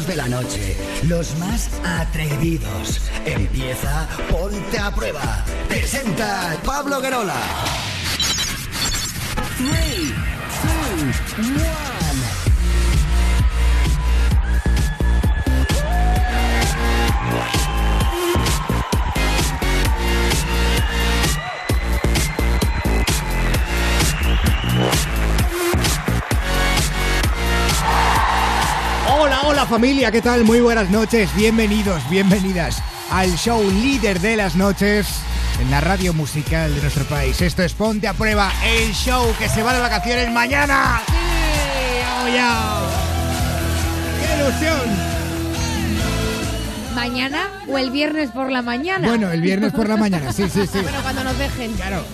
de la noche, los más atrevidos. Empieza Ponte a Prueba. Presenta Pablo Guerola. 3, 2, 1. Familia, ¿qué tal? Muy buenas noches, bienvenidos, bienvenidas al show líder de las noches en la radio musical de nuestro país. Esto es Ponte a Prueba, el show que se va de vacaciones mañana. ¡Sí! ¡Vamos ya! ¡Qué ilusión! ¿Mañana o el viernes por la mañana? Bueno, el viernes por la mañana, sí, sí, sí. Bueno, cuando nos dejen. Claro.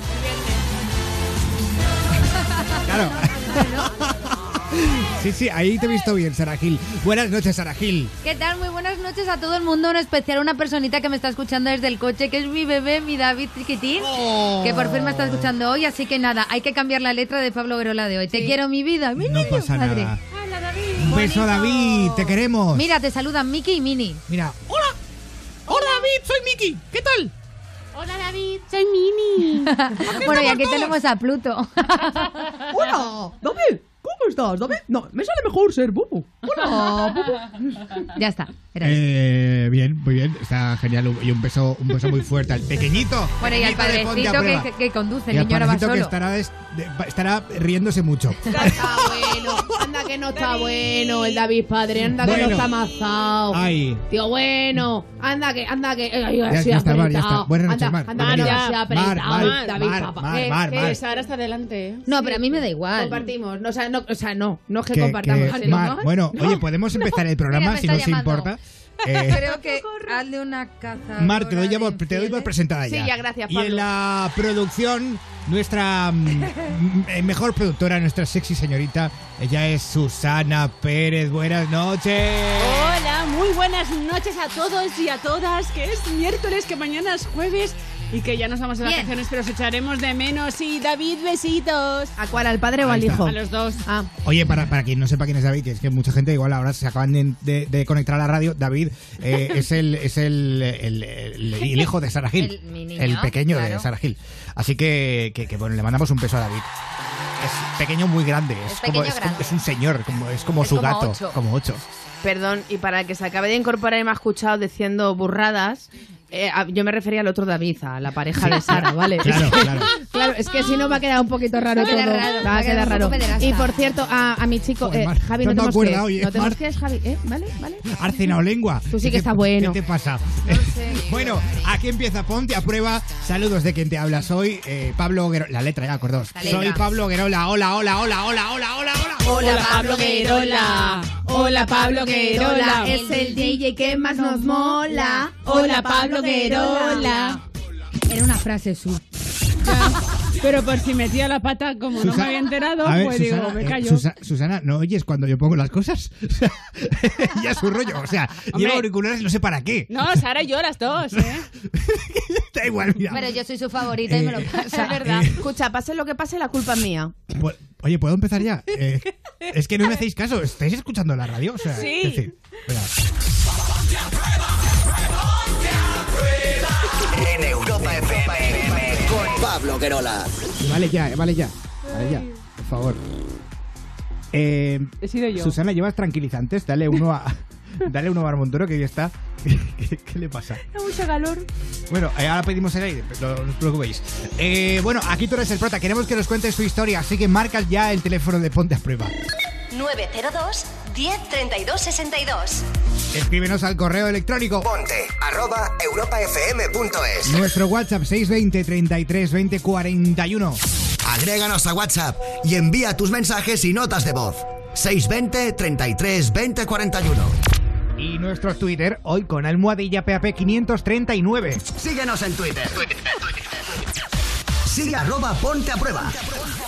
Sí, sí, ahí te he visto bien, Sara Gil. Buenas noches, Sara Gil. ¿Qué tal? Muy buenas noches a todo el mundo, en especial a una personita que me está escuchando desde el coche, que es mi bebé, mi David Chiquitín, Oh. que por fin me está escuchando hoy, así que nada, hay que cambiar la letra de Pablo Verola de hoy. Te quiero, mi vida. Mi No niño, pasa madre. nada. Un beso, David, te queremos. Mira, te saludan Miki y Mini. Mira. Hola. Hola, David, soy Miki. ¿Qué tal? Hola David, soy Mini. Bueno, y aquí tenemos a Pluto. Hola, David. ¿Cómo estás, David? No, me sale mejor ser Bubu. Hola, Bubu. ya está. Eh, bien, muy bien. Está genial. Y un beso, un beso muy fuerte al pequeñito. Bueno, y al padrecito Prueba. que, que conduce, el niño ahora va padrecito que solo. estará, des- de- va- estará riéndose mucho. Está bueno, anda que no está bueno el David padre, anda que no está amazado. Ay. Tío, bueno, anda que, anda que, ay, Ya- está, Mar, ya está. Buenas noches, anda, Mar. Anda, anda, apretado, David Mar, papá. Mar, Mar, que. Sara está delante. ¿eh? No, pero a mí me da igual. Compartimos, no, o sea, no, o sea, no, no es que, Que- compartamos. Mar, bueno, oye, podemos empezar el programa si está no se llamando. importa. Eh, Creo que hazle una caza. Mar, te doy, ya por, te doy por presentada Sí, ya. ya, gracias, Y Pablo. en la producción, nuestra mm, mejor productora, nuestra sexy señorita, ella es Susana Pérez. Buenas noches. Hola, muy buenas noches a todos y a todas, que es miércoles, que mañana es jueves y que ya nos vamos de Bien. vacaciones, pero os echaremos de menos. Y David, besitos. ¿A cuál, al padre o Ahí al está. hijo? A los dos. Ah, Oye, para, para quien no sepa quién es David, que es que mucha gente igual ahora se acaban de, de- de conectar a la radio, David eh, es el es el, el- el- el hijo de Sara Gil, El- mi niño, el pequeño de. Sara Gil. Así que, que, que, bueno, le mandamos un beso a David. Es pequeño muy grande, es, Es como pequeño es, como- grande. es un señor, como, es como Es su como gato, ocho. como ocho. Perdón, y para el que se acabe de incorporar y me ha escuchado diciendo burradas, eh, a- yo me refería al otro David, a la pareja de Sara, ¿vale? Claro, claro. Claro, es que si no va a quedar un poquito raro Va a todo. quedar raro, Va a quedar raro. Y por cierto, a, a mi chico, eh, Javi, no no acuerdo es. hoy, No eh, tenemos Mar. que es, Javi, ¿eh? ¿Vale? ¿Vale? Arcena o lengua. Tú sí ¿Qué que te- estás bueno. ¿Qué te pasa? bueno, aquí empieza Ponte a prueba. Saludos de quien te habla. Soy eh, Pablo Guerola. La letra ya, letra. Soy Pablo Guerola. Hola, hola, hola, hola, hola, hola, hola. Hola Pablo Guerola. Hola, Pablo Guerola. Es el DJ que más nos mola. Hola, Pablo Guerola. Era una frase su. Pero por si metía la pata, como no me había enterado, ver, pues Susana, digo, me eh, callo. Susa- Susana, ¿no oyes cuando yo pongo las cosas? Ya es su rollo. O sea, Hombre. llevo auriculares y no sé para qué. No, Sara y yo las dos, ¿eh? da igual, mira. Pero yo soy su favorita y me lo Eh, pasa. Es verdad. Eh. Escucha, pase lo que pase, la culpa es mía. Pu- Oye, ¿puedo empezar ya? Eh, es que no me hacéis caso. ¿Estáis escuchando la radio? O sea, Sí. es decir, Pablo Guerola. Vale ya, eh, vale ya. Vale ya, por favor. Eh, He sido yo. Susana, ¿llevas tranquilizantes? Dale uno a... Dale uno a Montoro que ya está. ¿Qué, qué le pasa? Da mucho calor. Bueno, eh, ahora pedimos el aire, pero no os preocupéis. Eh, bueno, aquí tú eres el prota. Queremos que nos cuentes tu historia, así que marcas ya el teléfono de Ponte a Prueba. 902 10 32 62. Escríbenos al correo electrónico. Ponte arroba europafm.es. Nuestro WhatsApp 620 33 20 41. Agréganos a WhatsApp y envía tus mensajes y notas de voz. 620 33 20 41. Y nuestro Twitter, hoy con almohadilla PAP 539. Síguenos en Twitter. Sigue arroba ponte a prueba.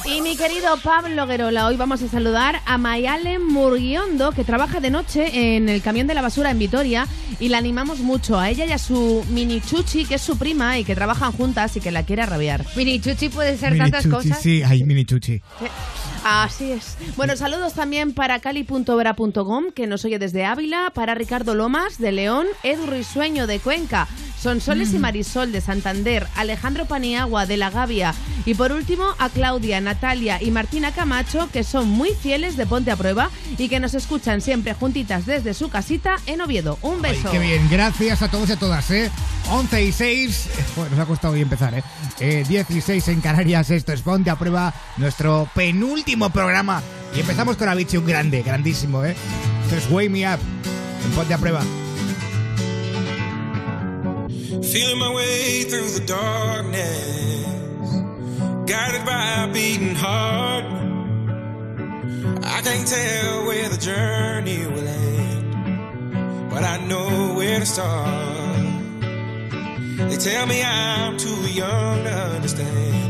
Y mi querido Pablo Guerola, hoy vamos a saludar a Mayalen Murguiondo, que trabaja de noche en el camión de la basura en Vitoria, y la animamos mucho a ella y a su mini chuchi, que es su prima y que trabajan juntas y que la quiere rabiar. Mini Chuchi puede ser Mini tantas chuchi, cosas. sí, ay, mini chuchi. Así es. Bueno, saludos también para cali.vera.com, que nos oye desde Ávila, para Ricardo Lomas de León, Edu Risueño de Cuenca, Sonsoles y Mm. Marisol de Santander, Alejandro Paniagua de La Gavia y por último a Claudia, Natalia y Martina Camacho, que son muy fieles de Ponte a Prueba y que nos escuchan siempre juntitas desde su casita en Oviedo. Un Ay, beso. qué bien, gracias a todos y a todas, ¿eh? 11 y 6, eh, joder, nos ha costado hoy empezar, ¿eh? eh 16 en Canarias, esto es Ponte a Prueba, nuestro penúltimo programa. Y empezamos con Avicii, un grande, grandísimo, ¿eh? Esto es Wake Me Up, en Ponte a Prueba. Feeling my way through the darkness, guided by a beating heart. I can't tell where the journey will end, but I know where to start. They tell me I'm too young to understand.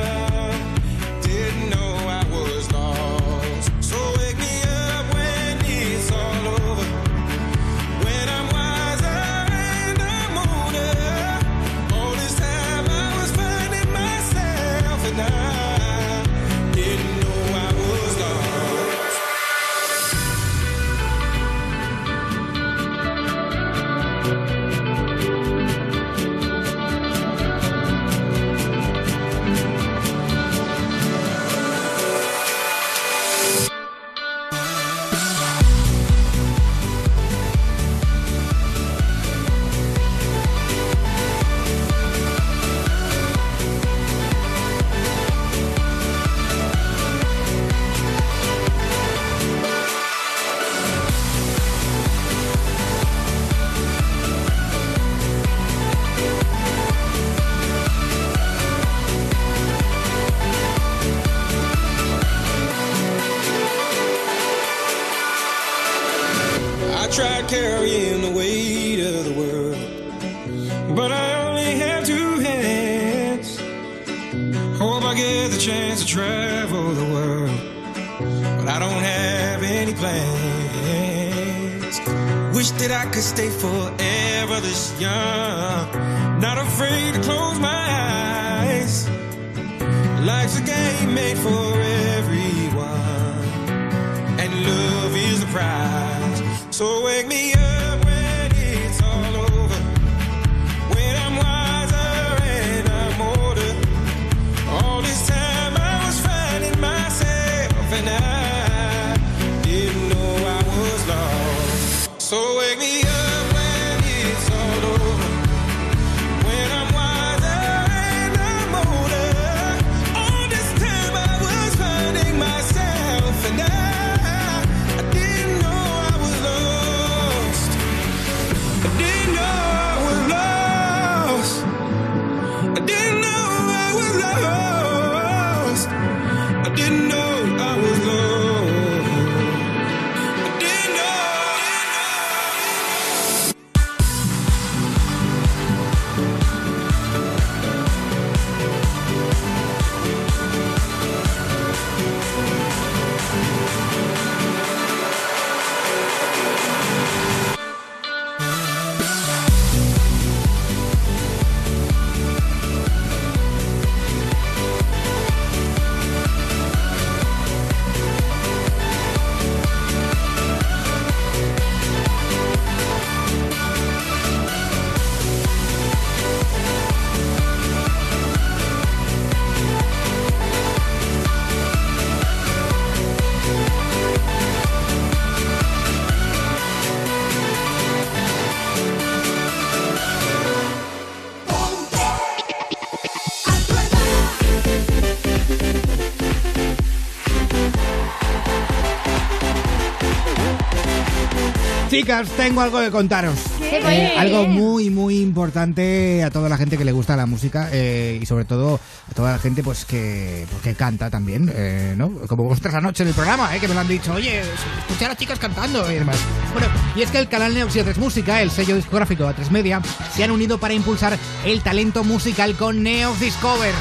Chicas, tengo algo que contaros. ¿Qué pues, Eh, algo muy, muy importante a toda la gente que le gusta la música eh, y sobre todo a toda la gente pues que, pues, que canta también, eh, ¿no? Como vosotras anoche en el programa, eh, que me lo han dicho, oye, escuché a las chicas cantando y demás. Bueno, y es que el canal Neox y A3 Música, el sello discográfico de A3 Media, se han unido para impulsar el talento musical con Neox Discover.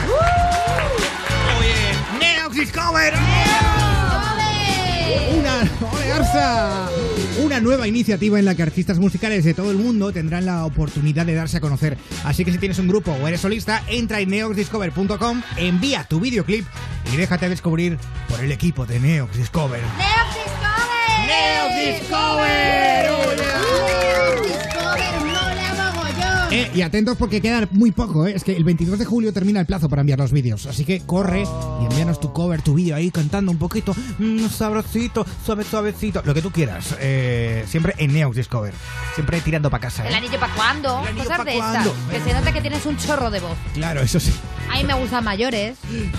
Oye, Neox Discover. Una, ¡Ole, Arsa! Una nueva iniciativa en la que artistas musicales de todo el mundo tendrán la oportunidad de darse a conocer. Así que si tienes un grupo o eres solista, entra en neoxdiscover.com, envía tu videoclip y déjate descubrir por el equipo de Neox Discover. ¡Neox Discover! Eh, y atentos porque queda muy poco, ¿eh? Es que el 22 de julio termina el plazo para enviar los vídeos. Así que corre y envíanos tu cover, tu vídeo ahí cantando un poquito, mm, sabrosito, suave, suavecito, lo que tú quieras. Eh, siempre en Neox Discover. Siempre tirando para casa, ¿El ¿eh? anillo para cuándo? ¿El anillo Cosas pa' de estas. Que se nota que tienes un chorro de voz. Claro, eso sí. A mí me gustan mayores.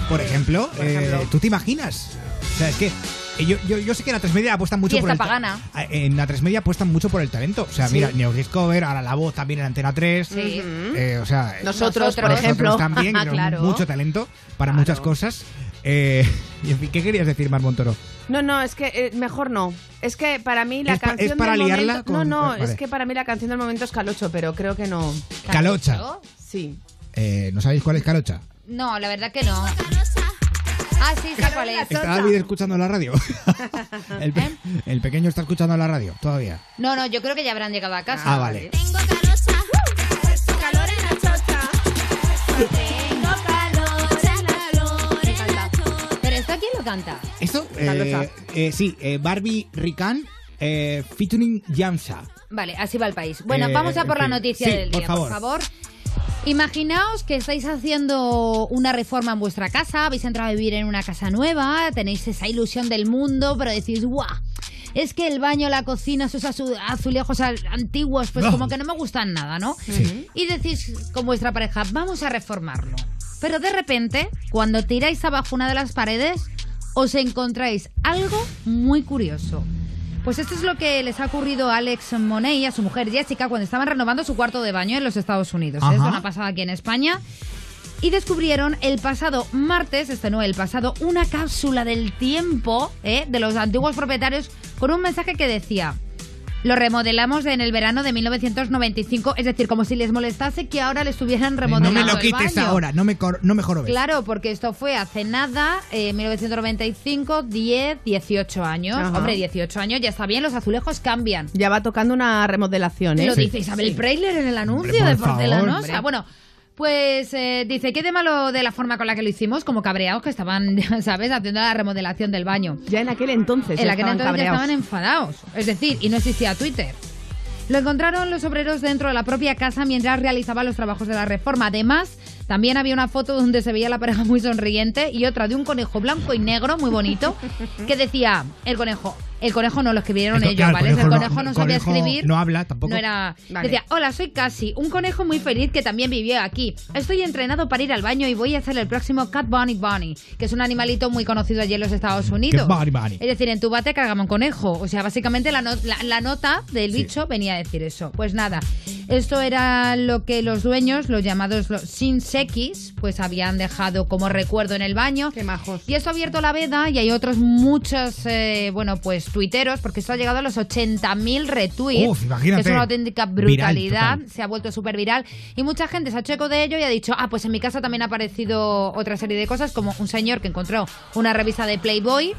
Por ejemplo, eh, ¿tú te imaginas? O sea, es que yo, yo, yo sé que en A3 Media apuestan mucho por el pagana. Ah, En A3 Media apuestan mucho por el talento. O sea, Sí. mira, Neox Discover, ahora la voz también en Antena 3. Sí. Eh, o sea, Nosotros, por nosotros ejemplo. también, tenemos Claro. mucho talento para Claro. muchas cosas. Eh, y en fin, ¿qué querías decir, Mar Montoro? No, no, es que eh, mejor no. Es que para mí la ¿Es pa- canción es para del liarla momento... con- No, no, vale. es que para mí la canción del momento es Calocho, pero creo que no. Calocha. Sí. Eh, ¿No sabéis cuál es Calocha? No, la verdad que no. Ah, sí, sé cuál es. ¿Está David escuchando la radio? el, pe- el pequeño está escuchando la radio todavía. No, no, yo creo que ya habrán llegado a casa. Ah, vale. Calor en la chocha. Pero esto quién lo canta? Esto, eh, eh, sí, eh, Barbie Rican eh, featuring Yamsa. Vale, así va el país. Bueno, Eh, vamos a por en la fin. noticia Sí, del por día, favor. por favor. Imaginaos que estáis haciendo una reforma en vuestra casa, habéis entrado a vivir en una casa nueva, tenéis esa ilusión del mundo, pero decís, ¡guau! Es que el baño, la cocina, esos azu- azulejos antiguos, pues como que no me gustan nada, ¿no? Sí. Y decís con vuestra pareja, vamos a reformarlo. Pero de repente, cuando tiráis abajo una de las paredes, os encontráis algo muy curioso. Pues esto es lo que les ha ocurrido a Alex Monet y a su mujer Jessica cuando estaban renovando su cuarto de baño en los Estados Unidos. ¿eh? Esto no ha pasado aquí en España. Y descubrieron el pasado martes, este no, el pasado, una cápsula del tiempo ¿eh? de los antiguos propietarios con un mensaje que decía, lo remodelamos en el verano de 1995, es decir, como si les molestase que ahora le estuvieran no remodelando me lo el quites baño. ahora, no me, no jorobes. Claro, porque esto fue hace nada, eh, 1995, 10, 18 años. Ajá. Hombre, 18 años ya está bien, los azulejos cambian. Ya va tocando una remodelación, ¿eh? Lo Sí. dice Isabel Sí. Preisler en el anuncio Hombre, de favor. porcelanosa. Bueno, pues eh, dice, ¿qué de malo de la forma con la que lo hicimos? Como cabreados que estaban, ya ¿sabes?, haciendo la remodelación del baño. Ya en aquel entonces. En aquel entonces ya estaban enfadados. Es decir, y no existía Twitter. Lo encontraron los obreros dentro de la propia casa mientras realizaban los trabajos de la reforma. Además, también había una foto donde se veía la pareja muy sonriente y otra de un conejo blanco y negro muy bonito que decía el conejo. El conejo no lo escribieron ellos, claro, ¿vale? el El conejo no- no, sabía conejo escribir. no habla tampoco. No era. Vale. Decía, hola, soy Cassie, un conejo muy feliz que también vivió aquí. Estoy entrenado para ir al baño y voy a hacer el próximo Cat Bunny Bunny, que es un animalito muy conocido allí en los Estados Unidos. Bunny Bunny. Es decir, en tu bate cargamos un conejo. O sea, básicamente la, no- la- la nota del bicho venía a decir eso. Pues nada, esto era lo que los dueños, los llamados los Shinsekis, pues habían dejado como recuerdo en el baño. Qué majos. Y esto ha abierto la veda y hay otros muchos, eh, bueno, pues tuiteros, porque esto ha llegado a los 80.000 retweets. Uf, imagínate. Que es una auténtica brutalidad. se ha vuelto súper viral. Y mucha gente se ha hecho eco de ello y ha dicho, ah, pues en mi casa también ha aparecido otra serie de cosas, como un señor que encontró una revista de Playboy.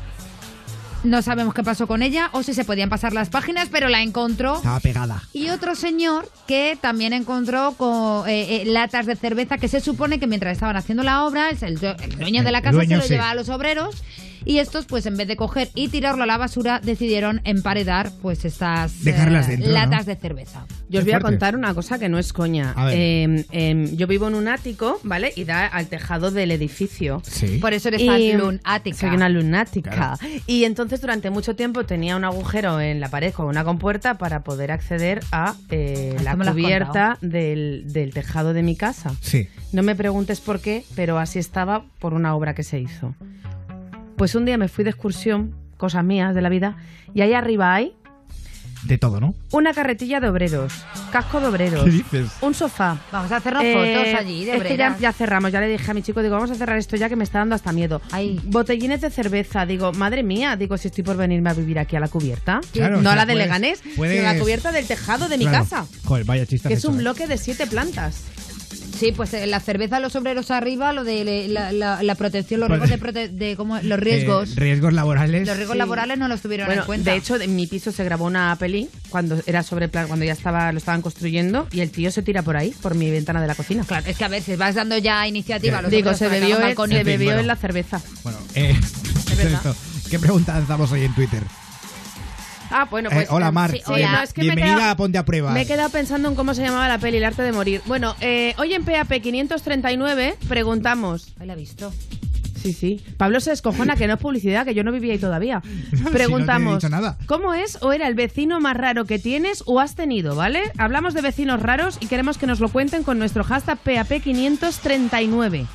No sabemos qué pasó con ella o si se podían pasar las páginas, pero la encontró. Estaba pegada. Y otro señor que también encontró con, eh, eh, latas de cerveza que se supone que mientras estaban haciendo la obra, el, el dueño de la casa dueño, se lo sí. llevaba a los obreros y estos pues en vez de coger y tirarlo a la basura decidieron emparedar pues estas eh, Dejarlas dentro, ¿no? latas de cerveza. Yo os voy a contar una cosa que no es coña. A ver. Eh, eh, yo vivo en un ático, ¿vale? Y da al tejado del edificio. Sí. Por eso eres Y- lunática. Soy una lunática. Claro. Y entonces durante mucho tiempo tenía un agujero en la pared con una compuerta para poder acceder a eh, la cubierta del, del tejado de mi casa. Sí. No me preguntes por qué, pero así estaba por una obra que se hizo. Pues un día me fui de excursión, cosas mías de la vida, y ahí arriba hay de todo, ¿no? Una carretilla de obreros, casco de obreros, ¿Qué dices? un sofá. Vamos a hacernos Eh, fotos allí de es que ya, cerramos, ya le dije a mi chico, digo, vamos a cerrar esto ya que me está dando hasta miedo. Ay. Botellines de cerveza, digo, madre mía, digo, si estoy por venirme a vivir aquí a la cubierta. Claro, no o a la de puedes- Leganés, puedes- sino a la cubierta del tejado de mi Claro. casa. Joder, vaya chiste. Que es hecho, un ¿eh? bloque de siete plantas. Sí, pues eh, la cerveza, los obreros arriba, lo de le- la, la- la protección, los Pues- riesgos de, prote- de cómo- los riesgos. Eh, riesgos laborales. los riesgos Sí. laborales no los tuvieron Bueno, en cuenta. de hecho, en mi piso se grabó una peli cuando era sobre plan, cuando ya estaba, lo estaban construyendo y el tío se tira por ahí, por mi ventana de la cocina. Claro, es que a ver, si vas dando ya iniciativa a los Digo, se bebió, el- se En fin, bebió bueno. en la cerveza. Bueno, eh, esto, ¿qué pregunta lanzamos hoy en Twitter? Ah, bueno, Eh, pues. hola, eh, Mar. sí, Eh, oye, no, es que me he bienvenida quedado- a Ponte a Prueba. Me he quedado pensando en cómo se llamaba la peli, El arte de morir. Bueno, eh, hoy en PAP 539 preguntamos. Ahí la he visto. Sí, sí. Pablo se descojona, que no es publicidad, que yo no vivía ahí todavía. si no te he Preguntamos, dicho nada. ¿cómo es o era el vecino más raro que tienes o has tenido, ¿vale? Hablamos de vecinos raros y queremos que nos lo cuenten con nuestro hashtag PAP539.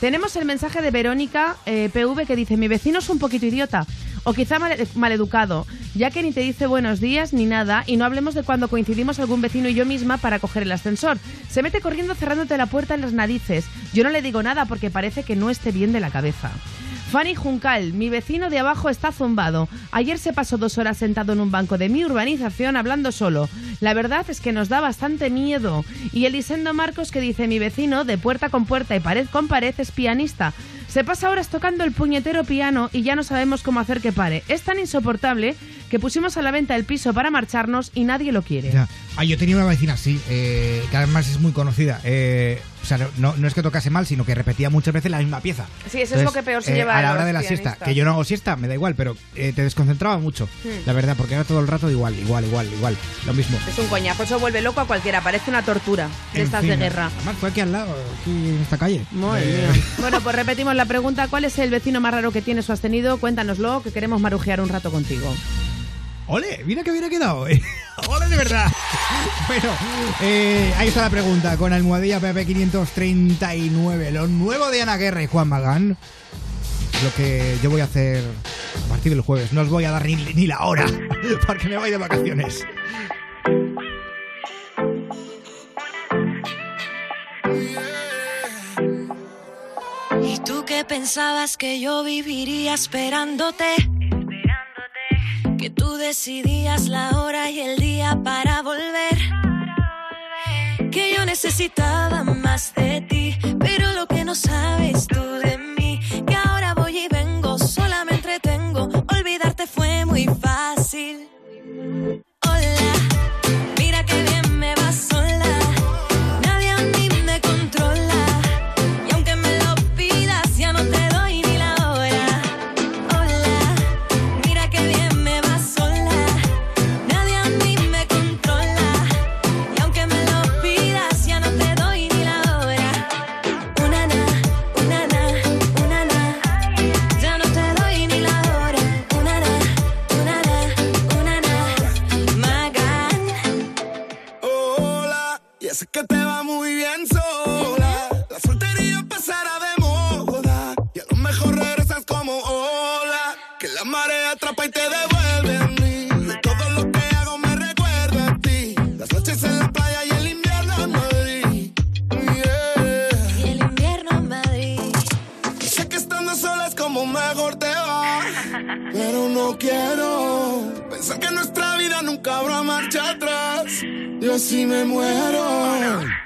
Tenemos el mensaje de Verónica eh, PV que dice, mi vecino es un poquito idiota o quizá mal- maleducado, ya que ni te dice buenos días ni nada y no hablemos de cuando coincidimos algún vecino y yo misma para coger el ascensor. Se mete corriendo cerrándote la puerta en las narices. Yo no le digo nada porque parece que no esté bien de la cabeza. Fanny Juncal, mi vecino de abajo está zumbado. Ayer se pasó dos horas sentado en un banco de mi urbanización hablando solo. La verdad es que nos da bastante miedo. Y Elisendo Marcos que dice mi vecino, de puerta con puerta y pared con pared, es pianista. Se pasa horas tocando el puñetero piano y ya no sabemos cómo hacer que pare. Es tan insoportable que pusimos a la venta el piso para marcharnos y nadie lo quiere. Ya. Ah, yo tenía una vecina así, eh, que además es muy conocida. Eh, o sea, no, no es que tocase mal, sino que repetía muchas veces la misma pieza. Sí, eso es lo que peor se eh, lleva A la hora de la siesta, que yo no hago siesta, me da igual, pero eh, te desconcentraba mucho, Hmm. la verdad, porque era todo el rato igual, igual, igual, igual, lo mismo. Es un coñazo, eso vuelve loco a cualquiera, parece una tortura de En estas fin, de guerra. Además, fue aquí al lado, aquí en esta calle. Madre Eh, mía. Bueno, pues repetimos la pregunta. ¿Cuál es el vecino más raro que tienes o has tenido? Cuéntanoslo, que queremos marujear un rato contigo. ¡Ole! Mira que hubiera quedado. eh. ¡Ole de verdad! Bueno, eh, ahí está la pregunta con almohadilla PP539. Lo nuevo de Ana Guerra y Juan Magán. Lo que yo voy a hacer a partir del jueves. No os voy a dar ni, ni la hora, porque me voy de vacaciones. ¿Y tú qué pensabas que yo viviría esperándote? Que tú decidías la hora y el día para volver. Que yo necesitaba más de ti, pero lo que no sabes tú de mí, que ahora voy y vengo, sola me entretengo. Olvidarte fue muy fácil. Hola, y es que te va muy bien sola. La soltería pasará de moda. Y a lo mejor regresas como hola. Que la marea atrapa y te devuelve a mí. Y todo lo que hago me recuerda a ti. Las noches en la playa y el invierno en Madrid. Yeah. Y el invierno en Madrid. Y sé que estando sola es como mejor te va. Pero no quiero pensar que nuestra vida nunca habrá marcha atrás. Y así me muero.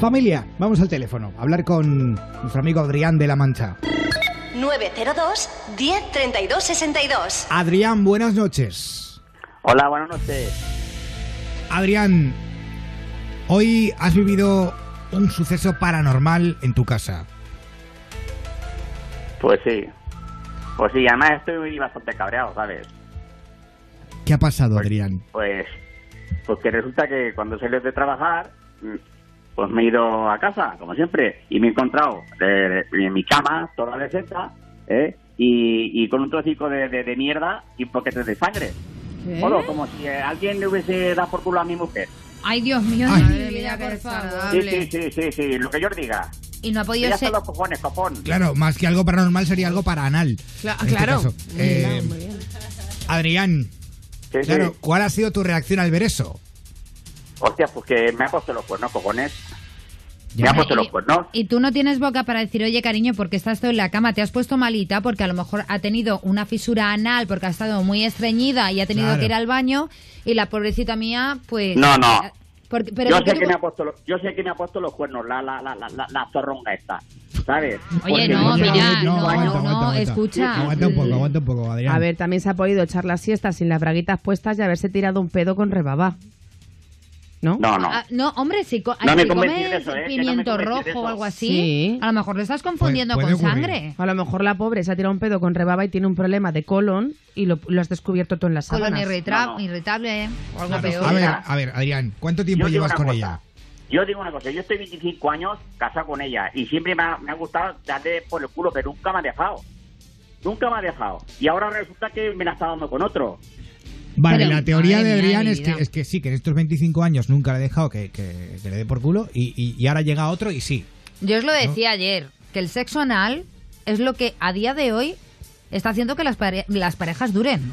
Familia, vamos al teléfono, a hablar con nuestro amigo Adrián de La Mancha. 902 10 32 62. Adrián, buenas noches. Hola, buenas noches. Adrián, hoy has vivido un suceso paranormal en tu casa. Pues sí. Pues sí, además estoy bastante cabreado, ¿sabes? ¿Qué ha pasado, Adrián? Pues, pues que resulta que cuando salí de trabajar, mm, pues me he ido a casa, como siempre, y me he encontrado eh, en mi cama toda deshecha, ¿eh? Y, y con un trocico de, de, de mierda y un poquete de sangre. Como si eh, alguien le hubiese dado por culo a mi mujer. Ay, Dios mío, Ay. Madre vida, mía, qué por favor. Sí, sí, sí, sí, sí, lo que yo os diga. Y no ha podido Ya ser... están los cojones, copón. Claro, más que algo paranormal sería algo paraanal. Cla- en este claro. Eh. Adrián, Sí, sí. claro, ¿cuál ha sido tu reacción al ver eso? Hostia, pues que me ha puesto los cuernos, cojones. Me Ya. ha puesto Y- los cuernos. Y tú no tienes boca para decir, oye, cariño, porque estás tú en la cama? Te has puesto malita porque a lo mejor ha tenido una fisura anal porque ha estado muy estreñida y ha tenido Claro. que ir al baño y la pobrecita mía, pues... No, no. Porque, pero yo ¿por qué sé que me ha puesto los, yo sé que me ha puesto los cuernos la la la la la, la zorronga esta, ¿sabes? Oye, no, mira, 25 no, años- no, escucha. Aguanta un poco, aguanta un poco, Adrián. A ver, también se ha podido echar la siesta sin las braguitas puestas y haberse tirado un pedo con rebaba. ¿No? No, no. Ah, no, hombre, si, co- No me si comes eso, ¿eh? No pimiento de rojo o algo así, Sí. a lo mejor lo estás confundiendo Puede- puede con ocurrir. sangre. A lo mejor la pobre se ha tirado un pedo con rebaba y tiene un problema de colon y lo, lo has descubierto tú en las Colon sábanas. irrita- No, no. irritable ¿eh? o algo Claro. peor. A ver, a ver, Adrián, ¿cuánto tiempo Yo llevas con cosa. ella? Yo digo una cosa, yo estoy 25 años casado con ella y siempre me ha, me ha gustado darle por el culo, pero nunca me ha dejado. Nunca me ha dejado. Y ahora resulta que me la está dando con otro. Vale, Pero, la teoría de Adrián es que, vida. es que sí, que en estos 25 años nunca le he dejado que, que- que le dé por culo y, y- y ahora llega otro y sí. Yo os lo decía ayer, que el sexo anal es lo que a día de hoy está haciendo que las, pare- las parejas duren.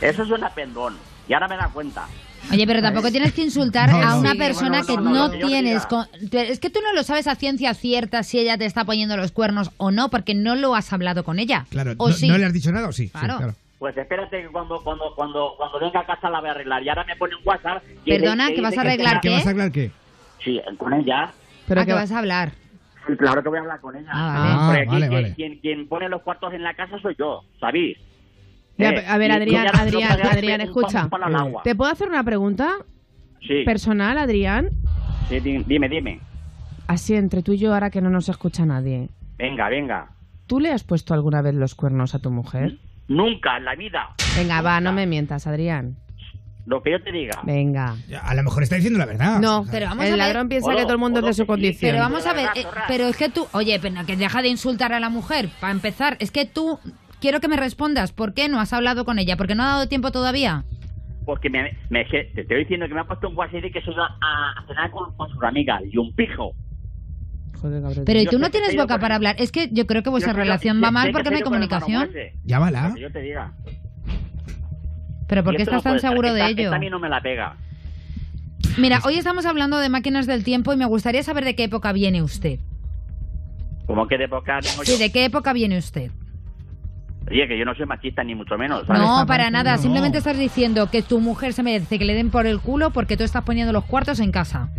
Eso es una pendón. Y ahora me da cuenta. Oye, pero tampoco tienes que insultar No, a una Sí, persona bueno, que no, que tienes... con- Es que tú no lo sabes a ciencia cierta si ella te está poniendo los cuernos o no, porque no lo has hablado con ella. Claro, ¿O no, sí? ¿no le has dicho nada o sí? Sí, Claro. Pues espérate que cuando, cuando, cuando, cuando venga a casa la voy a arreglar. Y ahora me pone un WhatsApp. Perdona, ¿que vas a arreglar ¿Qué vas a hablar qué? Sí, con ella. Pero ¿A que qué vas a hablar? Sí, claro que voy a hablar con ella. Ah, vale. Porque Ah, aquí vale, quien, vale. Quien, quien pone los cuartos en la casa soy yo, ¿sabéis? Ya, Eh, a ver, Adrián, Adrián, Adrián, escucha. ¿Te puedo hacer una pregunta Sí, personal, Adrián? sí, di- dime, dime. Así entre tú y yo, ahora que no nos escucha nadie. Venga, venga. ¿Tú le has puesto alguna vez los cuernos a tu mujer? Nunca en la vida. Venga, va, no me mientas, Adrián. Lo que yo te diga. Venga. Ya, A lo mejor está diciendo la verdad. No, O sea, Pero vamos a el ver- ladrón piensa Olo, que todo el mundo es de su condición. Pero vamos a ver, eh, pero es que tú, oye, pero que deja de insultar a la mujer, para empezar, es que tú, quiero que me respondas, ¿por qué no has hablado con ella? ¿Porque no ha dado tiempo todavía? Porque me, te estoy diciendo que me ha puesto un de que se iba a, a cenar con, con sus amigas. Y un pijo. Joder. Pero ¿y Yo tú no tienes boca para hablar? Es que yo creo que vuestra relación va mal que porque no hay comunicación. Llámala. Yo te diga. Pero ¿por qué estás tan seguro de ello? a mí no me la pega. Mira, hoy estamos hablando de máquinas del tiempo y me gustaría saber de qué época viene usted. Como que de época tengo yo. Sí, ¿de qué época viene usted? Oye, que yo no soy machista ni mucho menos. ¿sabes? No, para nada. no. Simplemente estás diciendo que tu mujer se merece que le den por el culo porque tú estás poniendo los cuartos en casa.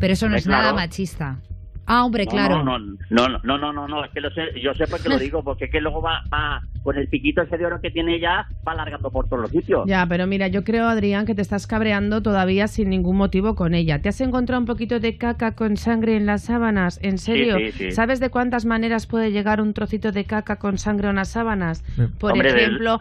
Pero eso no es nada claro. machista. Ah, hombre, No, claro. No, no, no, no, no, no, no, es que lo sé, yo sé por qué lo digo, porque es que luego va, va con el piquito ese de oro que tiene ella, va alargando por todos los sitios. Ya, pero mira, yo creo, Adrián, que te estás cabreando todavía sin ningún motivo con ella. ¿Te has encontrado un poquito de caca con sangre en las sábanas? ¿En serio? sí, sí. ¿Sabes de cuántas maneras puede llegar un trocito de caca con sangre a unas sábanas? Por Hombre, del- ejemplo,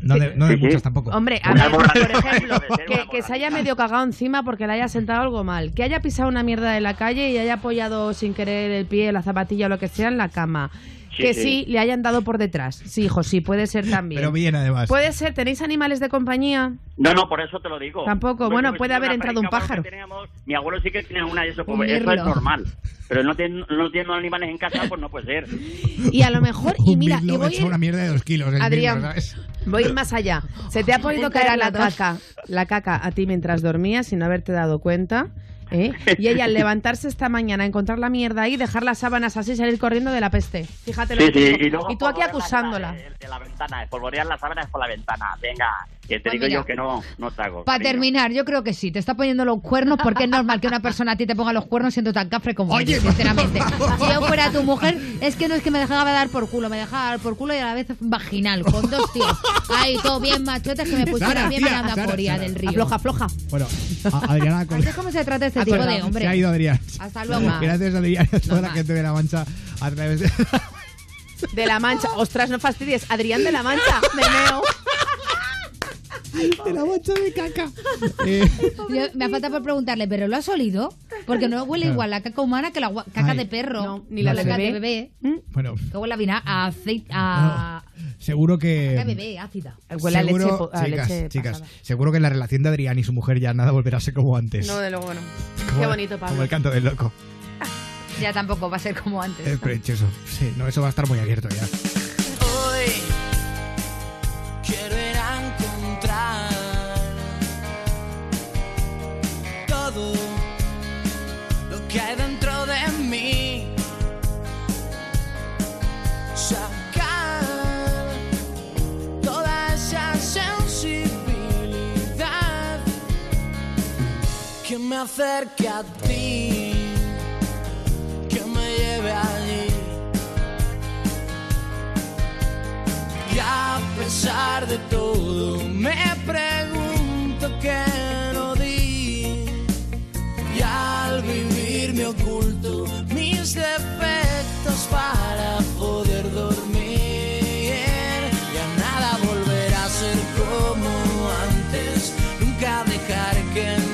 No de, no de Sí, sí. muchas tampoco. Hombre, a ver, por ejemplo, que, que se haya medio cagado encima porque le haya sentado algo mal, que haya pisado una mierda de la calle y haya apoyado sin querer el pie, la zapatilla o lo que sea en la cama. Sí, que sí. sí. le hayan dado por detrás. Sí, hijo, sí, puede ser también. Pero bien, además. Puede ser, ¿tenéis animales de compañía? No, no, por eso te lo digo. Tampoco, Pues bueno, puede haber entrado un pájaro. teníamos- mi abuelo sí que tenía una y eso, pues, eso es normal. Pero no tiene, no tiene animales en casa, pues no puede ser. Y a lo mejor, y mira, y voy, ir- una mierda de dos kilos. Adrián. Voy a ir más allá. Se te ha podido caer la caca, la caca a ti mientras dormías sin haberte dado cuenta ¿Eh? Y ella al levantarse esta mañana, encontrar la mierda ahí, dejar las sábanas así, salir corriendo de la peste. Fíjate lo Sí, que sí, y luego tú aquí la acusándola. sábana De, la ventana, polvorear las sábanas por la ventana. Venga, que te Pues digo mira. yo que no, no te hago. Para terminar, yo creo que sí, te está poniendo los cuernos porque es normal que una persona a ti te ponga los cuernos siendo tan cafre como Oye, eres, sinceramente. Si yo fuera tu mujer, es que no es que me dejaba dar por culo, me dejaba dar por culo y a la vez vaginal, con dos tíos. Ahí, todo bien machotes que me pusieran Sara, bien a Sara. del río. Afloja, afloja. Bueno, a- Adriana... como se trata este tipo de hombre. Se ha ido Adrián. Hasta luego. Gracias Adrián y a toda la gente de La Mancha a través de... De la Mancha. Ostras, no fastidies. Adrián de la Mancha. Me meo. de La Mancha de caca. Eh, Yo- me falta por preguntarle, ¿pero lo has olido? Porque no huele igual la caca humana que la gua- caca Ay. de perro. No, ni la de caca de bebé. bebé. bueno, Que huele a vina, a aceite, a... seguro Caca de que... bebé, ácida. Huele a leche, seguro, po- a chicas, leche chicas, pasada. seguro que la relación de Adrián y su mujer ya nada volverá a ser como antes. No, de luego no. Como- Qué bonito, Como Pablo. el canto del loco. Ya tampoco va a ser como antes. Es precioso. Sí, no, eso va a estar muy abierto ya. Hoy acerque a ti, que me lleve allí. Y a pesar de todo, me pregunto qué no di. Y al vivir me oculto mis defectos para poder dormir. Ya nada volverá a ser como antes. Nunca dejar que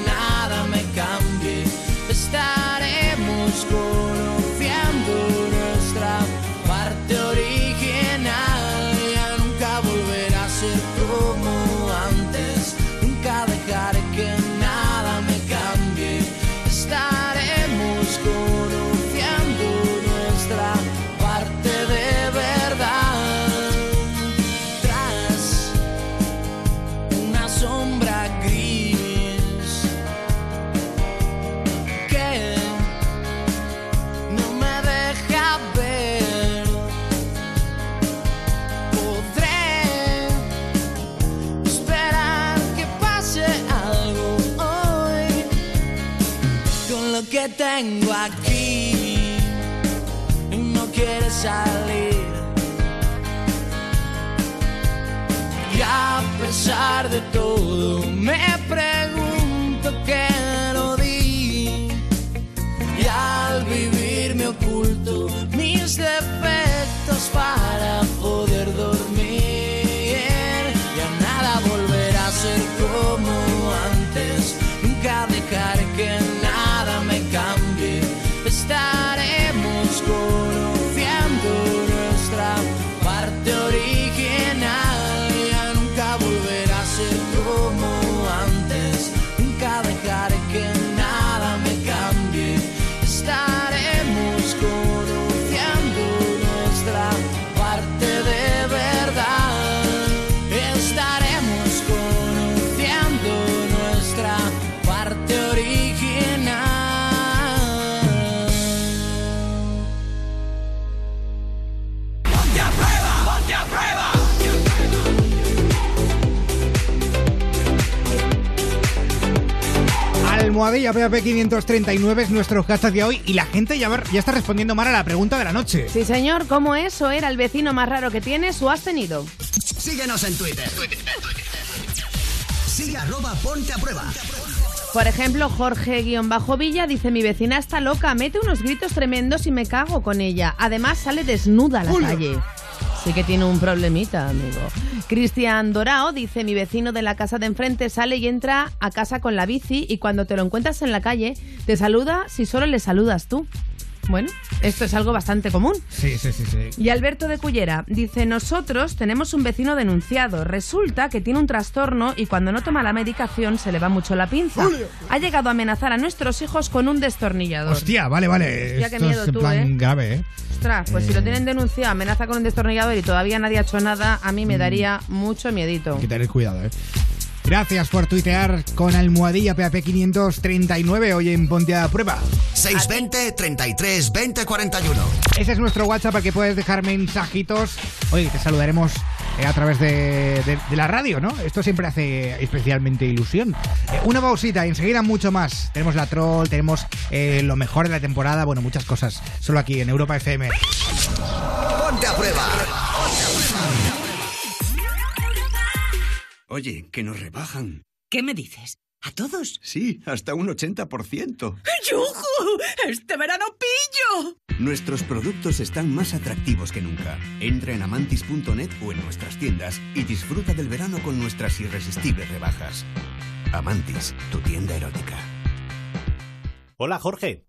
tengo aquí. No quiere salir. Y a pesar de todo, Almohadilla PAP 539 es nuestro hashtag de hoy y la gente ya, ya está respondiendo mal a la pregunta de la noche. Sí, señor. ¿Cómo es o era el vecino más raro que tienes o has tenido? Síguenos en Twitter. Sigue arroba ponte a prueba. Por ejemplo, Jorge-Villa dice: Mi vecina está loca, mete unos gritos tremendos y me cago con ella. Además, sale desnuda a la calle. Sí que tiene un problemita, amigo. Cristian Dorao dice, mi vecino de la casa de enfrente sale y entra a casa con la bici y cuando te lo encuentras en la calle, te saluda si solo le saludas tú. Bueno, esto es algo bastante común. Sí, sí, sí, sí. Y Alberto de Cullera dice, nosotros tenemos un vecino denunciado. Resulta que tiene un trastorno y cuando no toma la medicación se le va mucho la pinza. Ha llegado a amenazar a nuestros hijos con un destornillador. Hostia, vale, vale. Hostia, qué Esto miedo es en tú, plan ¿eh? grave, ¿eh? Ostras, pues si Eh. lo tienen denunciado, amenaza con un destornillador y todavía nadie ha hecho nada, a mí me Mm. daría mucho miedito. Hay que tener cuidado, ¿eh? Gracias por tuitear con almohadilla PAP539 hoy en Ponte a Prueba. 620 33 20 41. Ese es nuestro WhatsApp al que puedes dejar mensajitos. Oye, te saludaremos eh, a través de, de- de la radio, ¿no? Esto siempre hace especialmente ilusión. Eh, una pausita, enseguida mucho más. Tenemos la troll, tenemos eh, lo mejor de la temporada, bueno, muchas cosas. Solo aquí en Europa FM. Ponte a prueba. Oye, que nos rebajan. ¿Qué me dices? ¿A todos? Sí, hasta un 80%. ¡Yujú! ¡Este verano pillo! Nuestros productos están más atractivos que nunca. Entra en amantis.net o en nuestras tiendas y disfruta del verano con nuestras irresistibles rebajas. Amantis, tu tienda erótica. Hola Jorge.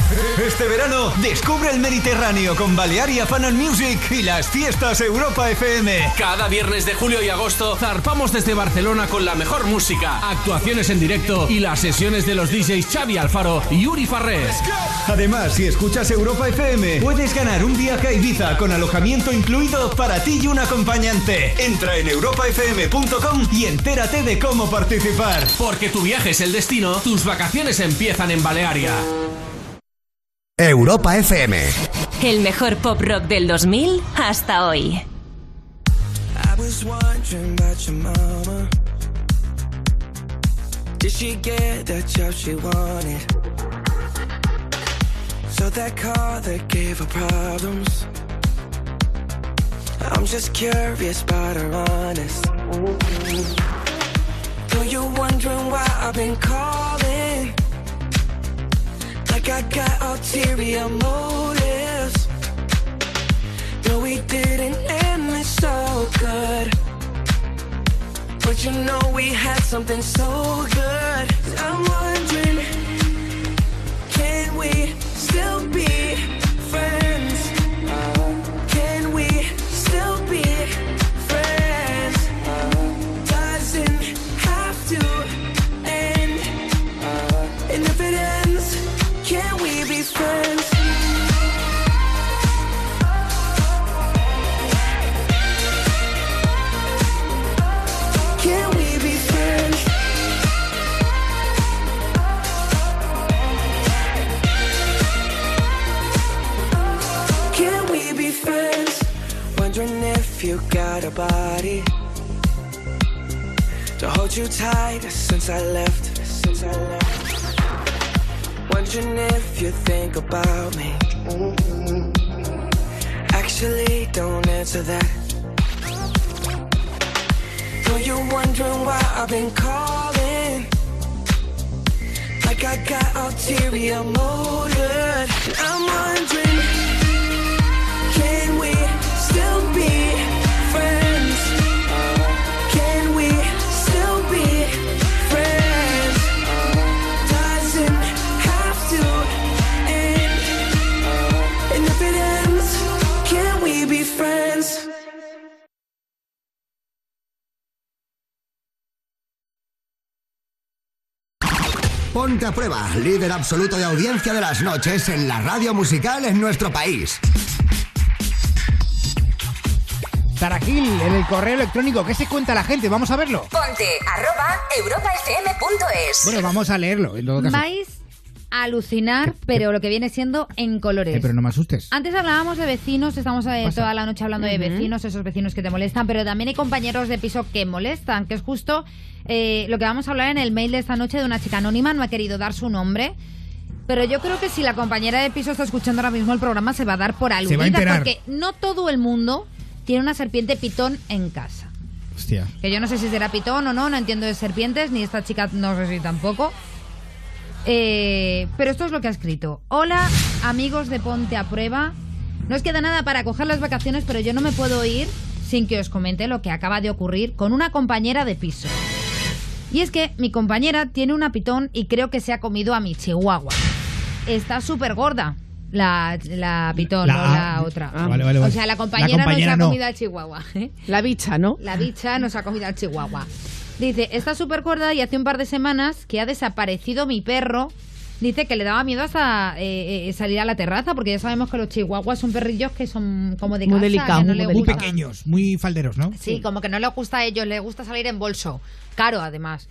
Este verano descubre el Mediterráneo con Balearia Fan and Music y las fiestas Europa FM. Cada viernes de julio y agosto zarpamos desde Barcelona con la mejor música, actuaciones en directo y las sesiones de los DJs Xavi Alfaro y Uri Farrés. Además, si escuchas Europa FM, puedes ganar un viaje a Ibiza con alojamiento incluido para ti y un acompañante. Entra en europafm.com y entérate de cómo participar. Porque tu viaje es el destino, tus vacaciones empiezan en Balearia. Europa FM. El mejor pop rock del 2000 hasta hoy. I was wondering about your mama. Did she get the job she wanted? So that car that gave her problems. I'm just curious about her honest. Though you're wondering why I've been calling. Like I got ulterior motives. No, we didn't end it so good. But you know we had something so good. I'm wondering, can we still be you got a body to hold you tight since I left. Since I left. Wondering if you think about me. Actually, don't answer that. Though you're wondering why I've been calling. Like I got ulterior motive. I'm wondering, a prueba, líder absoluto de audiencia de las noches en la radio musical en nuestro país. Tarajil, en el correo electrónico, ¿qué se cuenta la gente? Vamos a verlo. Ponte arroba europafm.es. Bueno, vamos a leerlo, en todo caso. Vais a alucinar, pero lo que viene siendo en colores. Eh, pero no me asustes. Antes hablábamos de vecinos, estamos eh, toda la noche hablando de vecinos, esos vecinos que te molestan, pero también hay compañeros de piso que molestan, que es justo eh, lo que vamos a hablar en el mail de esta noche de una chica anónima, no ha querido dar su nombre. Pero yo creo que si la compañera de piso está escuchando ahora mismo el programa, se va a dar por aludida, porque no todo el mundo tiene una serpiente pitón en casa. Hostia. Que yo no sé si será pitón o no, no entiendo de serpientes, ni esta chica no sé si tampoco. Eh, pero esto es lo que ha escrito. Hola, amigos de Ponte a Prueba. No os queda nada para coger las vacaciones, pero yo no me puedo ir sin que os comente lo que acaba de ocurrir con una compañera de piso. Y es que mi compañera tiene una pitón y creo que se ha comido a mi chihuahua. Está súper gorda. La, la pitón, La- no la otra. Ah, vale, vale, vale. O sea, la La compañera, nos ha comido al chihuahua. ¿eh? La bicha, ¿no? La bicha nos ha comido al chihuahua. Dice, está súper cuerda y hace un par de semanas que ha desaparecido mi perro. Dice que le daba miedo hasta eh, eh, salir a la terraza, porque ya sabemos que los chihuahuas son perrillos que son como de Muy casa, delicados, que no muy pequeños, muy falderos, ¿no? Sí, como que no les gusta a ellos, les gusta salir en bolso. Caro, además.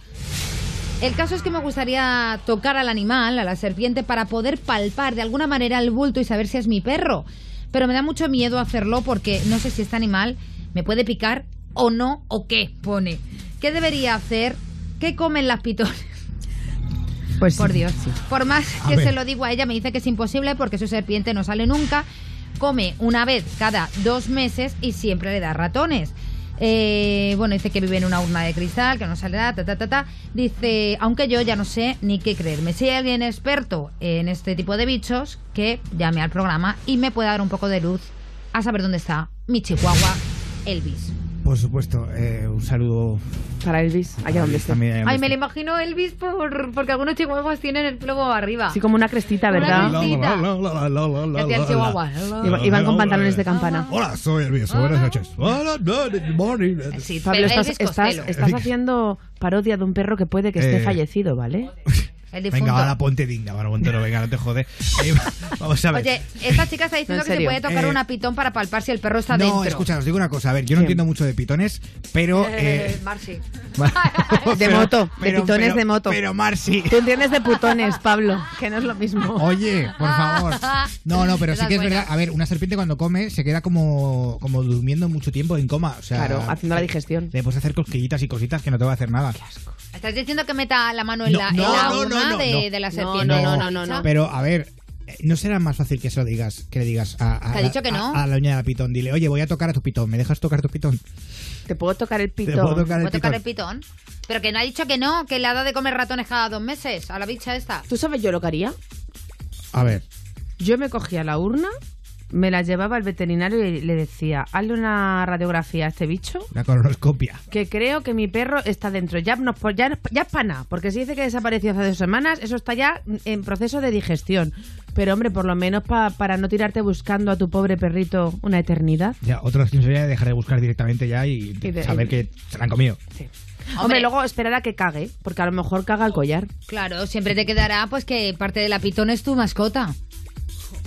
El caso es que me gustaría tocar al animal, a la serpiente, para poder palpar de alguna manera el bulto y saber si es mi perro. Pero me da mucho miedo hacerlo porque no sé si este animal me puede picar o no, o qué, pone. ¿Qué debería hacer? ¿Qué comen las pitones? Pues Por sí, Dios. sí. Por más A que ver. se lo digo a ella, me dice que es imposible porque su serpiente no sale nunca. Come una vez cada dos meses y siempre le da ratones. Eh, bueno, dice que vive en una urna de cristal, que no sale nada, ta, ta, ta, ta. Dice, aunque yo ya no sé ni qué creerme. Si hay alguien experto en este tipo de bichos, que llame al programa y me pueda dar un poco de luz a saber dónde está mi chihuahua Elvis. Por supuesto, eh, un saludo. Para Elvis, allá donde esté. Ay, me lo imagino Elvis por, porque algunos chihuahuas tienen el pelo arriba. Así como una crestita, Una ¿verdad? crestita. la, Hacía el chihuahua. Iba- Iban con pantalones de campana. Hola, soy Elvis. Buenas noches. Buenas noches, morning. Sí, Pablo, estás, Elvis estás, estás haciendo parodia de un perro que puede que esté Eh. fallecido, ¿vale? El difunto. Venga, ahora ponte digna, bueno, Montero, venga, no te jode. Eh, vamos a ver. Oye, esta chica está diciendo No, en que se puede tocar Eh, una pitón para palpar si el perro está no, dentro. escucha, os digo una cosa. A ver, yo no entiendo mucho de pitones, pero. Eh, Eh, Marci. De pero- moto, de pitones pero- de moto. Pero, Marci. Tú entiendes de putones, Pablo, que no es lo mismo. Oye, por favor. No, no, pero sí que es verdad. A ver, una serpiente cuando come se queda como, como durmiendo mucho tiempo en coma. O sea, Claro, haciendo la digestión. Le puedes hacer cosquillitas y cositas que no te va a hacer nada. ¿Estás diciendo que meta la mano en No, la, no, en la no, urna no, no, de, no. de la serpiente? no, no, no, no, no. Pero, a ver, eh, ¿no será más fácil que eso lo digas, que le digas a, Te dicho que no. a- a la uña de la pitón? Dile, oye, voy a tocar a tu pitón. ¿Me dejas tocar tu pitón? Te puedo tocar el pito. Te puedo tocar el ¿Puedo tocar pitón. el pitón? Pero que no ha dicho que no, que le ha dado de comer ratones cada dos meses a la bicha esta. ¿Tú sabes yo lo que haría? A ver. Yo me cogía la urna, me la llevaba al veterinario y le decía, hazle una radiografía a este bicho, La colonoscopia. que creo que mi perro está dentro. Ya, no, ya, ya es para nada, porque si dice que desapareció hace dos semanas, eso está ya en proceso de digestión. Pero hombre, por lo menos pa- para no tirarte buscando a tu pobre perrito una eternidad. Ya, otra opción sería dejar de buscar directamente ya y, Y de- saber que se la han comido. Hombre, luego esperar a que cague, porque a lo mejor caga el collar. Claro, siempre te quedará pues que parte de la pitón es tu mascota.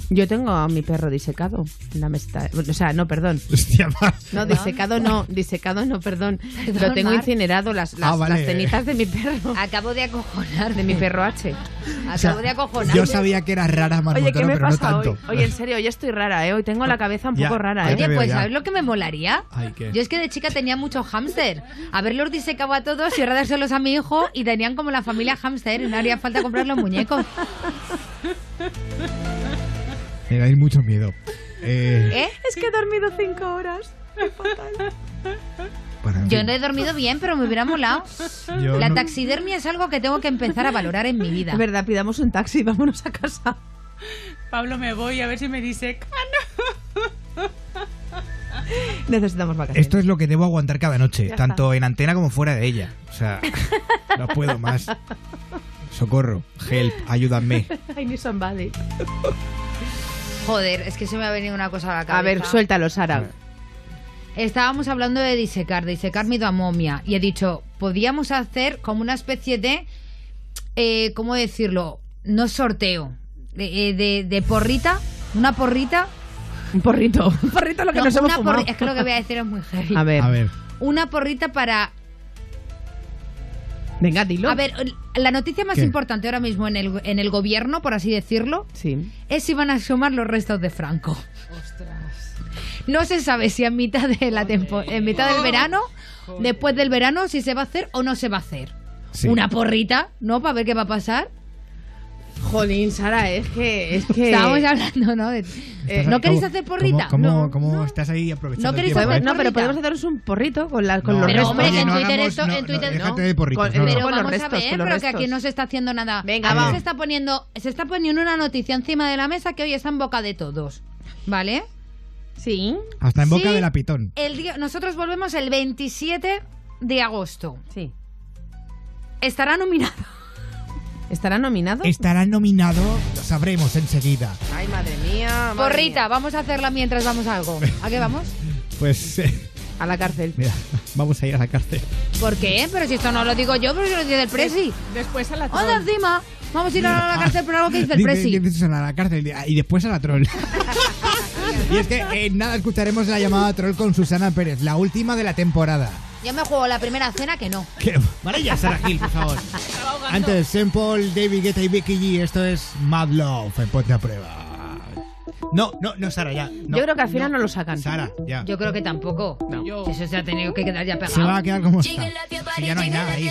Yo tengo a mi perro disecado en la mesita. O sea, no, perdón. Hostia, Mar. No, disecado no, disecado no, perdón. Perdón, Lo tengo Mar. incinerado, las, las, Ah, vale. las cenizas de mi perro. Acabo de acojonar. De mi perro H. Acabo O sea, de acojonar. Yo sabía que era rara Mar Oye, ¿qué me pero pasa no hoy? Oye, en serio, hoy estoy rara, ¿eh? Hoy tengo la cabeza un Ya, poco rara, ¿eh? Oye, pues ya. ¿sabes lo que me molaría? Ay, ¿qué? Yo es que de chica tenía mucho hámster. Haberlos disecado a todos y ahora dárselos a mi hijo y tenían como la familia hámster y no haría falta comprar los muñecos. Me dais mucho miedo. Eh, ¿Eh? Es que he dormido cinco horas. en Yo no he dormido bien, pero me hubiera molado. Yo La no- taxidermia es algo que tengo que empezar a valorar en mi vida. Es verdad, pidamos un taxi y vámonos a casa. Pablo, me voy a ver si me dice. Necesitamos vacaciones. Esto es lo que debo aguantar cada noche, Ya tanto en antena como fuera de ella. O sea, no puedo más. Socorro, help, ayúdame. I need somebody. Joder, es que se me ha venido una cosa a la cabeza. A ver, suéltalo, Sara. Estábamos hablando de disecar, de disecar mi momia. Y he dicho, podríamos hacer como una especie de. Eh, ¿Cómo decirlo? No sorteo. De, eh, de- de porrita. Una porrita. Un porrito. Un porrito lo que No, nos hemos porri- Es que lo que voy a decir es muy heavy. A ver. A ver, Una porrita para. Venga, dilo. A ver, la noticia más ¿Qué? importante ahora mismo en el, en el gobierno, por así decirlo, Sí. es si van a sumar los restos de Franco. No se sabe si en mitad de la tempo- en mitad del verano, después del verano, si se va a hacer o no se va a hacer. sí. Una porrita, ¿no? Para ver qué va a pasar. Jolín, Sara, es que... Es que... Estábamos hablando, ¿no? De- Estás- ¿No queréis ¿cómo- hacer porrita? ¿Cómo, No. cómo, estás ahí aprovechando ¿No el queréis tiempo, hacer eh? No, pero podemos hacer un porrito con, la, con No, los Pero restos. hombre, Oye, en Twitter hagamos- esto, en Twitter no. de porritos, Con-. Pero vamos restos, a ver, pero que aquí no se está haciendo nada. Venga, Aquí se está poniendo, se está poniendo una noticia encima de la mesa que hoy está en boca de todos, ¿vale? Sí. Hasta en boca Sí. de la pitón. El día, nosotros volvemos el 27 de agosto. Sí. Estará nominado. ¿Estará nominado? Estará nominado, lo sabremos enseguida. Ay, madre mía. madre Porrita, vamos a hacerla mientras vamos a algo. ¿A qué vamos? Pues, eh. A la cárcel. mira, vamos a ir a la cárcel. ¿Por qué? Pero si esto no lo digo yo, pero si lo dice el Presi. Después a la ¡Anda encima! Vamos a ir a la cárcel por algo que dice el Dice- Presi. dice a la cárcel y después a la troll. y es que en nada escucharemos la llamada troll con Susana Pérez, la última de la temporada. Yo me juego la primera cena que no. ¿Qué? Para ya, Sara Gil, por favor. Antes, Paul, David Guetta y Becky G, esto es Mad Love en Ponte a Prueba. No, no, no, Sara, ya. no. Yo creo que al final no, lo sacan. Sara, ya. Yo creo que tampoco. Si Eso se ha tenido que quedar ya pegado. Se va a quedar como está. Si ya no hay nada ahí.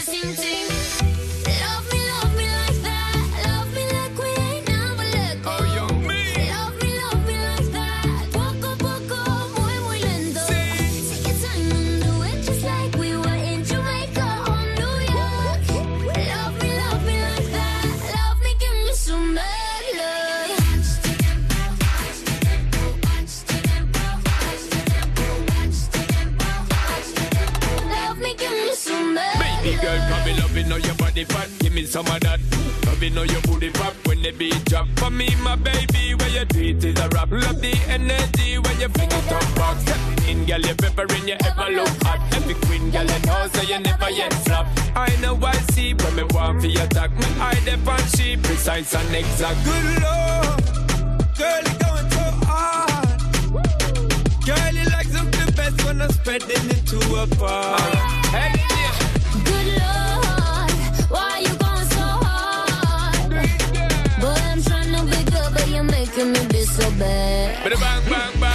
Body fat. Give me some of that. Love know your booty pop when the beat drop. For me, my baby, where you do it is a rap. Love the energy when you fling it up. Step in, girl, you peppering, you ever look hot. Every queen, girl, you know, so you never yet flop. I know I see when me want for your attack. Me eye the on she precise and exact. Good lord, girl, you going so hard. Girl, you like something best when I'm spreading it to a bar. Hey, yeah. Good Lord, making me be so bad. Bang, bang, bang.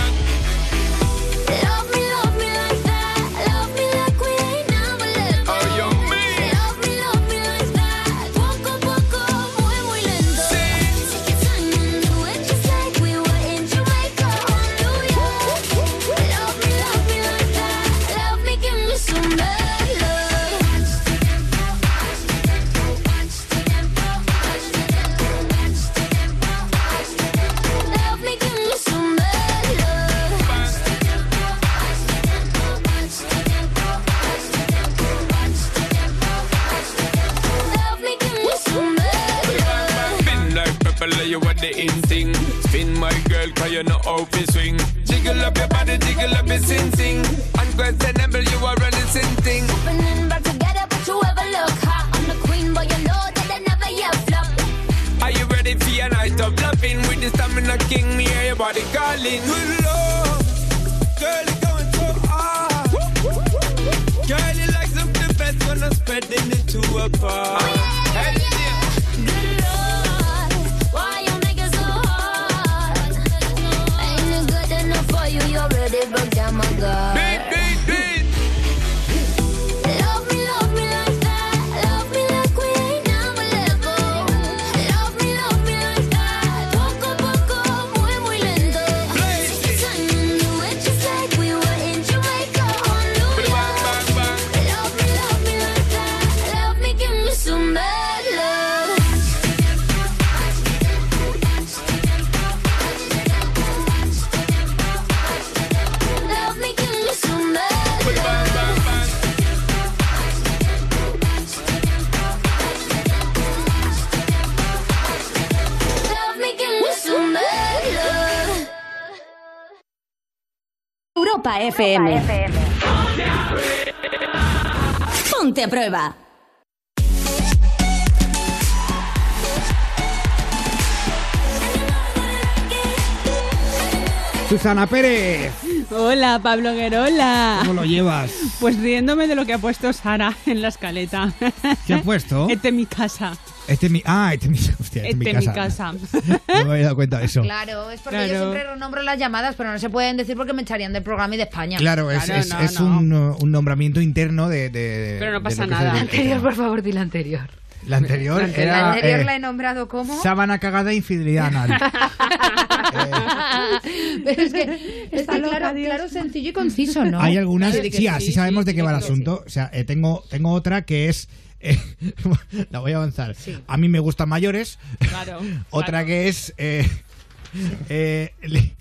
FM. Ponte a prueba. Susana Pérez, Hola, Pablo Guerola. ¿cómo lo llevas? Pues riéndome de lo que ha puesto Sara en la escaleta. ¿Qué ha puesto? Este es mi casa. Este es mi. Ah, este es mi. Hostia, este es mi casa. No me había dado cuenta de eso. Claro, es porque yo siempre renombro las llamadas, pero no se pueden decir porque me echarían del programa y de España. Claro, es, es- no, es no. Un, un nombramiento interno de. de- Pero no pasa nada. La anterior, por favor, di la anterior. La anterior La era. anterior eh, la he nombrado como. Sábana cagada e infidelidad anal. Pero es que está claro, claro, sencillo y conciso, ¿no? Hay algunas. Claro, Sí, así sabemos de qué va el sí. asunto. O sea, eh, tengo, tengo otra que es. Eh, la voy a avanzar. A mí me gustan mayores. Claro. Otra que es. eh, eh, li-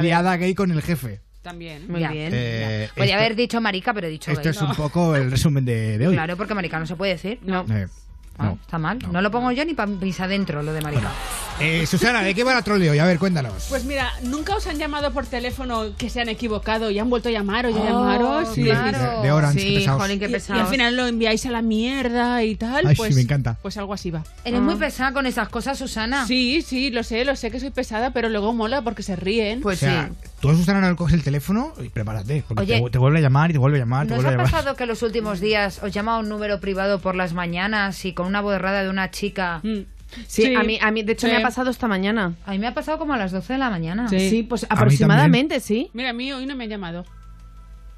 liada gay con el jefe. También. Muy bien. Eh, Podría esto- haber dicho marica, pero he dicho Esto gay. es un poco el resumen de, de hoy. Claro, porque marica no se puede decir. No. Eh, Ah, está mal. No. lo pongo yo ni para mis adentro, lo de marica. Eh, Susana, ¿de qué va la troll de hoy? A ver, cuéntanos. Pues mira, ¿nunca os han llamado por teléfono que se han equivocado y han vuelto a llamar o ya Oh, llamaros? y claro. De- de Orange, qué Sí, pesados. jolín, qué y- y, al final lo enviáis a la mierda y tal. Ay, sí, pues, me encanta. Pues algo así va. Eres muy pesada con esas cosas, Susana. Sí, sí, lo sé, lo sé que soy pesada, pero luego mola porque se ríen. Pues o sea, tú a Susana no le coges el teléfono y prepárate, porque Oye, te, te vuelve a llamar y te vuelve a llamar, te ¿No os vuelve a ha llamar. pasado que los últimos días os llama a un número privado por las mañanas y con una voz errada de una chica? Sí, a mí, a mí, de hecho, Sí. me ha pasado esta mañana. A mí me ha pasado como a las 12 de la mañana. Sí, pues aproximadamente, sí. Mira, a mí hoy no me han llamado.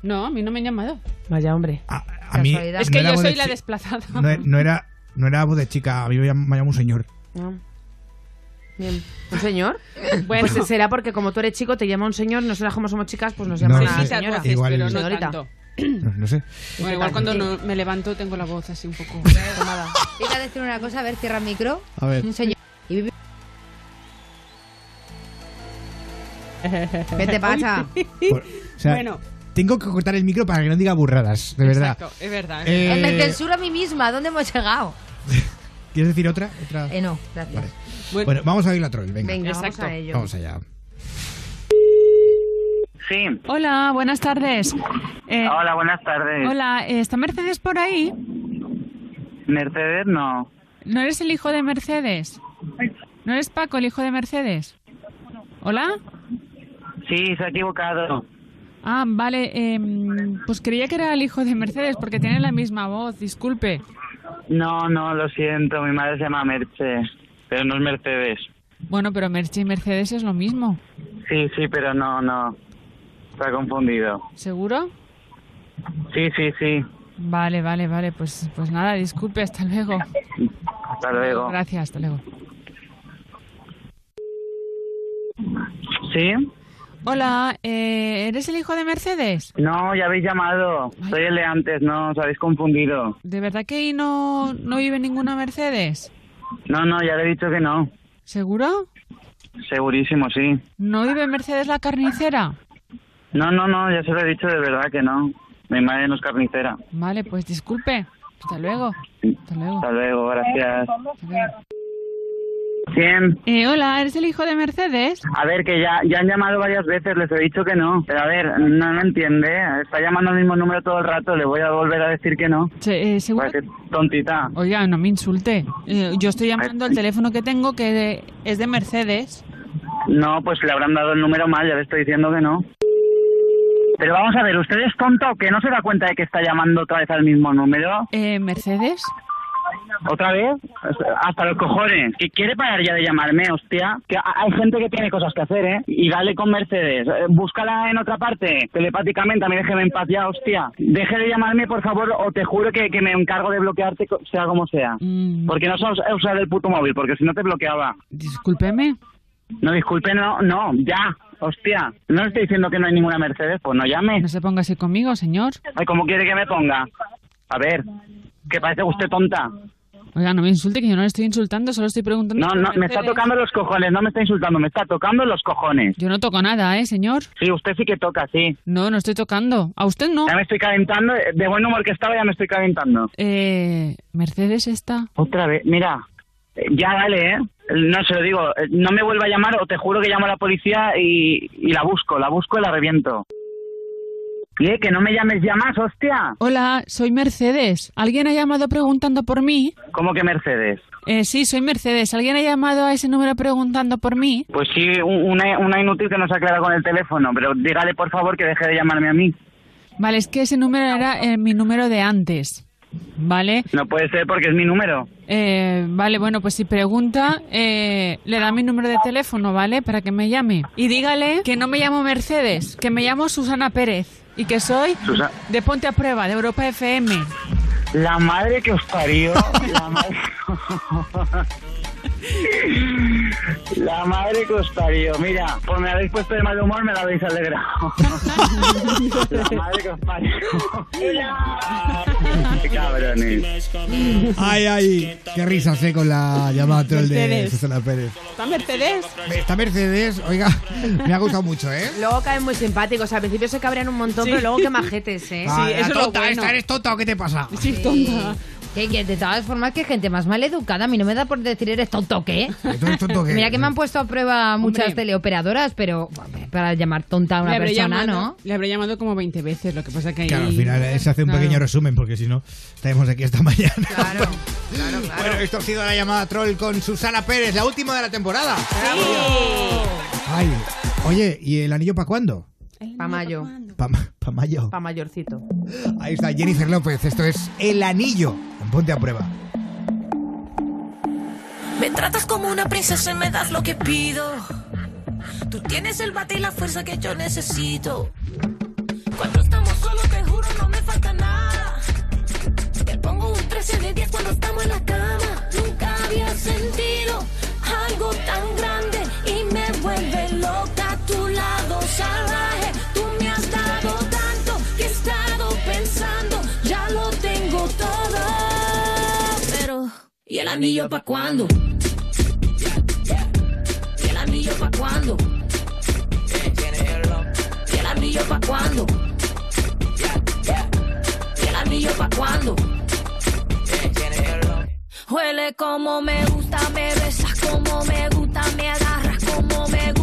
No, a mí no me han llamado. Vaya hombre. A mí Es que yo soy la desplazada. No, e- no era, no era voz de chica, a mí me llama un señor. Ah. Bien. ¿Un señor? Bueno. Pues será porque como tú eres chico, te llama un señor, nosotras como somos chicas, pues nos No llama una señora. Igual- pero no tanto. No, no sé. Bueno, igual cuando no- me levanto tengo la voz así un poco tomada. Iba a decir una cosa, a ver, cierra el micro. A ver. Un señor. Y vive- ¿Qué te pasa? Por- o sea, Bueno. Tengo que cortar el micro para que no diga burradas, de verdad. Exacto, es verdad. Eh, Me censuro a mí misma. ¿Dónde hemos llegado? ¿Quieres decir otra? otra? Eh, no, gracias. Bueno, vamos a oír la troll, venga. Venga, vamos a ello. Vamos allá. Sí. Hola, buenas tardes. Eh, Hola, buenas tardes. Hola, eh, ¿está Mercedes por ahí? Mercedes, no. ¿No eres el hijo de Mercedes? ¿No eres Paco, el hijo de Mercedes? ¿Hola? Sí, se ha equivocado. Ah, vale. em, pues creía que era el hijo de Mercedes porque tiene la misma voz. Disculpe. No, no, lo siento, mi madre se llama Merche, pero no es Mercedes. Bueno, pero Merche y Mercedes es lo mismo. Sí, sí, pero no, no. Está confundido. ¿Seguro? Sí, sí, sí. Vale, vale, vale. Pues, pues nada, disculpe. Hasta luego. Hasta luego. Gracias, hasta luego. ¿Sí? Hola, eh, ¿eres el hijo de Mercedes? No, ya habéis llamado. Soy el de antes, no, os habéis confundido. ¿De verdad que ahí no, no vive ninguna Mercedes? No, no, ya le he dicho que no. ¿Seguro? Segurísimo, sí. ¿No vive Mercedes la carnicera? No, no, no, ya se lo he dicho de verdad que no. Mi madre no es carnicera. Vale, pues disculpe. Hasta luego. Hasta luego. Hasta luego, gracias. ¿Quién? Eh, hola, ¿eres el hijo de Mercedes? A ver, que ya, ya han llamado varias veces, les he dicho que no. Pero a ver, no lo entiende. Está llamando al mismo número todo el rato, le voy a volver a decir que no. Se- eh, seguro- Parece tontita. Oiga, no me insulte. Eh, yo estoy llamando al teléfono que tengo que es de Mercedes. No, pues le habrán dado el número mal, ya le estoy diciendo que no. Pero vamos a ver, ¿usted es tonto o que no se da cuenta de que está llamando otra vez al mismo número? Eh, ¿Mercedes? ¿Otra vez? Hasta los cojones. ¿Que quiere parar ya de llamarme, hostia? Que ha- hay gente que tiene cosas que hacer, ¿eh? Y dale con Mercedes. Eh, Búscala en otra parte, telepáticamente. A mí déjeme en paz ya, hostia. Deje de llamarme, por favor, o te juro que, que me encargo de bloquearte, sea como sea. Porque no sabes usar el puto móvil, porque si no te bloqueaba. Discúlpeme. No, disculpe, no, no, ya. Hostia, no le estoy diciendo que no hay ninguna Mercedes, pues no llame. No se ponga así conmigo, señor. Ay, ¿cómo quiere que me ponga? A ver, que parece usted tonta. Oiga, no me insulte, que yo no le estoy insultando, solo estoy preguntando. No, no, me está tocando los cojones, no me está insultando, me está tocando los cojones. Yo no toco nada, ¿eh, señor? Sí, usted sí que toca, sí. No, no estoy tocando. ¿A usted no? Ya me estoy calentando, eh, de buen humor que estaba ya me estoy calentando. Eh, ¿Mercedes está? Otra vez, mira, eh, ya dale, ¿eh? No, se lo digo, eh, no me vuelva a llamar o te juro que llamo a la policía y, y la busco, la busco y la reviento. ¿Qué? ¿Que no me llames ya más, hostia? Hola, soy Mercedes. ¿Alguien ha llamado preguntando por mí? ¿Cómo que Mercedes? Eh, sí, soy Mercedes. ¿Alguien ha llamado a ese número preguntando por mí? Pues sí, un- una, una inútil que nos aclara con el teléfono, pero dígale por favor que deje de llamarme a mí. Vale, es que ese número era eh, mi número de antes. ¿Vale? No puede ser porque es mi número. Eh, vale, bueno, pues si pregunta, eh, le da mi número de teléfono, ¿vale? Para que me llame. Y dígale que no me llamo Mercedes, que me llamo Susana Pérez y que soy Susa- de Ponte a Prueba, de Europa FM. La madre que os parió. la madre... La madre que os parió. Mira, pues me habéis puesto de mal humor, me la habéis alegrado. La madre que os parió. Qué cabrones. Ay, ay, qué risas, eh, con la llamada troll de Mercedes. Susana Pérez. ¿Está Mercedes? Esta Mercedes, oiga, me ha gustado mucho, ¿eh? Luego caen muy simpáticos. Al principio se cabrean un montón, Sí. pero luego qué majetes, ¿eh? Ah, Sí, la eso es lo tonta, bueno. esta eres tonta o qué te pasa? Sí, tonta. Que, que de todas formas, que gente más mal educada. A mí no me da por decir eres tonto qué. ¿Tú eres tonto o qué? Mira que me han puesto a prueba muchas Hombre. teleoperadoras, pero hombre, para llamar tonta a una le, habré persona, llamado, ¿no? le habré llamado como 20 veces, lo que pasa que ahí... Claro, al final eh, se hace un Claro. pequeño resumen porque si no, estaremos aquí esta mañana. Claro, claro, claro. Bueno, esto ha sido la llamada troll con Susana Pérez, la última de la temporada. Ay, oye, ¿y el anillo para cuándo? Pa' mayo. Para mayo. Pa' mayorcito. Ahí está Jennifer López, esto es El Anillo. Ponte a prueba. Me tratas como una princesa y me das lo que pido. Tú tienes el bate y la fuerza que yo necesito. Cuando estamos solos, te juro, no me falta nada. Te pongo un 13 de 10 cuando estamos en la cama. Nunca había sentido algo tan grande y me vuelve loca a tu lado salvaje. ¿Y el anillo pa' cuándo? ¿Y el anillo pa' cuándo? ¿Y el anillo pa' cuándo? ¿Y el anillo pa' cuándo? Huele como me gusta, me besas como me gusta, me agarras como me gusta,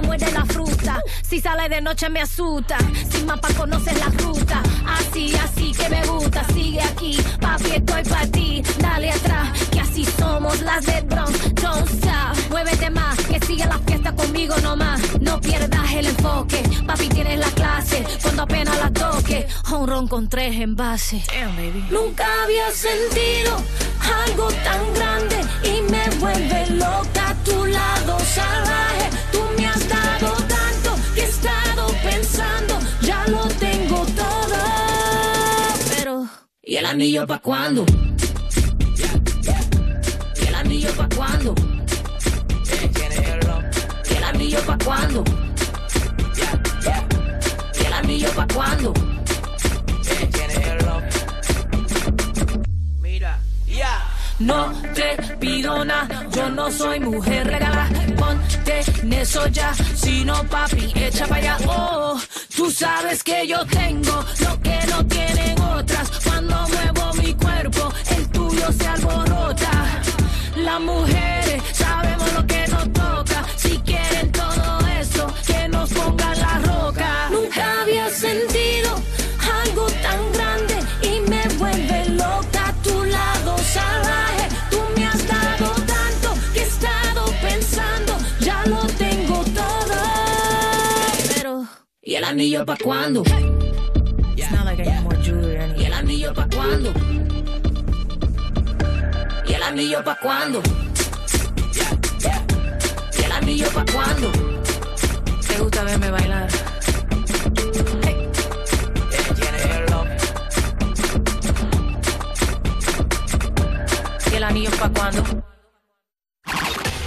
como muerde la fruta, si sale de noche me asusta, sin mapa conoces la ruta, así, así que me gusta, sigue aquí, papi estoy para ti, dale atrás, que así somos las de Bronx, don't stop, muévete más, que sigue la fiesta conmigo nomás, no pierdas el enfoque, papi tienes la clase, cuando apenas la toque, un ron con tres envases. Nunca había sentido algo tan grande y me vuelve loca a tu lado salvaje. ¿Y el anillo pa' cuándo? ¿Y el anillo pa' cuándo? ¿Y el anillo pa' cuándo? ¿Y el anillo pa' cuándo? No te pido nada, yo no soy mujer regalada. Ponte en eso ya, si no papi, echa para allá. Oh, tú sabes que yo tengo lo que no tienen otras. Cuando muevo mi cuerpo, el tuyo se alborota. Las mujeres sabemos lo que nos toca. Si quieren todo eso, que nos pongan la roca. Nunca había sentido algo tan grande y me vuelve loca a tu lado salvaje. Tú me has dado tanto que he estado pensando, ya lo tengo todo. Pero, ¿y el anillo pa' cuándo? ¿Y el anillo pa' cuándo? ¿Y el anillo pa' cuándo? ¿Y el anillo pa' cuándo? ¿Te gusta verme bailar? ¿Y el anillo pa' cuándo?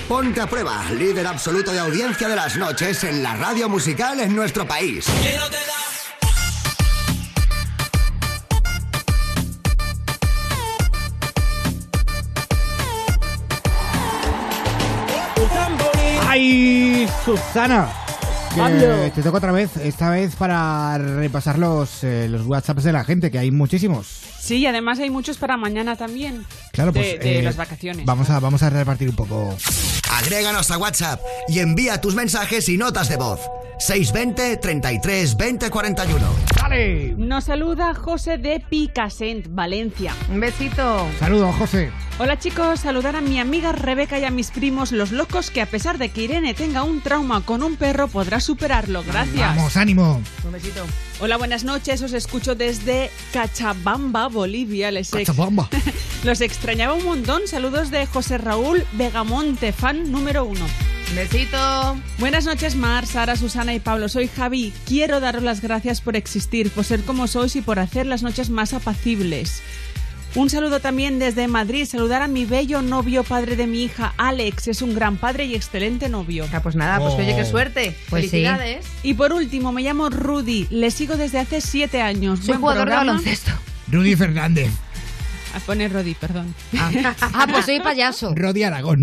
Ponte a prueba, líder absoluto de audiencia de las noches en la radio musical en nuestro país. ¡Ay, Susana! Que te toca otra vez, esta vez para repasar los, eh, los WhatsApps de la gente, que hay muchísimos. Sí, y además hay muchos para mañana también. Claro, de, pues. de eh, las vacaciones. Vamos a, vamos a repartir un poco. Agréganos a WhatsApp y envía tus mensajes y notas de voz. 620 33 20 41. ¡Dale! Nos saluda José de Picassent, Valencia. Un besito. Saludos, José. Hola chicos, saludar a mi amiga Rebeca y a mis primos los locos que a pesar de que Irene tenga un trauma con un perro podrá superarlo. Gracias. Vamos, ánimo. Un besito. Hola, buenas noches. Os escucho desde Cachabamba, Bolivia. Les ex-. Los extrañaba un montón. Saludos de José Raúl Vegamonte, fan número uno. Besito. Buenas noches, Mar, Sara, Susana y Pablo. Soy Javi. Quiero daros las gracias por existir, por ser como sois y por hacer las noches más apacibles. Un saludo también desde Madrid. Saludar a mi bello novio, padre de mi hija, Alex. Es un gran padre y excelente novio. Ah, pues nada, pues oye, qué suerte. Pues sí. Felicidades. Y por último, me llamo Rudy. Le sigo desde hace siete años. Soy Buen jugador de baloncesto. Rudy Fernández. Ah, pone Rodi, perdón. Ah, pues soy payaso. Rodi Aragón.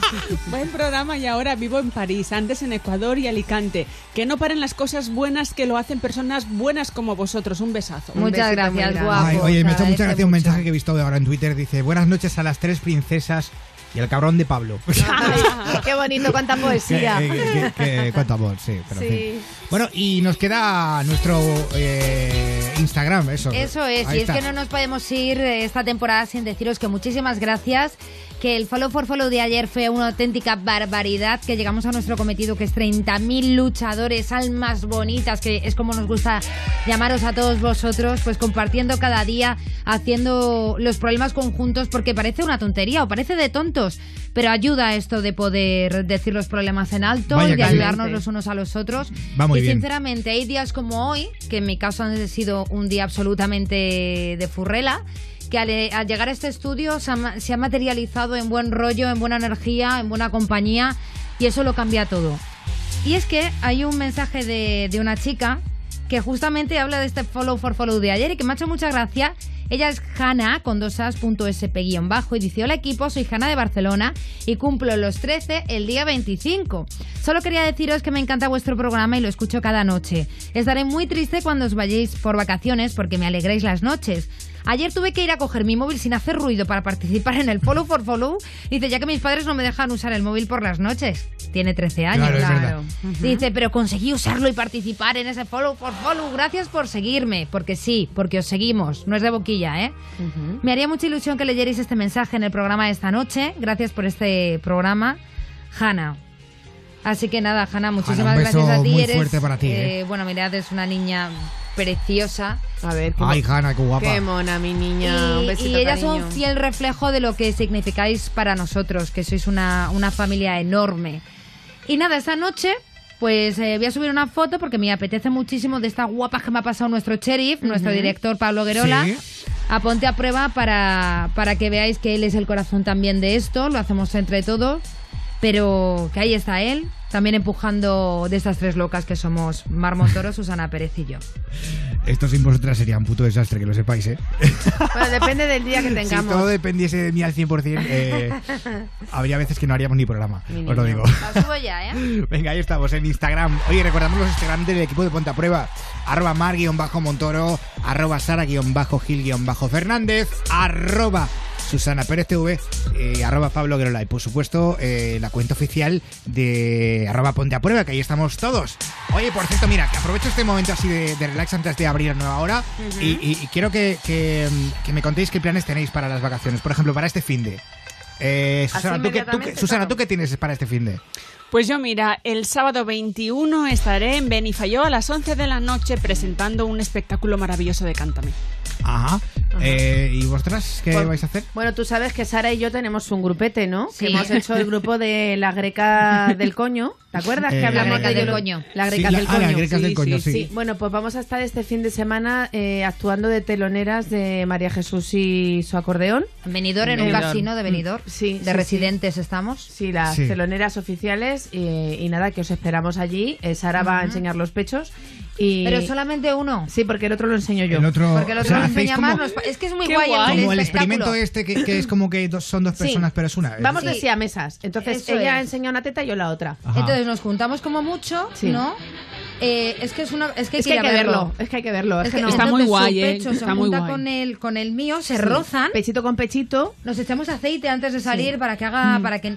Buen programa y ahora vivo en París, antes en Ecuador y Alicante. Que no paren las cosas buenas que lo hacen personas buenas como vosotros. Un besazo. Un Muchas muy gracias, guapo. Ay, oye, me ha hecho mucha gracia un mensaje que he visto ahora en Twitter. Dice, buenas noches a las tres princesas y el cabrón de Pablo. Qué bonito, cuánta poesía. Que- que- que- cuánto amor, sí. Pero en Sí. fin. Bueno, y nos queda nuestro eh, Instagram, eso. Eso es, Ahí y está. es que no nos podemos ir eh, esta temporada sin deciros que muchísimas gracias, que el follow for follow de ayer fue una auténtica barbaridad, que llegamos a nuestro cometido que es 30.000 luchadores, almas bonitas, que es como nos gusta llamaros a todos vosotros, pues compartiendo cada día, haciendo los problemas conjuntos, porque parece una tontería o parece de tontos, pero ayuda esto de poder decir los problemas en alto Vaya y de ayudarnos los unos a los otros. Va muy y bien. sinceramente, hay días como hoy, que en mi caso han sido un día absolutamente de furrela, que al, al llegar a este estudio se ha, ma- se ha materializado en buen rollo, en buena energía, en buena compañía, y eso lo cambia todo. Y es que hay un mensaje de, de una chica que justamente habla de este follow for follow de ayer y que me ha hecho mucha gracia. Ella es Hanna con dos as punto sp guion bajo y dice, hola equipo, soy Hanna de Barcelona y cumplo los 13 el día 25. Solo quería deciros que me encanta vuestro programa y lo escucho cada noche. Estaré muy triste cuando os vayáis por vacaciones porque me alegréis las noches. Ayer tuve que ir a coger mi móvil sin hacer ruido para participar en el follow for follow. Dice, ya que mis padres no me dejan usar el móvil por las noches. Tiene 13 años. Claro, verdad. Dice, pero conseguí usarlo y participar en ese follow for follow. Gracias por seguirme. Porque sí, porque os seguimos. No es de boquilla, ¿eh? Me haría mucha ilusión que leyerais este mensaje en el programa de esta noche. Gracias por este programa. Hanna. Así que nada, Hanna, muchísimas un beso gracias a ti. muy Eres, fuerte para ti, ¿eh? Bueno, mirad, es una niña preciosa. A ver, qué, Ay, Hanna, qué guapa. qué mona, mi niña. Un Y, besito, y ellas cariño. son un fiel reflejo de lo que significáis para nosotros, que sois una, una familia enorme. Y nada, esta noche, pues eh, voy a subir una foto porque me apetece muchísimo de esta guapa que me ha pasado nuestro sheriff, nuestro director Pablo Guerola. Sí. A ponte a prueba para, para que veáis que él es el corazón también de esto, lo hacemos entre todos, pero que ahí está él, también empujando de estas tres locas que somos Marmotoro, Susana Pérez y yo. Esto sin vosotras sería un puto desastre, que lo sepáis, ¿eh? Bueno, depende del día que Si tengamos. todo dependiese de mí al 100%, eh, habría veces que no haríamos ni programa. Mi Os lo digo. Subo ya, ¿eh? Venga, ahí estamos en Instagram. Oye, recordamos los Instagram del equipo de Ponte a Prueba. Arroba mar-montoro, arroba sara-gil-fernández, arroba Susana Pérez TV, eh, arroba Pablo Guerola. Y por supuesto, eh, la cuenta oficial de arroba Ponte a Prueba, que ahí estamos todos. Oye, por cierto, mira, que aprovecho este momento así de, de relax antes de abrir la nueva hora y, y- y quiero que, que, que me contéis qué planes tenéis para las vacaciones. Por ejemplo, para este fin de. Eh, Susana, ¿tú qué, tú Susana, claro. ¿tú qué tienes para este fin de? Pues yo, mira, el sábado 21 estaré en Benifayó a las 11 de la noche presentando un espectáculo maravilloso de Cántame. Ajá. Eh, ¿Y vosotras qué vais a hacer? Bueno, tú sabes que Sara y yo tenemos un grupete, ¿no? Sí. Que hemos hecho el grupo de la greca del coño. ¿Te acuerdas Eh, que hablamos La greca de del coño. La Sí, greca la- del ah, coño. las grecas del coño, sí. Bueno, pues vamos a estar este fin de semana eh, actuando de teloneras de María Jesús y su acordeón. Venidor en un casino de Benidorm. Sí, De sí, residentes estamos. Sí, las Sí. teloneras oficiales y, y nada, que os esperamos allí. Eh, Sara va a enseñar los pechos y... Pero solamente uno. Sí, porque el otro lo enseño yo. El otro, Porque el o otro sea, lo enseña como, más. nos Es que es muy guay, guay. como el experimento este que, que es como que dos, son dos Sí. personas, pero es una. Vamos Sí. de siamesas. Entonces Eso ella es. enseña una teta y yo la otra. Ajá. Entonces nos juntamos como mucho, Sí. ¿no? Eh, es que es una es que hay Es que, que hay ir a que verlo. Es que hay que verlo. Es Es que no. Está entonces muy guay, ¿eh? Está se muy junta guay. con el con el mío, se Sí. rozan. Pechito con pechito. Nos echamos aceite antes de salir Sí. para que haga para que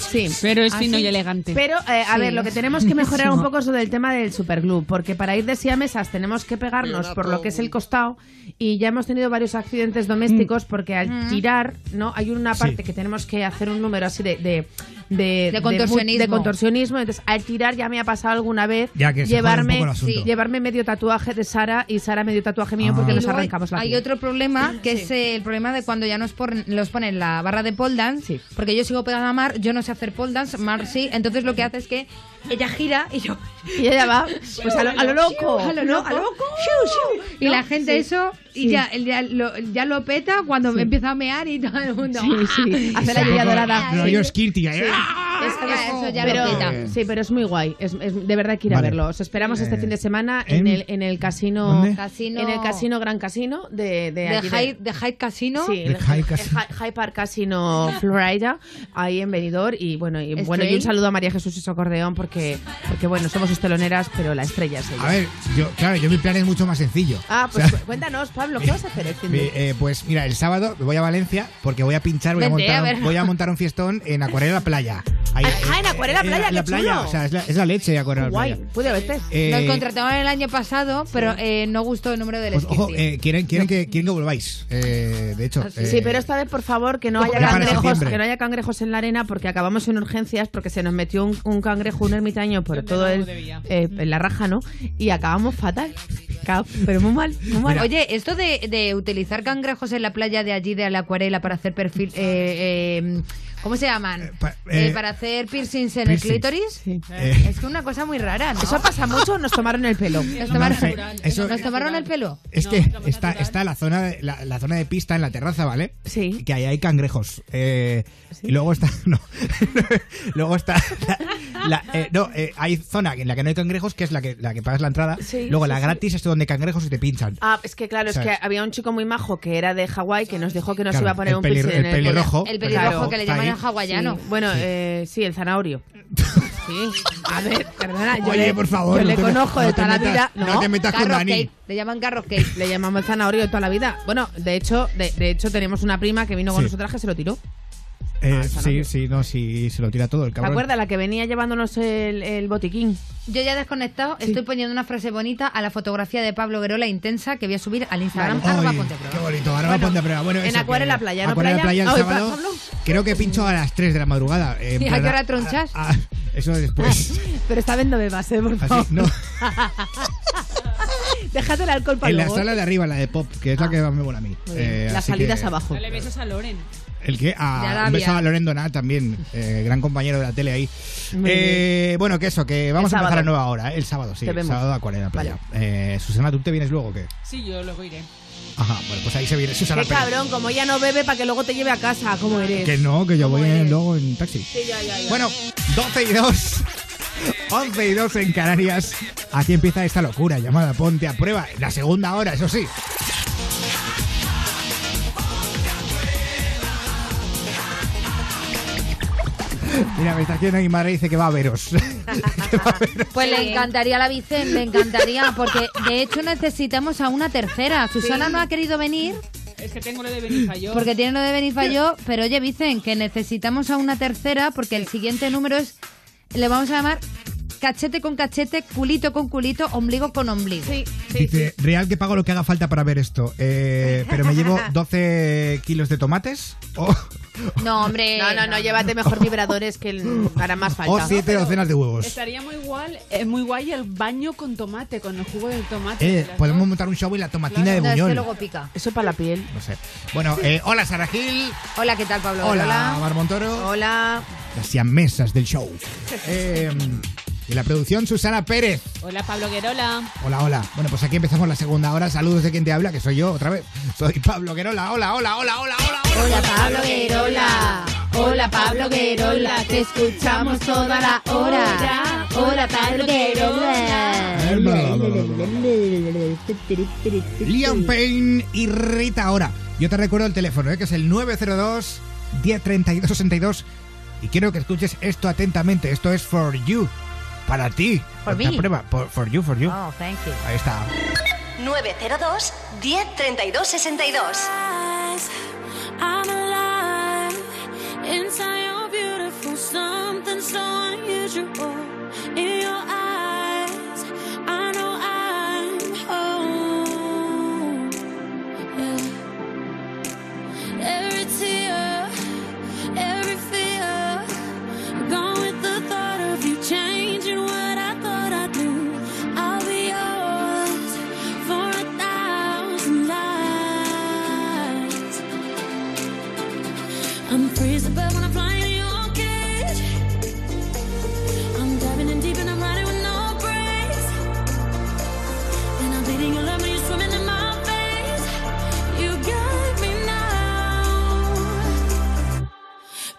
Sí. Pero es ¿Ah, fino sí? y elegante. Pero, eh, a Sí. ver, lo que tenemos que mejorar un poco es lo del tema del superglue, porque para ir de siamesas tenemos que pegarnos por lo que es el costado y ya hemos tenido varios accidentes domésticos porque al Mm. tirar, ¿no? Hay una Sí. parte que tenemos que hacer un número así de... de de, De contorsionismo. de contorsionismo. Entonces, al tirar ya me ha pasado alguna vez Ya que se jode un llevarme, poco el asunto. sí, llevarme medio tatuaje de Sara y Sara medio tatuaje mío porque Ah. nos Y luego arrancamos la Hay piel. otro problema que es eh, el problema de cuando ya nos ponen, los ponen la barra de pole dance, Sí. porque yo sigo pegada a Mar, yo no sé hacer pole dance, Mar sí, entonces lo que hace es que ella gira y yo... Y ella va, pues a lo, a lo loco. A lo loco. A lo loco. Shiu, shiu. Y la gente Sí. eso, y Sí. ya, ya, lo, ya lo peta cuando empieza a mear y todo el mundo... Sí, sí. Hace la lluvia dorada. Rollo Skirty. Ahí. Es que eso ya pero, lo peta. Sí, pero es muy guay. Es, es- de verdad que ir a verlo. Os esperamos este Eh, fin de semana en, ¿en- el, en el casino, ¿Dónde? Casino- En el casino Gran Casino de, de, De aquí Hyde, de Hyde Casino. Sí, De Hyde Casino. Park Casino Florida, ahí en Benidorm. Y bueno, y, bueno, y un saludo a María Jesús y su acordeón porque, porque bueno, somos sus teloneras, pero la estrella es ella. A ver, yo, claro, yo mi plan es mucho más sencillo. Ah, pues O sea, cu- cuéntanos, Pablo, ¿qué vas a hacer el fin de eh, pues mira, el sábado me voy a Valencia porque voy a pinchar, voy a, montar, a voy a montar un fiestón en Acuarela Playa. Ahí, Ah, en Acuarela Playa, la qué playa, chulo. o sea, es la, es la leche de Acuarela Guay, Playa. puede verte. Eh, Nos contrataron el año pasado, pero eh, no gustó el número del pues, ojo, eh, quieren, quieren, que, quieren que volváis. Eh, de hecho, Sí, eh, pero esta vez, por favor, que no Ya haya cangrejos, que no haya cangrejos en la arena, porque acabamos en urgencias, porque se nos metió un, un cangrejo, un ermitaño, por todo el, eh, en la raja, ¿no? Y acabamos fatal. Pero muy mal, muy mal. Oye, esto de, de utilizar cangrejos en la playa de allí, de la acuarela, para hacer perfil... eh, eh, ¿Cómo se llaman? pa- Eh, eh, para hacer piercings en piercings. el clítoris. Eh. Es que una cosa muy rara, ¿no? ¿Eso pasa mucho o nos tomaron el pelo? ¿Nos tomaron, No sé, eso- ¿Nos tomaron el pelo? Es que está, está la zona de, la, la zona de pista en la terraza, ¿vale? Sí. Que ahí hay cangrejos. Eh, Y luego está. No. luego está. la- la- eh, no, eh, hay zona en la que no hay cangrejos, que es la que, la que pagas la entrada. Sí, luego sí, la sí. gratis es donde hay cangrejos y te pinchan. Ah, es que claro, es que había un chico muy majo que era de Hawái que nos dijo que nos Claro, iba a poner un piercing en el pelirrojo. El pelirrojo que le llaman hawaiano. Sí, Bueno, eh, sí, el zanahorio. Sí, a ver, perdona. Yo Oye, le, por favor, Yo no le conozco no de toda la metas- vida. no te metas con Dani. cake. Le llaman carrot cake. Le llamamos el zanahorio de toda la vida. Bueno, de hecho, de, de hecho tenemos una prima que vino con Sí. nosotras que se lo tiró. Eh, sí, sí, no, sí, se lo tira todo el ¿Te cabrón. acuerdas? La que venía llevándonos el, el botiquín. Yo ya desconectado, estoy poniendo una frase bonita a la fotografía de Pablo Guerola intensa que voy a subir al Instagram. Ay, arroba ponte a prueba. qué bonito, ahora va a ponte a prueba. Bueno, en Acuarela Playa, ¿no, Acuarela playa? Playa el Ay, sábado. Pablo. Creo que pincho a las 3 de la madrugada. eh, ¿Y a qué hora tronchas? a- eso después. Pero esta vez no bebas, ¿eh? Por favor. Así, no. Déjate el alcohol para En la luego. sala de arriba, la de pop, que es la que más me mola a mí. Eh, Las salidas que- abajo. Dale besos a Loren. El que De a Arabia. un beso a Loren Donat también, eh, gran compañero de la tele ahí. Eh, bueno, que eso, que vamos El a empezar sábado. a nueva hora, ¿eh? el sábado, sí, Te el vemos. sábado a Acuarela Playa. Eh, Susana, ¿tú te vienes luego o qué? Sí, yo luego iré. Ajá, bueno, pues ahí se viene Susana Qué Pérez. cabrón, como ella no bebe para que luego te lleve a casa. ¿Cómo eres? Que no, que yo voy en- luego en taxi. Sí, ya, ya, ya. Bueno, 12 y 2. 11 y 2 en Canarias. Aquí empieza esta locura llamada Ponte a Prueba. La segunda hora, eso sí. Mira, me está haciendo mi madre dice que va a veros. Pues le encantaría a la Vicen, le encantaría, porque de hecho necesitamos a una tercera. Susana no ha querido venir Es que tengo lo de Benifayó. porque tiene lo de Benifayó, pero oye, Vicen, que necesitamos a una tercera porque el siguiente número es, le vamos a llamar cachete con cachete, culito con culito, ombligo con ombligo. Sí, Dice, real que pago lo que haga falta para ver esto. Eh, pero me llevo 12 kilos de tomates o, No, hombre. No, no, no, llévate mejor vibradores que el- hará más falta. o 7 docenas de huevos. Estaría muy igual, eh, muy guay el baño con tomate, con el jugo del tomate. Eh, podemos montar un show en la tomatina de No, es que Buñol. luego pica. Eso para la piel. No sé. Bueno, eh, hola Sara Gil. Hola, ¿qué tal, Pablo? Hola, Mar Montoro. Hola. Las siamesas del show. Eh, y la producción, Susana Pérez. Hola, Pablo Guerola. Hola, hola. Bueno, pues aquí empezamos la segunda hora. Saludos de quien te habla, que soy yo otra vez. Soy Pablo Guerola. Hola, hola, hola, hola, hola. Hola Pablo Guerola. Hola Pablo Guerola. Te escuchamos toda la hora. Hola Pablo Liam Payne y Rita ahora. Yo te recuerdo el teléfono, ¿eh? que es el 902 1032 62 y quiero que escuches esto atentamente. Esto es for you, para ti. For me. prueba. For, for you, for you. Oh, thank you. Ahí está. 902 1032 62. I'm alive inside your beautiful something so unusual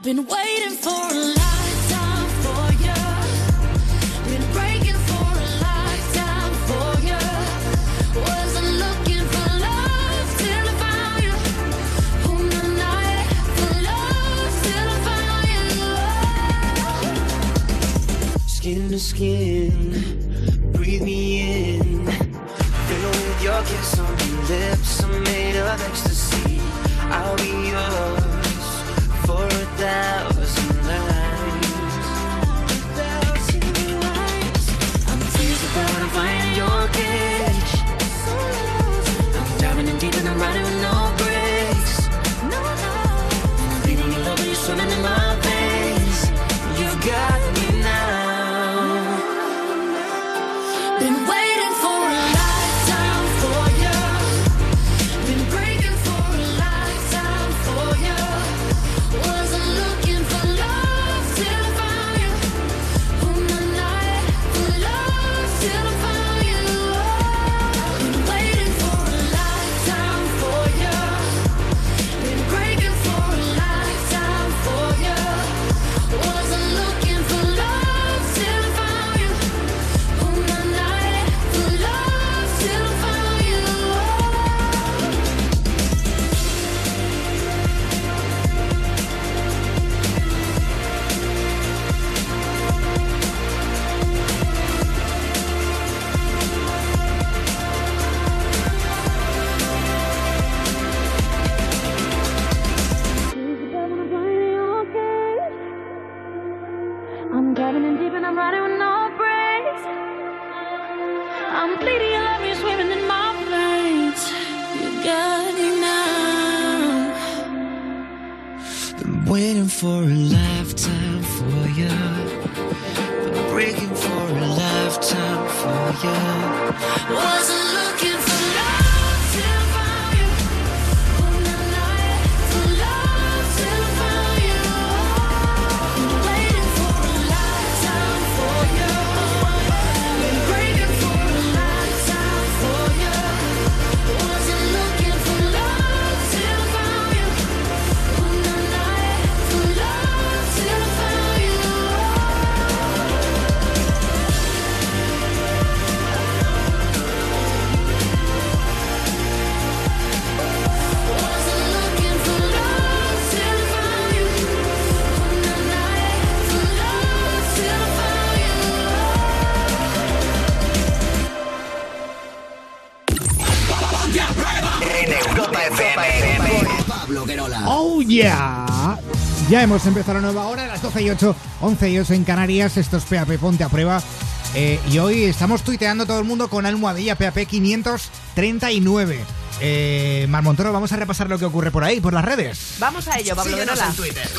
Been waiting for a lifetime for you. Been breaking for a lifetime for you. Wasn't looking for love till I found you. On the night for love till I found you. Skin to skin, breathe me in. Fill with your kiss on your lips, I'm made of ecstasy. I'll be yours for a thousand nights. Thousand nights. I'm tears without a fire in your cage. Ya hemos empezado la nueva hora, las 12 y 8, 11 y 8 en Canarias. Esto es PAP Ponte a Prueba. Eh, y hoy estamos tuiteando todo el mundo con almohadilla PAP 539. Eh, Mar Montoro, vamos a repasar lo que ocurre por ahí, por las redes. Vamos a ello, Pablo Síguenos en Twitter.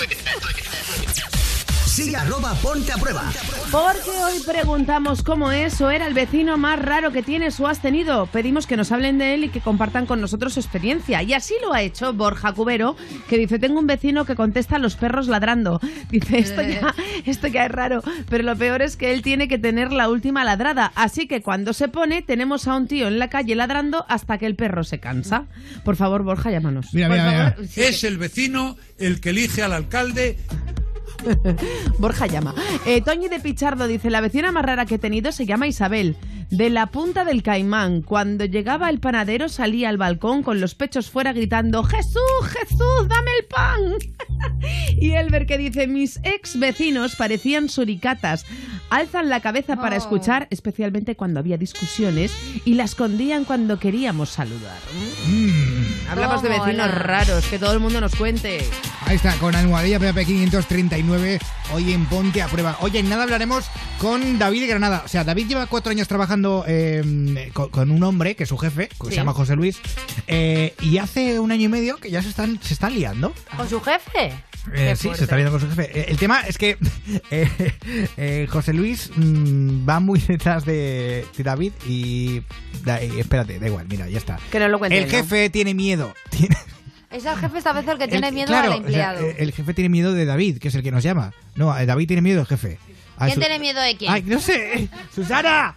Sigue arroba ponte a prueba. Porque hoy preguntamos cómo es o era el vecino más raro que tienes o has tenido. Pedimos que nos hablen de él y que compartan con nosotros su experiencia. Y así lo ha hecho Borja Cubero, que dice, tengo un vecino que contesta a los perros ladrando. Dice, esto ya, esto ya es raro, pero lo peor es que él tiene que tener la última ladrada. Así que cuando se pone, tenemos a un tío en la calle ladrando hasta que el perro se cansa. Por favor, Borja, llámanos. Mira, mira, mira. Es el vecino el que elige al alcalde. Borja llama. Eh, Toñi de Pichardo dice, la vecina más rara que he tenido se llama Isabel, de la punta del Caimán. Cuando llegaba el panadero salía al balcón con los pechos fuera gritando, Jesús, Jesús, dame el pan. y Elber que dice, mis ex vecinos parecían suricatas. Alzan la cabeza para Oh. escuchar, especialmente cuando había discusiones, y la escondían cuando queríamos saludar. Hablamos de vecinos hola. raros, que todo el mundo nos cuente. Ahí está, con almohadilla PAP 539, hoy en Ponte a Prueba. Oye, en nada hablaremos con David de Granada. O sea, David lleva cuatro años trabajando eh, con, con un hombre, que es su jefe, que Sí. se llama José Luis, eh, y hace un año y medio que ya se están, se están liando. ¿Con su jefe? Eh, sí, fuerte. se está viendo con su jefe. El tema es que eh, eh, José Luis mm, va muy detrás de, de David y, da- y espérate, da igual, mira, ya está. Que no lo cuente El jefe tiene miedo. Tiene- Es el jefe esta vez el que tiene el- miedo claro, al o sea, empleado. eh, el jefe tiene miedo de David, que es el que nos llama. No, eh, David tiene miedo del jefe. ¿Quién su- tiene miedo de quién? Ay, no sé. Susana.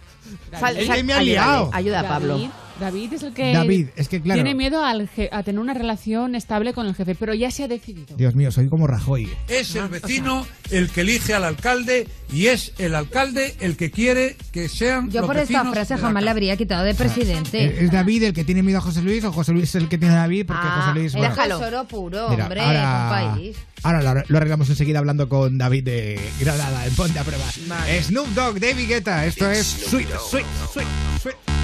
Sal- Es sal- que me ha ayúdale, liado. Ayuda a Pablo. David es el que David, es que claro. tiene miedo al a tener una relación estable con el jefe, pero ya se ha decidido. Dios mío, soy como Rajoy. Es el vecino el que elige al alcalde y es el alcalde el que quiere que sean Yo los por esta frase la jamás le habría quitado de presidente. ¿Es David el que tiene miedo a José Luis o José Luis el que tiene a David? Porque Ah, José Luis. el bueno, puro, Mira, hombre, ahora, país. ahora lo, lo arreglamos enseguida hablando con David de Granada, en Ponte a Prueba. Snoop Dogg, David Guetta, esto es Sweet, Sweet, Sweet, Sweet.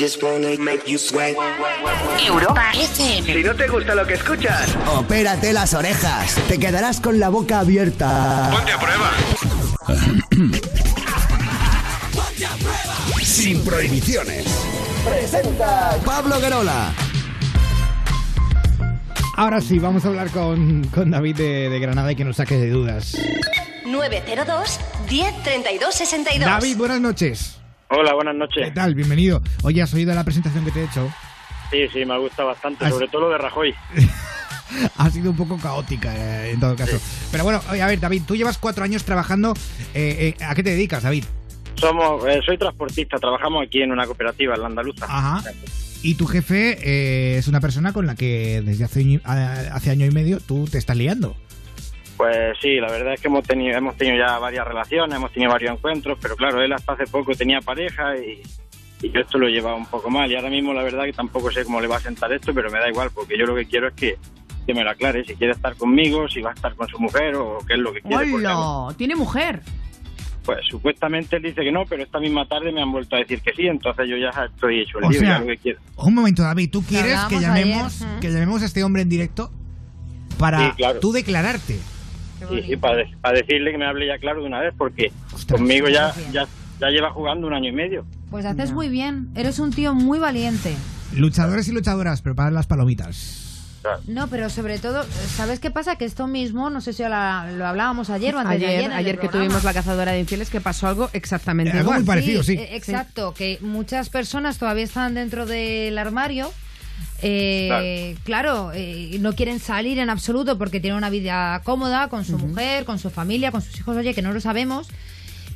Just wanna make you sweat. Europa FM. Si no te gusta lo que escuchas, opérate las orejas. Te quedarás con la boca abierta. Ponte a prueba. Sin prohibiciones. Presenta Pablo Guerola. Ahora sí, vamos a hablar con, con David de, de Granada y que nos saque de dudas. 902 10 32 62. David, buenas noches. Hola, buenas noches. ¿Qué tal? Bienvenido. Oye, ¿has oído la presentación que te he hecho? Sí, sí, me gusta bastante, Has- sobre todo lo de Rajoy. Ha sido un poco caótica eh, en todo caso. Pero bueno, oye, a ver, David, tú llevas cuatro años trabajando. eh, eh, ¿A qué te dedicas, David? Somos, eh, soy transportista, trabajamos aquí en una cooperativa, en la andaluza. Ajá. Y tu jefe eh, es una persona con la que desde hace, hace año y medio tú te estás liando. Pues sí, la verdad es que hemos tenido, hemos tenido ya varias relaciones, hemos tenido varios encuentros, pero claro, él hasta hace poco tenía pareja y, y yo esto lo llevaba un poco mal. Y ahora mismo la verdad que tampoco sé cómo le va a sentar esto, pero me da igual, porque yo lo que quiero es que, que me lo aclare, si quiere estar conmigo, si va a estar con su mujer o qué es lo que quiere. ¡Hola! ¿Tiene mujer? pues supuestamente él dice que no, pero esta misma tarde me han vuelto a decir que sí, entonces yo ya estoy hecho el O lío, sea, ya lo que quiero. Un momento, David, ¿tú quieres que llamemos, ayer. que llamemos a este hombre en directo para Sí, claro. tú declararte? Sí, sí, para, de- para decirle que me hable ya claro de una vez, porque Ostras. Conmigo ya, ya, ya lleva jugando un año y medio. Pues haces muy bien. Eres un tío muy valiente. Luchadores y luchadoras, preparad las palomitas. No, pero sobre todo, ¿sabes qué pasa? Que esto mismo, no sé si la- lo hablábamos ayer o antes de ayer. Ayer, ayer que programa. tuvimos la cazadora de infieles que pasó algo exactamente Algo igual. muy parecido, sí. eh, exacto, que muchas personas todavía están dentro del armario. eh, claro, eh, no quieren salir en absoluto porque tienen una vida cómoda con su mujer, con su familia, con sus hijos, oye, que no lo sabemos.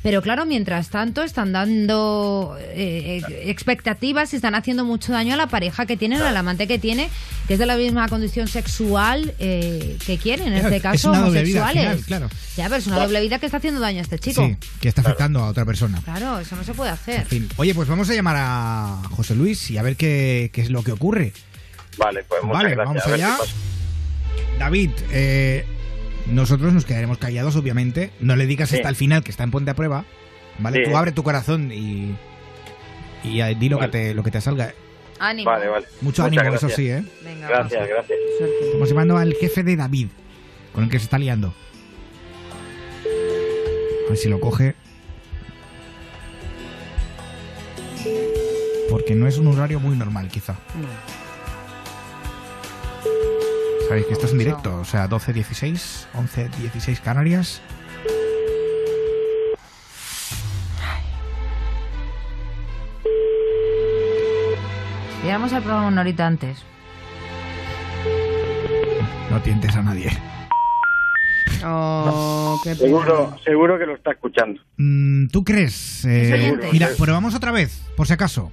Pero claro, mientras tanto están dando eh, expectativas y están haciendo mucho daño a la pareja que tienen, al amante que tiene, que es de la misma condición sexual eh, que quieren, en este Es caso doble vida al homosexuales. final, claro. Ya, pero es una doble vida que está haciendo daño a este chico. Sí, que está afectando a otra persona. Claro, eso no se puede hacer. En fin. Oye, pues vamos a llamar a José Luis y a ver qué, qué es lo que ocurre. Vale, pues muchas Vale, gracias. vamos A ver allá. qué pasa. David, eh, nosotros nos quedaremos callados, obviamente. No le digas Sí. hasta el final que está en ponte a prueba. ¿Vale? Sí. Tú abre tu corazón y, y di lo, que te, lo que te salga. Ánimo. Vale, vale. Mucho Muchas ánimo, eso sí, ¿eh? Venga, Gracias, gracias. Estamos llamando al jefe de David, con el que se está liando. A ver si lo coge. Porque no es un horario muy normal, quizá. Sabéis que esto es en directo, o sea, 12-16, 11-16 Canarias. Llegamos al programa una horita antes. No tientes a nadie. Oh, qué. Seguro, seguro que lo está escuchando. Mm, ¿Tú crees? Eh, Seguro. mira, probamos otra vez, por si acaso.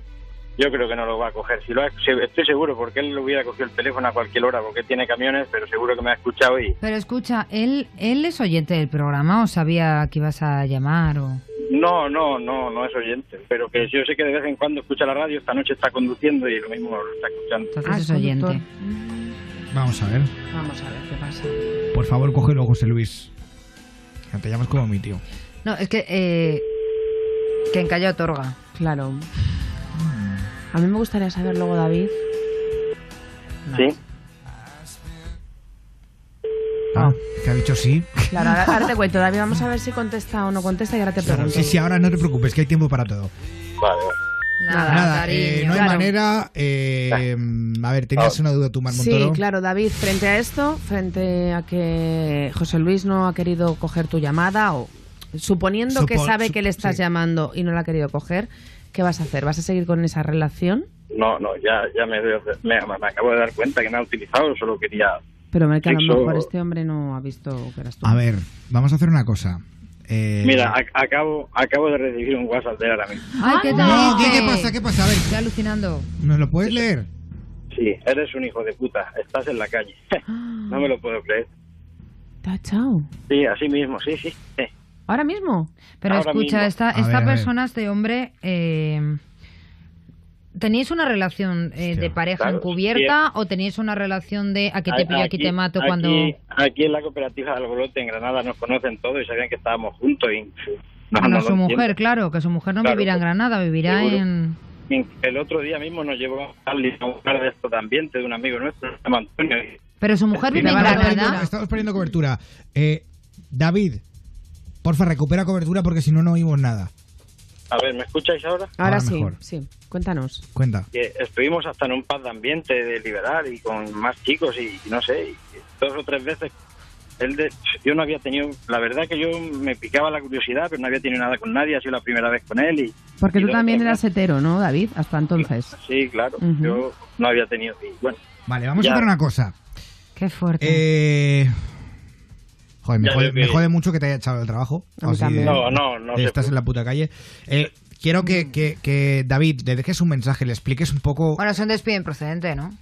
Yo creo que no lo va a coger. Si lo ha- estoy seguro, porque él lo hubiera cogido el teléfono a cualquier hora, porque tiene camiones, pero seguro que me ha escuchado y... Pero escucha, ¿él, ¿él es oyente del programa o sabía que ibas a llamar? o No, no, no, no es oyente, pero que yo sé que de vez en cuando escucha la radio, esta noche está conduciendo y lo mismo lo está escuchando. Entonces es oyente. Vamos a ver. Vamos a ver qué pasa. Por favor, cógelo, José Luis. Que te llamas como mi tío. No, es que... Eh, que en calle otorga. Claro. A mí me gustaría saber luego, David. Sí. Ah, que ha dicho sí. Claro, ahora, ahora te cuento, David. Vamos a ver si contesta o no contesta y ahora te pregunto. Sí, sí, ahora no te preocupes, que hay tiempo para todo. Vale. Nada, Nada, cariño. eh, no hay Claro. manera. eh, a ver, tenías una duda tú, Mar Sí, claro, David, frente a esto, frente a que José Luis no ha querido coger tu llamada o suponiendo que Supo- sabe sup- que le estás llamando y no la ha querido coger, ¿qué vas a hacer? ¿Vas a seguir con esa relación? No, no, ya, ya me, me, me acabo de dar cuenta que me ha utilizado, solo quería... Pero me que a lo mejor este hombre no ha visto que eras tú. A ver, vamos a hacer una cosa. Eh, Mira, a- acabo, acabo de recibir un WhatsApp de él ahora mismo. Ay, ¿qué No, dice? ¿qué- qué pasa? ¿Qué pasa? A ver. Estoy alucinando. ¿nos lo puedes leer? Sí, eres un hijo de puta, estás en la calle. no me lo puedo creer. ¿Te ha echado? Sí, así mismo, sí, sí. ¿Ahora mismo? Pero Ahora escucha, mismo. esta, A esta ver, a persona, este hombre, eh, ¿teníais una relación eh, de pareja claro, encubierta o teníais una relación de aquí te pillo, aquí, te mato aquí- cuando... Aquí en la cooperativa del Golote en Granada nos conocen todos y sabían que estábamos juntos y... No, Bueno, no lo su mujer, entiendo. claro, que su mujer no Claro, vivirá en Granada, vivirá seguro. en... El otro día mismo nos llevó a buscar de esto de ambiente de un amigo nuestro, se llama Antonio. Pero su mujer vive en Granada. Estamos perdiendo cobertura. Eh, David, porfa, recupera cobertura porque si no, no oímos nada. A ver, ¿me escucháis ahora? Ahora, Ahora sí, mejor. sí. Cuéntanos. Cuenta. Que estuvimos hasta en un pub de ambiente de liberal y con más chicos y, y no sé, y dos o tres veces. Él de, yo no había tenido, la verdad que yo me picaba la curiosidad, pero no había tenido nada con nadie, ha sido la primera vez con él y Porque y tú también eras hetero, ¿no, David? Hasta entonces. Sí, claro, Ujú. yo no había tenido, y bueno. Vale, vamos Ya. a hacer una cosa. Qué fuerte. Eh, joder, me jode, que- me jode mucho que te haya echado del trabajo. A mí Así también. de- No, no, no Estás en la puta calle. Eh, quiero que, que- que, David le dejes un mensaje, le expliques un poco... Bueno, es un despido improcedente, ¿no?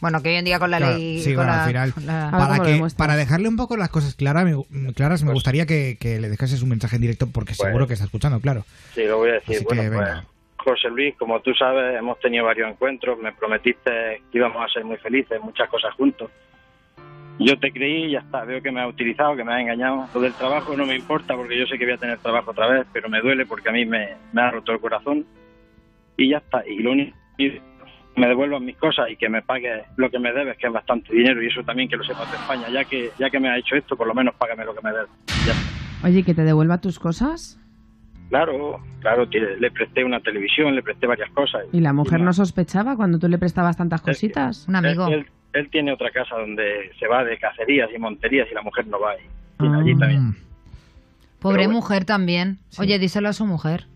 Bueno, que hoy en día con la Claro, ley... sí, con bueno, la- al final, la- para, que, para dejarle un poco las cosas claras, me, claras, me gustaría que, que le dejases un mensaje en directo porque seguro que está escuchando, claro. Sí, lo voy a decir. Así bueno, que, pues, venga. José Luis, como tú sabes, hemos tenido varios encuentros. Me prometiste que íbamos a ser muy felices, muchas cosas juntos. Yo te creí y ya está. Veo que me has utilizado, que me has engañado. Lo del trabajo no me importa porque yo sé que voy a tener trabajo otra vez, pero me duele porque a mí me, me ha roto el corazón. Y ya está. Y lo único que me devuelvan mis cosas y que me pague lo que me debes, que es bastante dinero. Y eso también que lo sepas de España. Ya que ya que me has hecho esto, por lo menos págame lo que me debes. Ya está. Oye, que te devuelva tus cosas. Claro, claro, le presté una televisión, le presté varias cosas. ¿Y la mujer no sospechaba cuando tú le prestabas tantas cositas? Un amigo. Él, él tiene otra casa donde se va de cacerías y monterías y la mujer no va. Y, Ah. y allí también. Pobre bueno. mujer también. Oye, díselo a su mujer.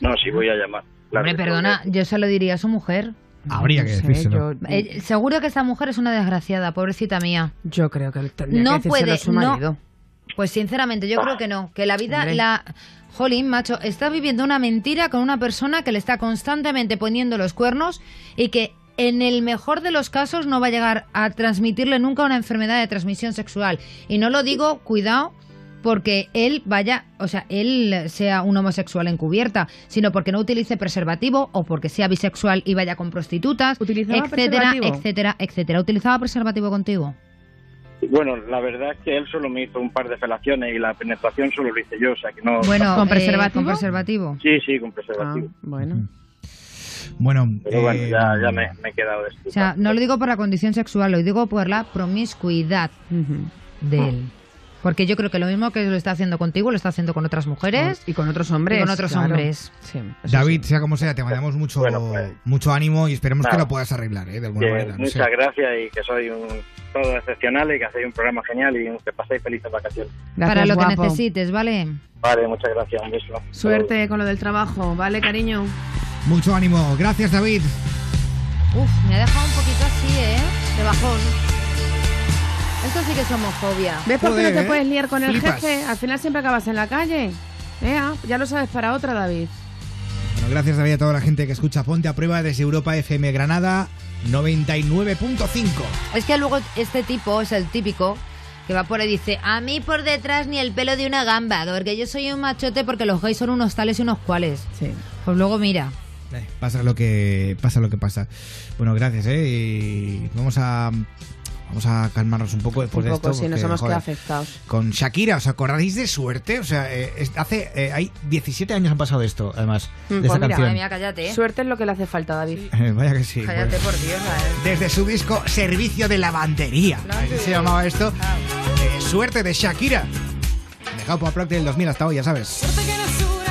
No, sí voy a llamar. Claro Hombre, que perdona, yo se lo diría a su mujer. Habría que decírselo. Eh, seguro que esta mujer es una desgraciada, pobrecita mía. Yo creo que tendría no que puede, a su no. marido. Pues sinceramente, yo creo que no. Que la vida, Hombre. la. Jolín, macho, está viviendo una mentira con una persona que le está constantemente poniendo los cuernos y que en el mejor de los casos no va a llegar a transmitirle nunca una enfermedad de transmisión sexual. Y no lo digo, cuidado, porque él vaya, o sea, él sea un homosexual encubierta, sino porque no utilice preservativo o porque sea bisexual y vaya con prostitutas, ¿Utilizaba etcétera, preservativo? etcétera, etcétera. ¿Utilizaba preservativo contigo? Bueno, la verdad es que él solo me hizo un par de felaciones y la penetración solo lo hice yo, o sea que no... Bueno, ¿Con eh, preservativo? con preservativo. Sí, sí, con preservativo. bueno. Bueno, Pero bueno, eh, ya, ya me, me he quedado. O sea, no lo digo por la condición sexual, lo digo por la promiscuidad de él. Porque yo creo que lo mismo que lo está haciendo contigo, lo está haciendo con otras mujeres. Y con otros hombres. Y con otros claro. hombres. Sí. David, sea como sea, te mandamos mucho, mucho ánimo y esperemos que Nada. lo puedas arreglar, ¿eh? De alguna Bien, manera. no muchas gracias y que soy un todo excepcional y que hacéis un programa genial y que paséis felices vacaciones. para lo que guapo. necesites, ¿vale? Vale, muchas gracias, un beso. Suerte con lo del trabajo, ¿vale, cariño? Mucho ánimo. Gracias, David. Uf, me ha dejado un poquito así, ¿eh? De bajón. Esto sí que es homofobia. ¿Ves por qué no te ¿eh? puedes liar con el jefe? Al final siempre acabas en la calle. Ea, ya lo sabes para otra, David. Bueno, gracias David a toda la gente que escucha Ponte a Prueba desde Europa FM Granada 99.5. Es que luego este tipo es el típico que va por ahí y dice, a mí por detrás ni el pelo de una gamba, porque yo soy un machote porque los gays son unos tales y unos cuales. Sí. Pues luego mira. Eh, Pasa lo que pasa lo que pasa. Bueno, gracias, ¿eh? Y vamos a vamos a calmarnos un poco después Un de poco, esto. sí, nos hemos quedado afectados. Con Shakira, ¿os acordáis de suerte? O sea, eh, hace eh, hay 17 años han pasado de esto, además, Mm, de pues esta mira, canción. Madre mía, cállate. ¿eh? Suerte es lo que le hace falta, David. Eh, vaya que sí. Cállate pues. por Dios, a ver. Desde su disco Servicio de Lavandería. Así se llamaba esto. Eh, suerte de Shakira. Dejado por Proc del 2000 hasta hoy, ya sabes. Suerte que Nasura ya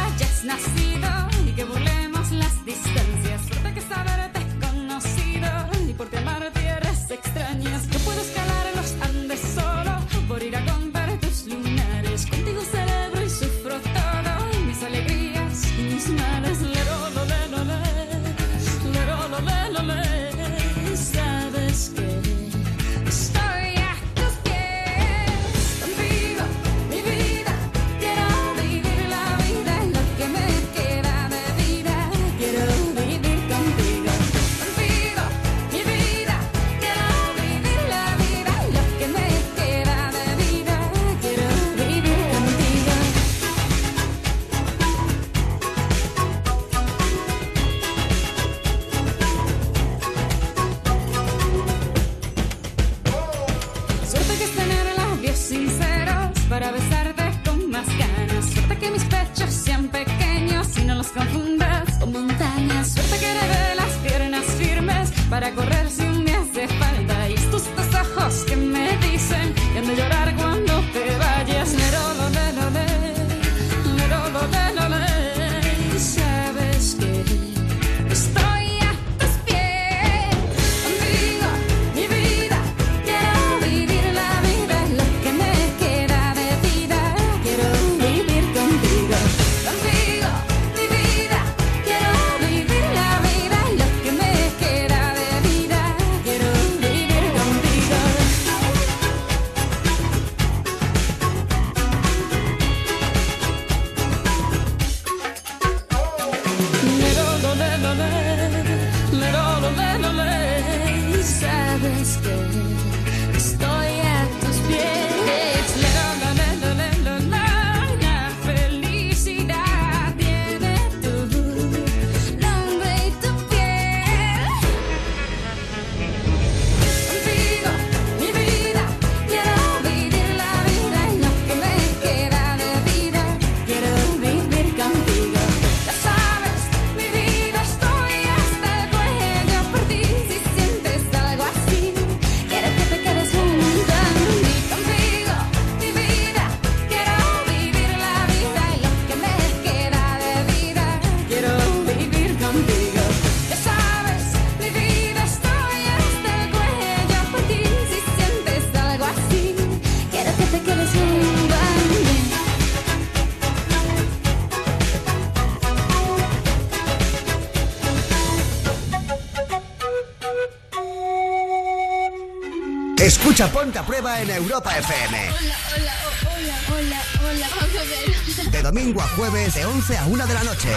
Escucha Ponte a Prueba en Europa FM. Hola, hola, hola, hola, hola, Pablo Guerola. De domingo a jueves, de 11 a 1 de la noche.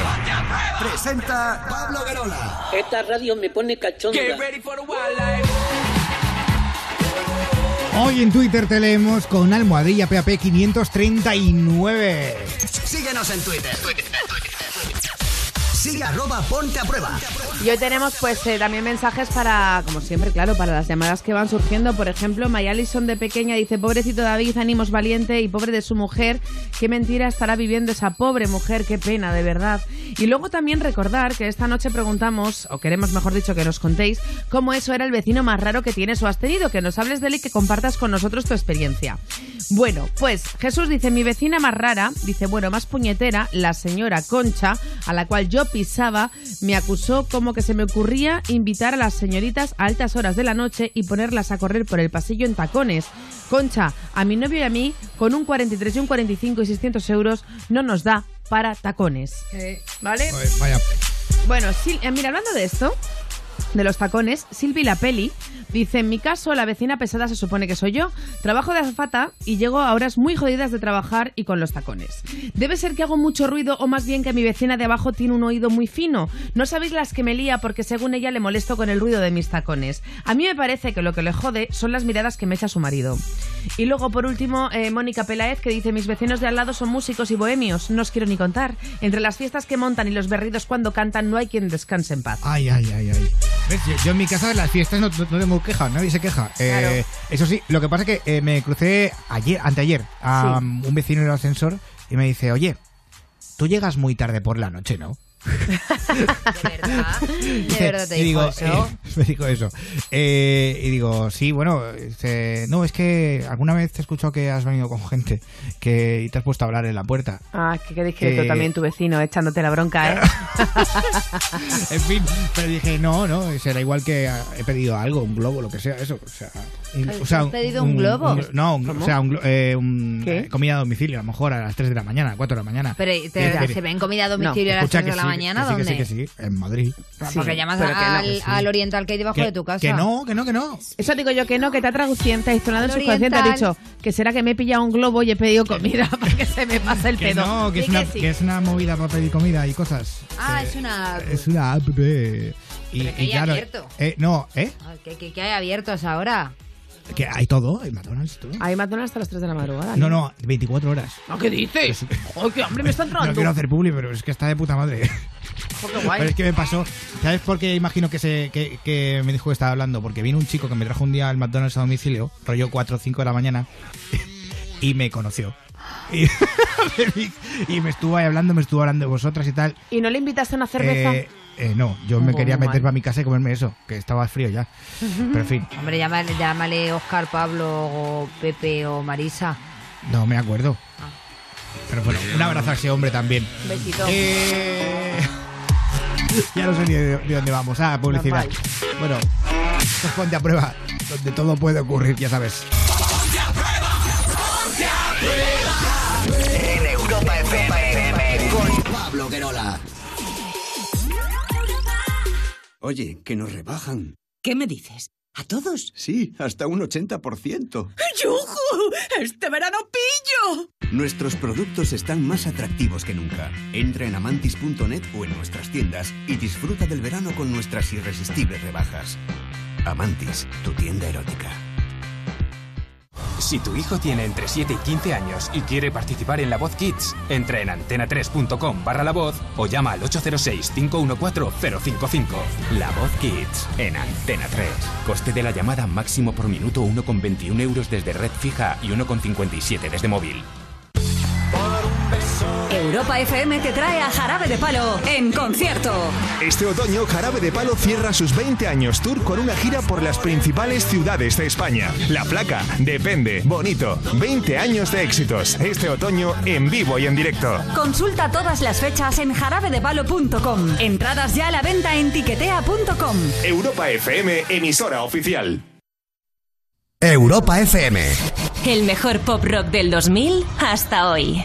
Presenta Pablo Guerola. Esta radio me pone cachonda. Hoy en Twitter te leemos con almohadilla PAP 539. Síguenos en Twitter. Sigue arroba Ponte a Prueba. Y hoy tenemos pues eh, también mensajes para, como siempre, claro, para las llamadas que van surgiendo. Por ejemplo, Mayalison de pequeña dice, pobrecito David, ánimos valiente y pobre de su mujer, qué mentira estará viviendo esa pobre mujer, qué pena, de verdad. Y luego también recordar que esta noche preguntamos, o queremos mejor dicho que nos contéis, cómo eso era el vecino más raro que tienes o has tenido, que nos hables de él y que compartas con nosotros tu experiencia. Bueno, pues Jesús dice, mi vecina más rara, dice, bueno, más puñetera, la señora Concha, a la cual yo pisaba, me acusó como que se me ocurría invitar a las señoritas a altas horas de la noche y ponerlas a correr por el pasillo en tacones. Concha, a mi novio y a mí, con un 43 y un 45 y 600 euros, no nos da para tacones. ¿Vale? Pues vaya. Bueno, Sil- eh, mira, hablando de esto, de los tacones, Silvi la peli dice, en mi caso la vecina pesada se supone que soy yo. Trabajo de azafata y llego a horas muy jodidas de trabajar y con los tacones. Debe ser que hago mucho ruido o más bien que mi vecina de abajo tiene un oído muy fino. No sabéis las que me lía porque según ella le molesto con el ruido de mis tacones. A mí me parece que lo que le jode son las miradas que me echa su marido. Y luego, por último, eh, Mónica Peláez, que dice, mis vecinos de al lado son músicos y bohemios, no os quiero ni contar. Entre las fiestas que montan y los berridos cuando cantan, no hay quien descanse en paz. Ay, ay, ay, ay. Yo, yo en mi casa en las fiestas no, no tengo queja, nadie se queja. Eh, eso sí, lo que pasa es que eh, me crucé ayer, anteayer, a Sí. un vecino en el ascensor y me dice, oye, tú llegas muy tarde por la noche, ¿no? ¿De verdad te y dijo digo, eso? eh, me dijo eso. Eh, y digo, sí, bueno, dice, no, es que alguna vez te he escuchado que has venido con gente que y te has puesto a hablar en la puerta. Ah, que qué discreto Que- también tu vecino echándote la bronca, ¿eh? En fin, pero dije, no, no, será igual que ah, he pedido algo, un globo, lo que sea, eso. O sea, o ¿has pedido un globo? no, o sea, un, eh, eh, comida a domicilio, a lo mejor a las 3 de la mañana, 4 de la mañana. Pero te, se ven comida a domicilio a las Escucha 3 de la sí, mañana, que sí, ¿dónde? que sí, que sí, en Madrid. Porque llamas pero que no, al, que sí. al oriental que hay debajo Que- de tu casa. que no, que no, que no. Eso digo yo que no, que te ha traduciente, ha sonado en Al su subconsciente, ha oriental. dicho que será que me he pillado un globo y he pedido comida para que se me pase el Que pedo. no, que es, una, sí. que es una movida para pedir comida y cosas. Ah, es una... Es una app. eh, Y, Pero que y hay claro, abierto. eh, no, ¿eh? ¿Qué, qué, qué hay abiertos ahora? Que hay todo, hay McDonald's, todo. Hay McDonald's hasta las 3 de la madrugada. No, no, 24 horas. ¿No, ¿Qué dices? ¡Ay, qué hambre me está entrando! No quiero hacer publi, pero es que está de puta madre. Qué guay. Pero es que me pasó. ¿Sabes por qué imagino que, se, que, que me dijo que estaba hablando? Porque vino un chico que me trajo un día al McDonald's a domicilio, rollo 4 o 5 de la mañana, y me conoció. Y, y me estuvo ahí hablando, me estuvo hablando de vosotras y tal. ¿Y no le invitaste a una cerveza? Eh, eh, no, yo me quería meter para mi casa y comerme eso, que estaba frío ya. Pero en fin, Hombre, llámale, llámale Oscar, Pablo, o Pepe o Marisa. no me acuerdo. Pero bueno, un abrazo a ese hombre también. Un besito. Eh, ya no sé ni de, de dónde vamos. Ah, publicidad. Normal. Bueno, esto es ponte a prueba, donde todo puede ocurrir, ya sabes. En Europa FM con Pablo Guerola. Oye, que nos rebajan. ¿Qué me dices? ¿A todos? Sí, hasta un 80%. ¡Yujú! ¡Este verano pillo! Nuestros productos están más atractivos que nunca. Entra en amantis.net o en nuestras tiendas y disfruta del verano con nuestras irresistibles rebajas. Amantis, tu tienda erótica. Si tu hijo tiene entre 7 y 15 años y quiere participar en La Voz Kids, entra en antena3.com barra La Voz o llama al 806-514-055. La Voz Kids en Antena 3. Coste de la llamada máximo por minuto 1,21 euros desde red fija y 1,57 desde móvil. Europa FM te trae a Jarabe de Palo en concierto. Este otoño, Jarabe de Palo cierra sus 20 años tour con una gira por las principales ciudades de España. La placa, depende, bonito. 20 años de éxitos. Este otoño en vivo y en directo. Consulta todas las fechas en jarabedepalo.com. Entradas ya a la venta en tiquetea.com. Europa FM, emisora oficial. Europa FM. El mejor pop rock del 2000 hasta hoy.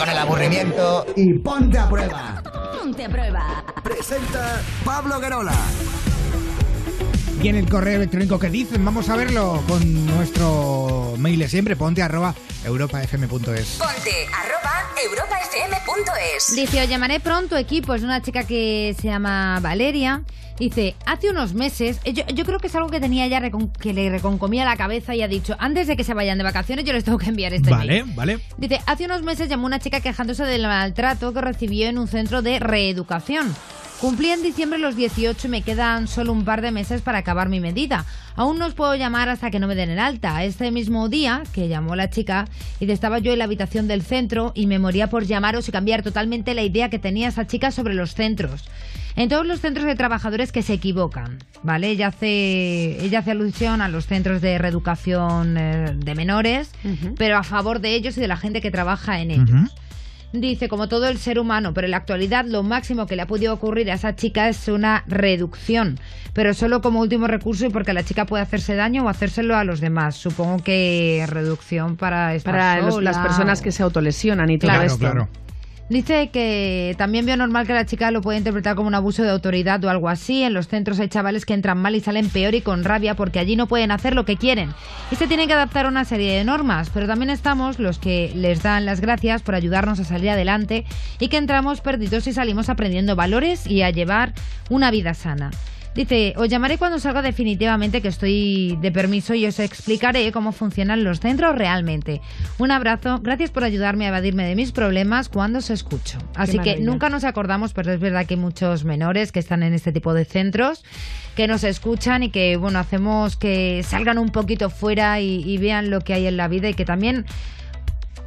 Con el aburrimiento y ponte a prueba. Ponte a prueba. Presenta Pablo Guerola. Y en el correo electrónico que dicen, vamos a verlo con nuestro mail de siempre, ponte arroba europafm.es. Ponte arroba europafm.es. Dice, os llamaré pronto equipo. Es una chica que se llama Valeria. Dice, hace unos meses, eh, yo, yo creo que es algo que tenía ya recon- que le reconcomía la cabeza y ha dicho, antes de que se vayan de vacaciones yo les tengo que enviar este Vale, mail. vale. Dice, hace unos meses llamó una chica quejándose del maltrato que recibió en un centro de reeducación. Cumplí en diciembre los 18 y me quedan solo un par de meses para acabar mi medida. Aún no os puedo llamar hasta que no me den el alta. Este mismo día que llamó la chica y estaba yo en la habitación del centro y me moría por llamaros y cambiar totalmente la idea que tenía esa chica sobre los centros. En todos los centros de trabajadores que se equivocan, ¿vale? Ella hace, ella hace alusión a los centros de reeducación eh, de menores, pero a favor de ellos y de la gente que trabaja en ellos. Dice, como todo el ser humano, pero en la actualidad lo máximo que le ha podido ocurrir a esa chica es una reducción, pero solo como último recurso y porque la chica puede hacerse daño o hacérselo a los demás. Supongo que reducción para estar Para los- las personas o- que se autolesionan y todo Claro, esto. claro. Dice que también veo normal que la chica lo pueda interpretar como un abuso de autoridad o algo así. En los centros hay chavales que entran mal y salen peor y con rabia porque allí no pueden hacer lo que quieren. Y se tienen que adaptar a una serie de normas. Pero también estamos los que les dan las gracias por ayudarnos a salir adelante y que entramos perdidos y salimos aprendiendo valores y a llevar una vida sana. Dice, os llamaré cuando salga definitivamente que estoy de permiso y os explicaré cómo funcionan los centros realmente. Un abrazo, gracias por ayudarme a evadirme de mis problemas cuando os escucho. Así que nunca nos acordamos, pero es verdad que hay muchos menores que están en este tipo de centros que nos escuchan y que, bueno, hacemos que salgan un poquito fuera y, y vean lo que hay en la vida y que también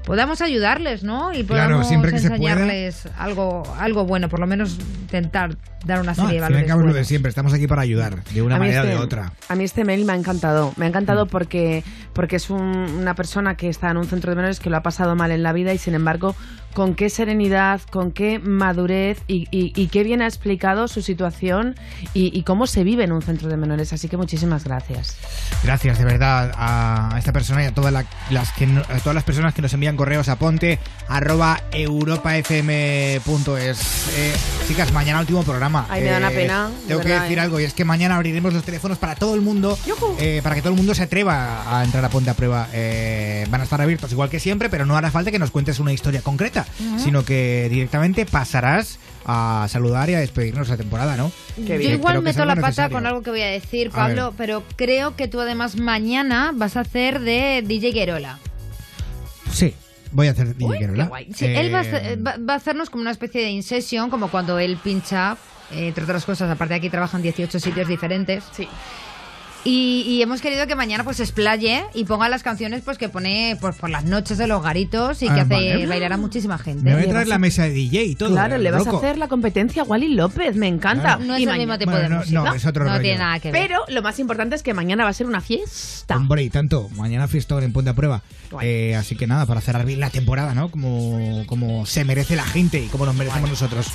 podamos ayudarles, ¿no? Y Claro, podamos siempre que se pueda. enseñarles algo, algo bueno, por lo menos intentar dar una No, serie al de valores. cabo lo de siempre, estamos aquí para ayudar, de una manera o este- de otra. A mí este mail me ha encantado. Me ha encantado porque, porque es un- una persona que está en un centro de menores que lo ha pasado mal en la vida y, sin embargo, con qué serenidad, con qué madurez y, y- y qué bien ha explicado su situación y, y cómo se vive en un centro de menores. Así que muchísimas gracias. Gracias de verdad a esta persona y a todas, la- las, que no- a todas las personas que nos envían correos a ponte arroba europafm.es. Eh, chicas, mañana último programa. Ay, me da una Eh, pena, Tengo que decir eh. algo y es que mañana abriremos los teléfonos para todo el mundo, eh, para que todo el mundo se atreva a entrar a Ponte a Prueba. Van a estar abiertos igual que siempre, pero no hará falta que nos cuentes una historia concreta, sino que directamente pasarás a saludar y a despedirnos la temporada, ¿no? Yo igual meto la pata necesario. con algo que voy a decir, Pablo, pero creo que tú además mañana vas a hacer de DJ Guerola. Sí, voy a hacer DJ Uy, Guerola. qué guay. Sí, él va a, Eh, hacer- va- va a hacernos como una especie de in-session, como cuando él pincha, eh, entre otras cosas, aparte de aquí trabajan 18 sitios diferentes. Sí. Y, y hemos querido que mañana pues se explaye y ponga las canciones pues que pone pues, por las noches de los garitos y que Ah, hace vale. bailar a muchísima gente. Me voy a traer la mesa de DJ y todo. claro, le vas loco. a hacer la competencia a Wally López. Me encanta. No es Y el mañana- mismo tipo Bueno, de no, música. no, es otro No rollo. tiene nada que ver. Pero lo más importante es que mañana va a ser una fiesta. Hombre, y tanto. Mañana fiestón en Ponte a Prueba. Eh, así que nada, para cerrar bien la temporada, ¿no? Como, como se merece la gente y como nos merecemos nosotros.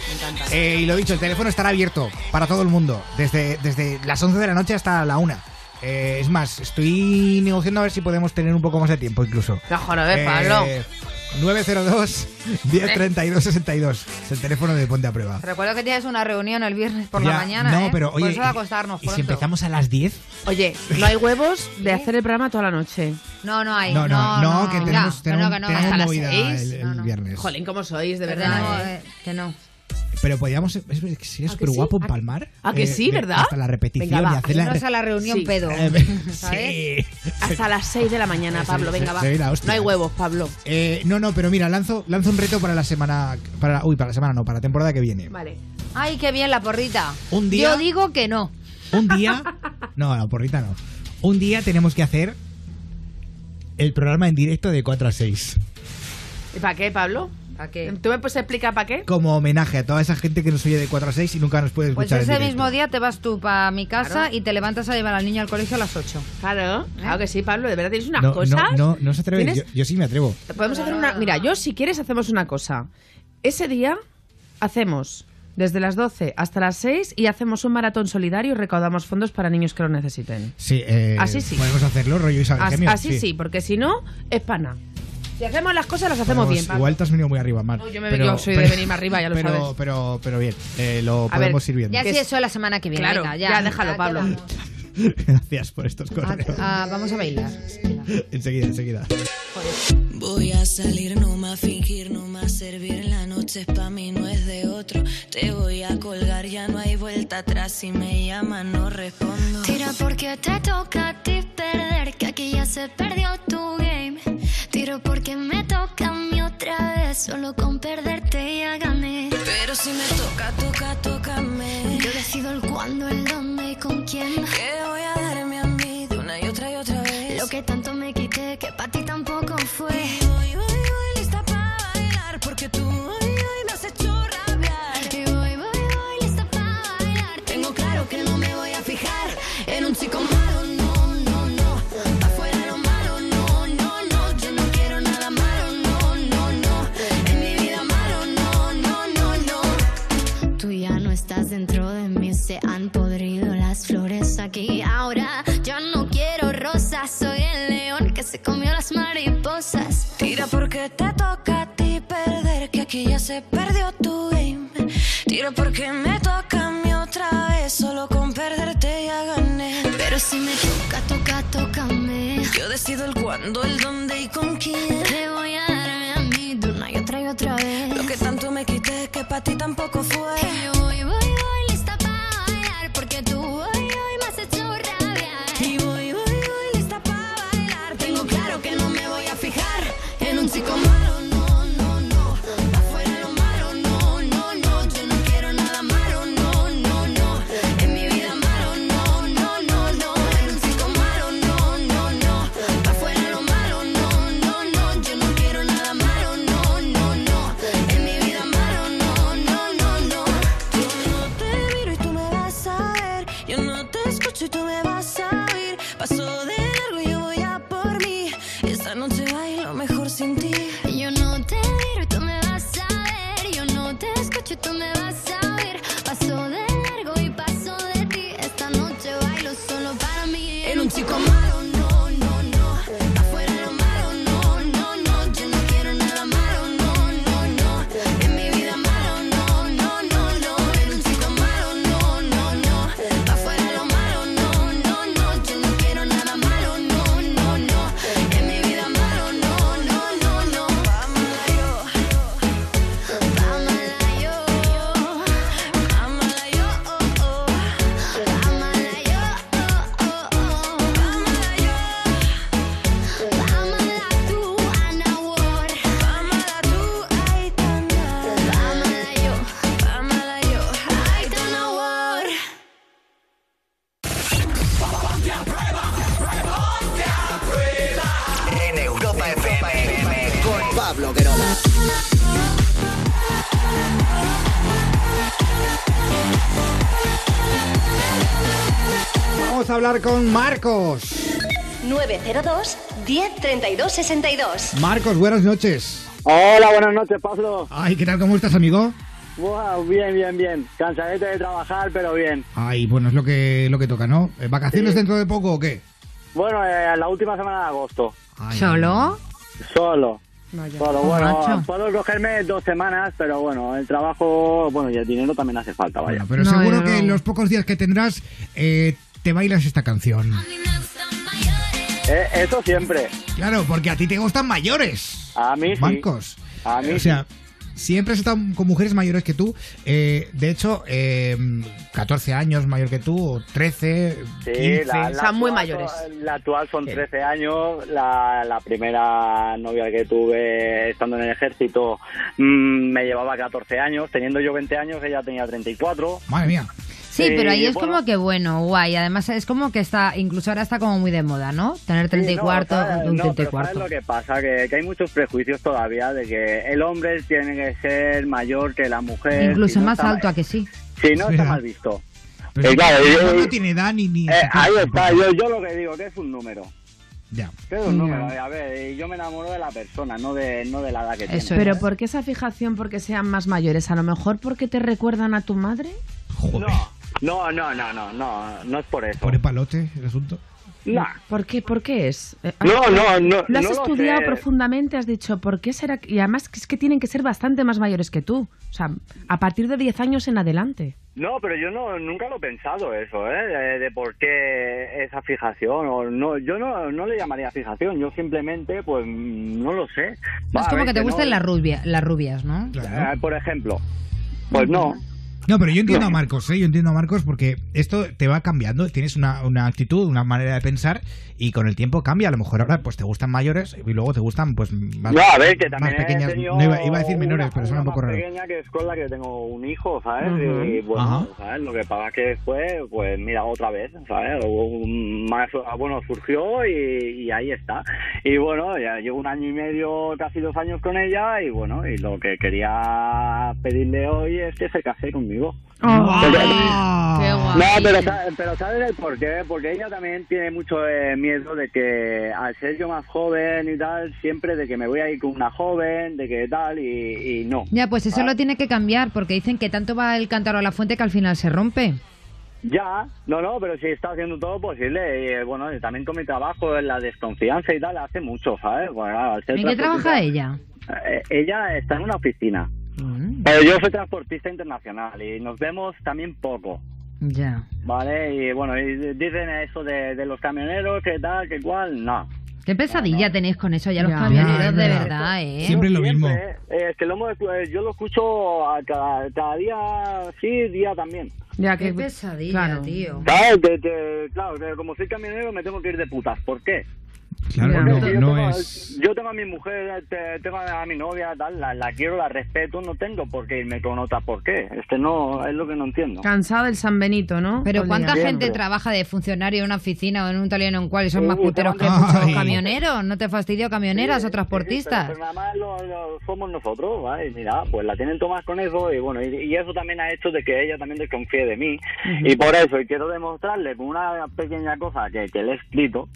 Eh, y lo dicho, el teléfono estará abierto para todo el mundo, desde, desde las 11 de la noche hasta la 1. Eh, es más, estoy negociando a ver si podemos tener un poco más de tiempo incluso. No, joder, Pablo. 902 1032 62 Es el teléfono de Ponte a Prueba. Recuerdo que tienes una reunión el viernes por Ya, la mañana. no, ¿eh? pero Por oye, de acostarnos ¿Y pronto. si empezamos a las 10? Oye, no hay huevos de hacer el programa toda la noche. No, no hay. No, no, no, que tenemos, Ya, tenemos, que no, que no. tenemos Hasta las movida seis. el, el No, no. viernes. Jolín, ¿cómo sois? De Que verdad. no, ¿eh? eh, que no. Pero podríamos, es, es que sería ¿A súper guapo sí? ¿A- Palmar. a que sí, de- verdad? Hasta la repetición Venga, va, y hacer la Irnos a la reunión Sí. pedo. Eh, ¿sabes? sí. Hasta las 6 de la mañana, Pablo. Venga, va. la. No hay huevos, Pablo. Eh, no, no, pero mira, lanzo, lanzo un reto para la semana. Para, uy, para la semana no, para la temporada que viene. Vale. Ay, qué bien la porrita. Un día- Yo digo que no. Un día. No, no, porrita no. Un día tenemos que hacer el programa en directo de 4 a 6. ¿Y para qué, Pablo? ¿Para qué? ¿Tú me puedes explicar para qué? Como homenaje a toda esa gente que nos oye de 4 a 6 y nunca nos puede Pues escuchar. en ese mismo día te vas tú para mi casa Claro. y te levantas a llevar al niño al colegio a las 8. Claro, claro que sí, Pablo. De verdad tienes unas no, cosas. No, no, no se atreve. ¿Tienes- Yo, yo sí me atrevo. Podemos hacer una. Mira, yo si quieres hacemos una cosa. Ese día hacemos desde las 12 hasta las 6 y hacemos un maratón solidario y recaudamos fondos para niños que lo necesiten. Sí, eh, Así sí. Podemos hacerlo, rollo Isabel As- Gemio. así sí. porque si no, es pana. Si hacemos las cosas, las hacemos bien. Igual te has venido muy arriba, Mar. No, yo me- yo soy de venirme arriba, ya lo pero, sabes. Pero, pero bien, eh, lo A podemos ver, ir viendo. Ya si eso la semana que viene. Claro, venga, ya, déjalo, Pablo. Gracias por estos correos. Ah, vamos a bailar. enseguida, enseguida. Voy a salir, no más fingir, no más servir. La noche es pa' mí, no es de otro. Te voy a colgar, ya no hay vuelta atrás. Si me llaman, no respondo. Tira porque te toca a ti perder, que aquí ya se perdió tu game. Tiro porque me toca a mí otra vez, solo con perderte ya gané. Pero si me toca, toca, tócame. Yo decido el cuándo, el dónde y con quién. Que voy a darme a mí de una y otra y otra vez. Lo que tanto me quité, que para ti tampoco fue. Y voy, voy, voy, lista para bailar. Porque tú aquí. Ahora yo no quiero rosas, soy el león que se comió las mariposas. Tira porque te toca a ti perder. Que aquí ya se perdió tu game. Tira porque me toca a mí otra vez. Solo con perderte ya gané. Pero si me toca, toca, tócame. Yo decido el cuándo, el dónde y con quién. Te voy a darme a mí de una y otra y otra vez. Lo que tanto me quité que para ti tampoco fue. Y voy, voy, voy, Vamos a hablar con Marcos. 902 1032 62. Marcos, buenas noches. Hola, buenas noches, Pablo. Ay, ¿qué tal? ¿Cómo estás, amigo? Wow, bien, bien, bien. Cansadete de trabajar, pero bien. Ay, bueno, es lo que, lo que toca, ¿no? Eh, ¿Vacaciones Sí. dentro de poco o qué? Bueno, eh, la última semana de agosto. ¿Solo? Solo. Solo, bueno, Macho. puedo cogerme dos semanas, pero bueno, el trabajo, bueno, y el dinero también hace falta, vaya. Pero No, seguro que en los pocos días que tendrás eh, te bailas esta canción. Eh, eso siempre. Claro, porque a ti te gustan mayores. A mí sí. Marcos. A mí o sea, siempre has estado con mujeres mayores que tú. Eh, de hecho, eh, 14 años mayor que tú, o 13, Sí, 15. la, la actual son- La actual son 13 años. La, la primera novia que tuve estando en el ejército mm, me llevaba 14 años. Teniendo yo 20 años, ella tenía 34. Madre mía. Sí, pero ahí es bueno. como que bueno, guay. Además es como que está, incluso ahora está como muy de moda, ¿no? Tener 34, Sí, no, ¿sabes? un No, pero 34. ¿sabes lo que pasa? Que, que hay muchos prejuicios todavía de que el hombre tiene que ser mayor que la mujer. Incluso si no más está- alto a que sí. Si no, está mal visto. Pero Eh, claro, no, yo- no tiene edad ni... ni Eh, ahí está, yo, yo lo que digo, que es un número. Ya. Es un Ya. número. A ver, y yo me enamoro de la persona, no de, no de la edad que tiene. Pero ¿por qué esa fijación porque sean más mayores? A lo mejor porque te recuerdan a tu madre. Joder. No, no, no, no, no, no es por eso. ¿Pone palote el asunto? Nah. ¿Por qué, ¿Por qué es? Eh, No, no, no, ¿Lo has no lo estudiado sé. profundamente? Has dicho, ¿por qué será? que- Y además es que tienen que ser bastante más mayores que tú. O sea, a partir de 10 años en adelante. No, pero yo no nunca lo he pensado eso, ¿eh? De, de por qué esa fijación o no, yo no, no le llamaría fijación, yo simplemente pues no lo sé. No Va, es como que te no- gusten las, rubia, las rubias, ¿no? Eh, por ejemplo, pues no. No, pero yo entiendo a Marcos, ¿eh? Yo entiendo a Marcos porque esto te va cambiando, tienes una, una actitud, una manera de pensar y con el tiempo cambia. A lo mejor ahora pues te gustan mayores y luego te gustan pues más, a ver, que más también pequeñas. No iba, iba a decir menores, una- pero suena un poco raro. pequeña que es con la que tengo un hijo, ¿sabes? Ujú. Y bueno. ¿sabes? Lo que pasa que después, pues mira, otra vez, ¿sabes? Más, ah, bueno, surgió y, y ahí está. Y bueno, ya llevo un año y medio, casi dos años con ella y bueno, y lo que quería pedirle hoy es que se case conmigo. Qué No, pero, sa- pero ¿sabes el por qué? Porque ella también tiene mucho eh, miedo de que al ser yo más joven y tal, siempre de que me voy a ir con una joven, de que tal, y, y no. Ya, pues eso Ah, lo tiene que cambiar porque dicen que tanto va el cántaro a la fuente que al final se rompe. Ya, no, no, pero sí está haciendo todo posible. Y eh, bueno, y también con mi trabajo, en la desconfianza y tal, hace mucho, ¿sabes? Bueno, al ser ¿En qué trabaja ella? Eh, ella está en una oficina. Mm. Pero yo soy transportista internacional y nos vemos también poco. Ya. ¿Vale? Y bueno, y dicen eso de, de los camioneros, que tal, que cual, no. Qué pesadilla tenéis con eso ya los Ya, camioneros, ya, de verdad, ¿eh? Siempre lo mismo. Eh, es que lo hemos, eh, yo lo escucho a cada, cada día sí, día también. Ya, Qué pesadilla, claro. tío. Claro, claro, que como soy camionero me tengo que ir de putas. ¿Por qué? Claro, no, yo, no tengo, es... yo tengo a mi mujer, te- tengo a mi novia, tal, la, la quiero, la respeto, no tengo por qué irme con otra. ¿Por qué? Este no, es lo que no entiendo. Cansado del San Benito, ¿no? Pero ¿cuánta gente trabaja de funcionario en una oficina o en un italiano en cual y son más Sí, puteros que muchos camioneros? ¿No te fastidio camioneras o transportistas? Pero, pero nada más lo, lo somos nosotros, ¿vale? Y mira, pues la tienen tomas con eso y bueno, y, y eso también ha hecho de que ella también desconfíe de mí. Y por eso, y quiero demostrarle con una pequeña cosa que, que le he escrito,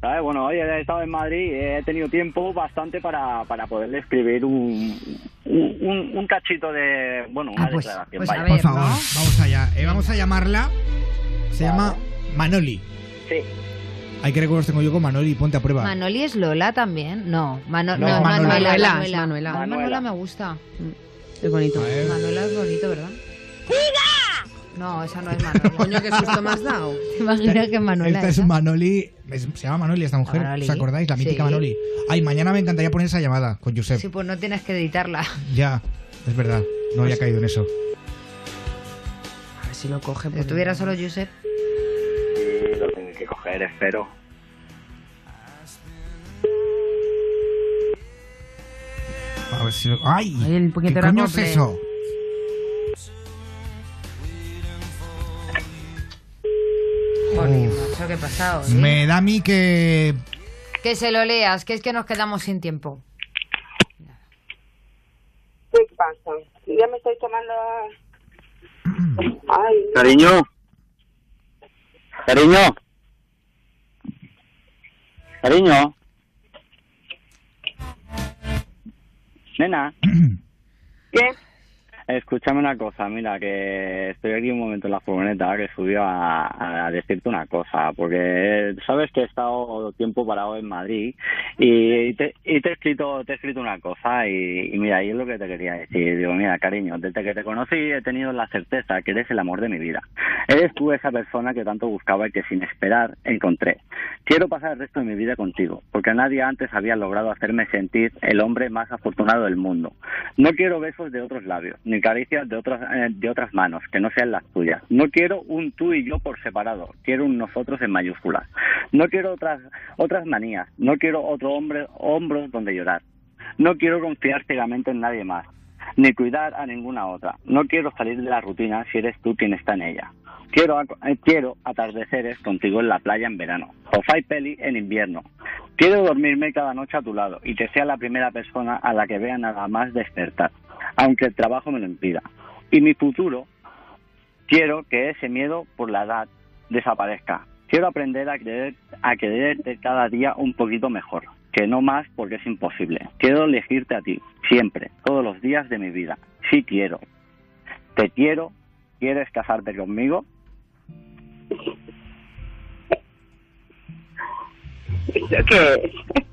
¿sabes? Bueno, hoy he estado en Madrid y he tenido tiempo bastante para, para poderle escribir un, un, un- un cachito de, bueno, una Ah, pues- declaración. pues a ver, Por favor, vamos allá. Eh, vamos a llamarla. Se llama Manoli. Sí. Hay que recordar tengo yo con Manoli, ponte a prueba. Manoli es Lola también. No, Mano- No, no, es Manuela. Manuela. Manuela, Manuela. me gusta. Es bonito. Manuela es bonito, ¿verdad? No, esa no es Manuela. Coño, qué susto me has dado. ¿Te imaginas que es Manuela Esta es? Manoli. Es- se llama Manoli esta mujer. Manoli. ¿Os acordáis? La mítica Sí. Manoli. Ay, mañana me encantaría poner esa llamada con Josep. Sí, pues no tienes que editarla. Ya, es verdad. No había caído en eso. A ver si lo coge. Si pues- estuviera solo Josep. Sí, lo tengo que coger, espero. A ver si lo- ¡Ay! Ay, el ¿Qué coño es acople. Eso? Macho, qué pasado. ¿eh? Me da a mí que... Que se lo leas, que es que nos quedamos sin tiempo. ¿Qué pasa? Ya me estoy tomando... Ay, Cariño. Cariño. Cariño. Nena. ¿Qué? Escúchame una cosa, mira, que estoy aquí un momento en la furgoneta que subió a, decirte una cosa, porque sabes que he estado tiempo parado en Madrid y te, y te he escrito te he escrito una cosa y, y mira, y es lo que te quería decir. Digo, mira, cariño, desde que te conocí he tenido la certeza que eres el amor de mi vida. Eres tú esa persona que tanto buscaba y que sin esperar encontré. Quiero pasar el resto de mi vida contigo, porque nadie antes había logrado hacerme sentir el hombre más afortunado del mundo. No quiero besos de otros labios, ni caricias de otras, eh, de otras manos, que no sean las tuyas. No quiero un tú y yo por separado, quiero un nosotros en mayúsculas. No quiero otras, otras manías, no quiero otro hombre, hombros donde llorar. No quiero confiar ciegamente en nadie más, ni cuidar a ninguna otra. No quiero salir de la rutina si eres tú quien está en ella. Quiero, eh, quiero atardeceres contigo en la playa en verano, sofá y peli en invierno. Quiero dormirme cada noche a tu lado y que sea la primera persona a la que vea nada más despertar, aunque el trabajo me lo impida. Y mi futuro, quiero que ese miedo por la edad desaparezca. Quiero aprender a creer, a quererte cada día un poquito mejor, que no más porque es imposible. Quiero elegirte a ti, siempre, todos los días de mi vida. Sí quiero. Te quiero. ¿Quieres casarte conmigo? ¿Eso qué es?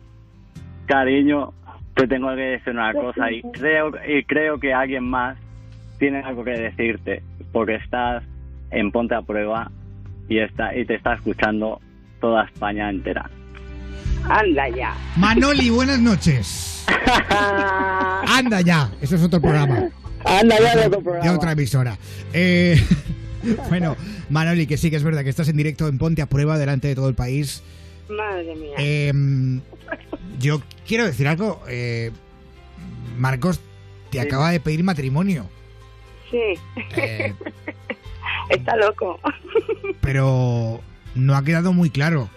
Cariño, te tengo que decir una cosa y creo, y creo que alguien más tiene algo que decirte porque estás en Ponte a Prueba y, está, y te está escuchando toda España entera. Anda ya. Manoli, buenas noches. Anda ya, eso es otro programa. Anda ya de otro De programa. otra emisora. Eh, bueno, Manoli, que sí que es verdad que estás en directo en Ponte a Prueba delante de todo el país. Madre mía. Eh, yo quiero decir algo. eh, Marcos te Sí. acaba de pedir matrimonio, Sí. eh, Está loco. pero no ha quedado muy claro.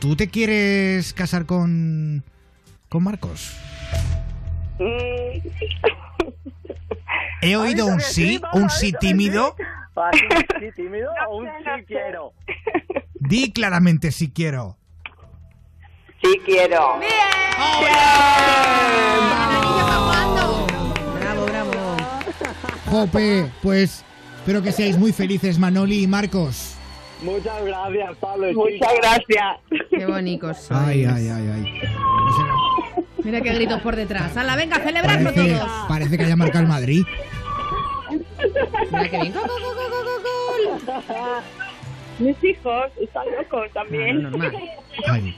¿Tú te quieres casar con, con Marcos? Mm. He oído un sí, un sí tímido. ¿Así, sí, tímido o un sí quiero? Di claramente si quiero. Sí quiero. Bravo, bravo. Jope, pues espero que seáis muy felices, Manoli y Marcos. Muchas gracias, Pablo. y Muchas gracias. Qué bonitos sois. Ay, ay, ay, ay. Mira qué gritos por detrás. ¡Hala, venga, celebrarlo Parece, todos! parece que haya marcado el Madrid. Mira qué bien. Gol, gol, gol, gol, gol, gol, gol. Mis hijos están locos también. Claro, normal. Ay.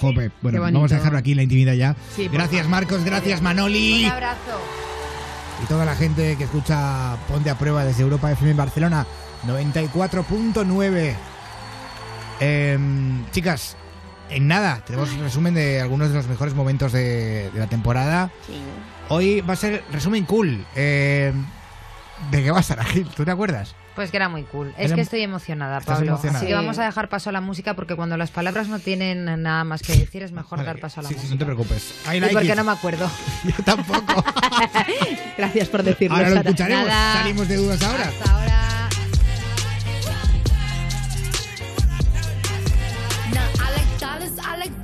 Jope, bueno, vamos a dejarlo aquí en la intimidad ya. Sí, gracias, Marcos, gracias, Manoli. Un abrazo. Y toda la gente que escucha Ponte a Prueba desde Europa FM en Barcelona 94.9. Em, chicas, en nada, tenemos un resumen de algunos de los mejores momentos de, de la temporada. Hoy va a ser resumen cool. Em, ¿De qué va a estar, Agil? ¿Tú te acuerdas? Pues que era muy cool. Es que estoy emocionada, ¿Estás Pablo. emocionada? Así que vamos a dejar paso a la música porque cuando las palabras no tienen nada más que decir es mejor dar paso a la Sí, sí, música. no te preocupes. I Y like porque it. no me acuerdo. Yo tampoco. Gracias por decirlo, Ahora lo escucharemos. Nada. Salimos de dudas ahora. Hasta ahora.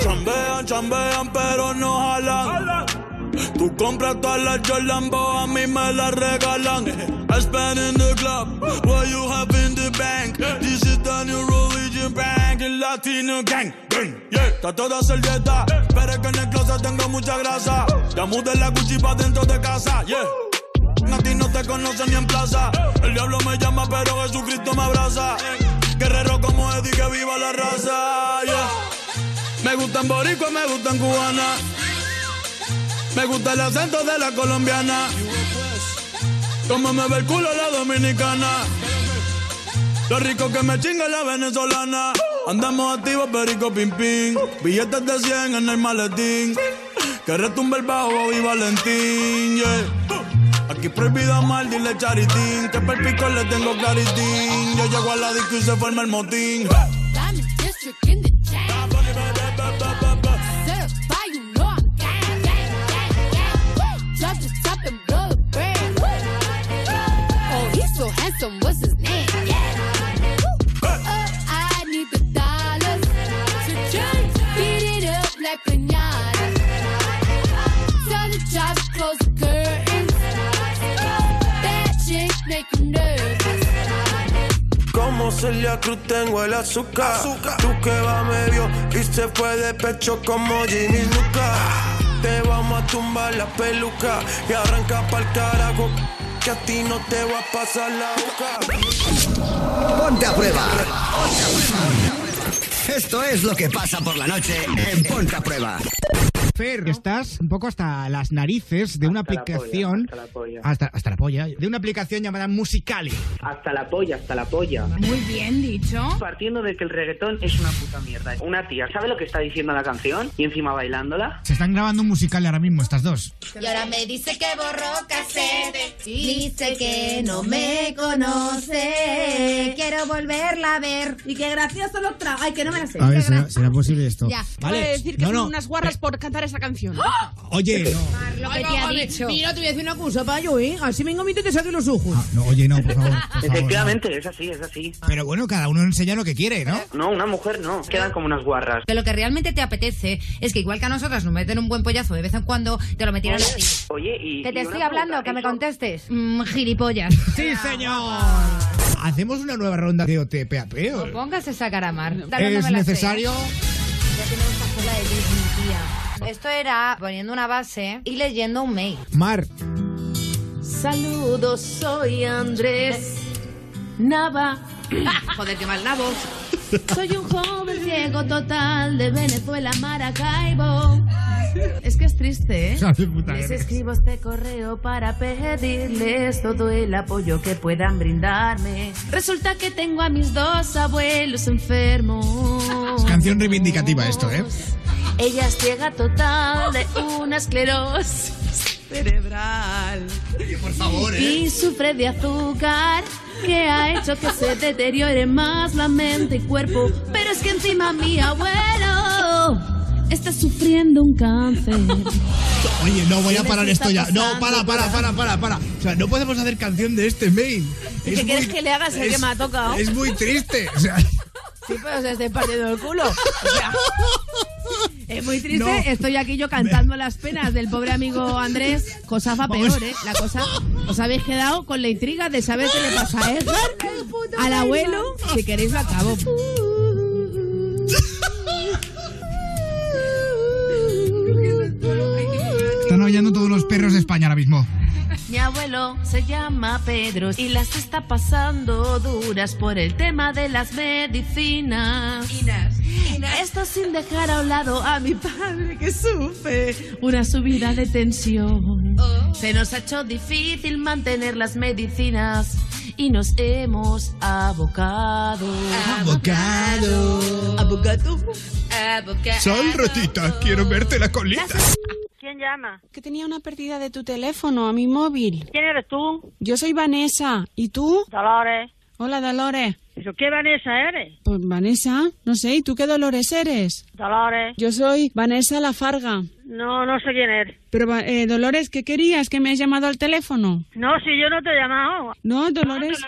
Chambean, chambean, pero no jalan. Tú compras todas las Jolambo, a mí me las regalan. I spend in the club, what you have in the bank. This is the new religion bank, el latino gang. gang, Yeah, está toda servieta, pero es que en el closet tengo mucha grasa. Ya mudé la Gucci pa' dentro de casa, yeah. A no te conocen ni en plaza. El diablo me llama, pero Jesucristo me abraza. Guerrero como Eddie, que viva la raza. Me gustan boricua, me gustan cubana. Me gusta el acento de la colombiana. Como me ve el culo la dominicana. Lo rico que me chinga la venezolana. Andamos activos, perico pim pim. Billetes de 100 en el maletín. Que retumbe el bajo y Valentín. Aquí prohibido mal, dile charitín. Que per pico le tengo claritín. Yo llego a la disco y se forma el motín. Diamond district in the chain. Certified, you know I'm gang, gang, gang, gang. Drop the top and blow brand. Oh, he's so handsome, what's his name? Uh, I need the dollars to change. Beat it up like pinata. Como Celia Cruz tengo el azúcar. Tú que va medio y se fue de pecho como Ginny Luca. te vamos a tumbar la peluca y arranca pa'l carajo. Que a ti no te va a pasar la boca. Ponte a prueba. Esto es lo que pasa por la noche en Ponte a Prueba. Fer, estás un poco hasta las narices de una la aplicación. polla, hasta la polla. hasta, hasta la polla. De una aplicación llamada Musicali. Hasta la polla, hasta la polla. Muy bien dicho. Partiendo de que el reggaetón es una puta mierda. Una tía sabe lo que está diciendo la canción y encima bailándola. Se están grabando un musical ahora mismo, estas dos. Y ahora me dice que borró cassette. Dice que no me conoce. Quiero volverla a ver. Y qué gracioso los tra... Ay, que no me la sé. A ver, será, posible esto. Ya. Vale. Puede decir que no, son no. unas guarras por cantar esa canción. Oye, no. Lo que te ha dicho. Mira, te voy a decir una cosa, payo, ¿eh? Así vengo a y te saque los ojos. No, oye, no, por favor. por favor, Efectivamente, es así, es así. no. Pero bueno, cada uno enseña lo que quiere, ¿no? No, una mujer no. Quedan como unas guarras. Que lo que realmente te apetece es que igual que a nosotras nos meten un buen pollazo de vez en cuando, te lo metieran a ti. Oye, y. Que y te una estoy hablando, que me ¿eso- contestes. Mm, gilipollas. ¡Sí, señor! ¿Hacemos una nueva ronda de OTPAP? No pongas esa cara, Mar. ¿Es necesario? Ya tenemos la de Disney, tía. Esto era poniendo una base y leyendo un mail. Mar, Saludos, soy Andrés Nava. Joder, qué mal nabo. Soy un joven ciego total de Venezuela, Maracaibo. Es que es triste, ¿eh? Les escribo este correo para pedirles todo el apoyo que puedan brindarme. Resulta que tengo a mis dos abuelos enfermos. canción reivindicativa esto, ¿eh? Ella es ciega total de una esclerosis cerebral. Por favor, ¿eh? Y sufre de azúcar que ha hecho que se deteriore más la mente y cuerpo. Pero es que encima mi abuelo está sufriendo un cáncer. Oye, no voy a ¿Qué parar esto ya. No, para, para, para, para, para. O sea, no podemos hacer canción de este mail. ¿Y Es qué quieres muy- que le hagas el es- que me ha tocado? Es muy triste. O sea, Sí, pero se esté partiendo el culo. O sea, es muy triste. No. Estoy aquí yo cantando las penas del pobre amigo Andrés. Cosa va peor, ¿eh? La cosa. Os habéis quedado con la intriga de saber qué le pasa a Edgar, al abuelo. Si queréis, lo acabo. están oyendo todos los perros de España ahora mismo. Mi abuelo se llama Pedro y las está pasando duras por el tema de las medicinas. Esto sin dejar a un lado a mi padre que sufre una subida de tensión. Se nos ha hecho difícil mantener las medicinas y nos hemos abocado. Abocado. Abocado. Sal, ratita, quiero verte la colita. ¿Quién llama? Que tenía una pérdida de tu teléfono a mi móvil. ¿Quién eres tú? Yo soy Vanessa. ¿Y tú? Dolores. Hola, Dolores. ¿Pero qué Vanessa eres? Pues Vanessa, no sé, ¿y tú qué Dolores eres? Dolores. Yo soy Vanessa Lafarga. No, no sé quién eres. Pero, eh, Dolores, ¿qué querías? ¿Que me has llamado al teléfono? No, si yo no te he llamado. No, Dolores,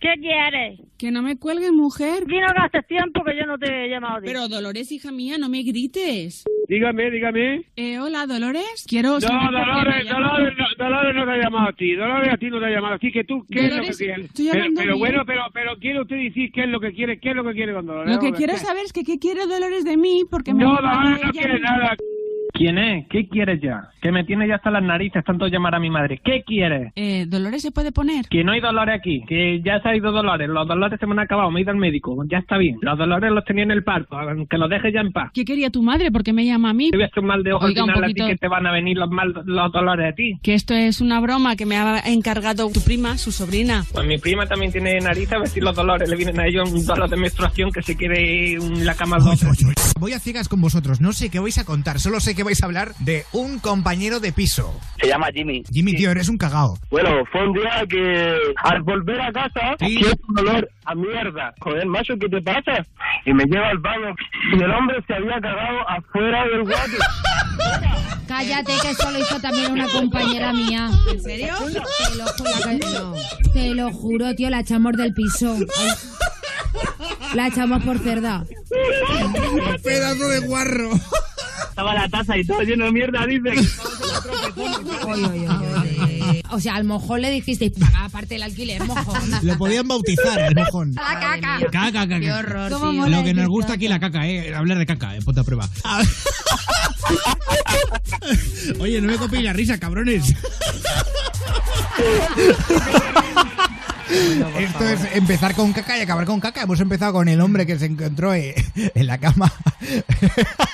¿Qué quieres? que no me cuelgues, mujer. Aquí no gastes tiempo que yo no te he llamado. a ti. Pero, Dolores, hija mía, no me grites. Dígame, dígame. Eh, hola, Dolores. Quiero... No, Dolores. Dolores, no, Dolores no te ha llamado a ti. Dolores a ti no te ha llamado a ti. Que tú, ¿qué Dolores, es lo que quieres? estoy Pero, hablando pero bien. bueno, pero, pero quiere usted decir qué es lo que quiere, qué es lo que quiere con Dolores. Lo que quiero saber es que qué quiere Dolores de mí, porque me No, Dolores no quiere y- nada. ¿Quién es? ¿Qué quieres ya? Que me tiene ya hasta las narices tanto llamar a mi madre. ¿Qué quieres? Eh, Dolores se puede poner. Que no hay dolores aquí, que ya se ha ido dolores, los dolores se me han acabado, me he ido al médico, ya está bien. Los dolores los tenía en el parto, que los dejes ya en paz. ¿Qué quería tu madre? Porque me llama a mí. Te voy a hacer un mal de ojo Oiga, al final a ti que te van a venir los, mal, los dolores a ti. Que esto es una broma que me ha encargado tu prima, su sobrina. Pues mi prima también tiene nariz, a ver si los dolores le vienen a ellos un dolor de menstruación que se quiere en la cama dos. Voy a ciegas con vosotros, no sé qué vais a contar, solo sé que vais a hablar de un compañero de piso. Se llama Jimmy. Jimmy, tío, eres un cagao. Bueno, fue un día que al volver a casa siento un olor a mierda. Joder, macho, ¿qué te pasa? Y me lleva al baño y el hombre se había cagado afuera del water. Cállate, que eso lo hizo también una compañera mía. ¿En serio? Te lo, ju- la- te lo juro, tío, la echamos del piso. Ay. La echamos por cerda. Pedazo de guarro. Estaba la taza y todo lleno de mierda, dice. O sea, al mojón le dijiste, paga aparte pagarte el alquiler, mojón. Lo podían bautizar al mojón. La caca. Caca, caca. Qué horror, tío. Lo que nos gusta aquí la caca, eh. Hablar de caca, eh. Ponte a prueba. Oye, no me copiéis la risa, cabrones. Esto es empezar con caca y acabar con caca. Hemos empezado con el hombre que se encontró eh, en la cama.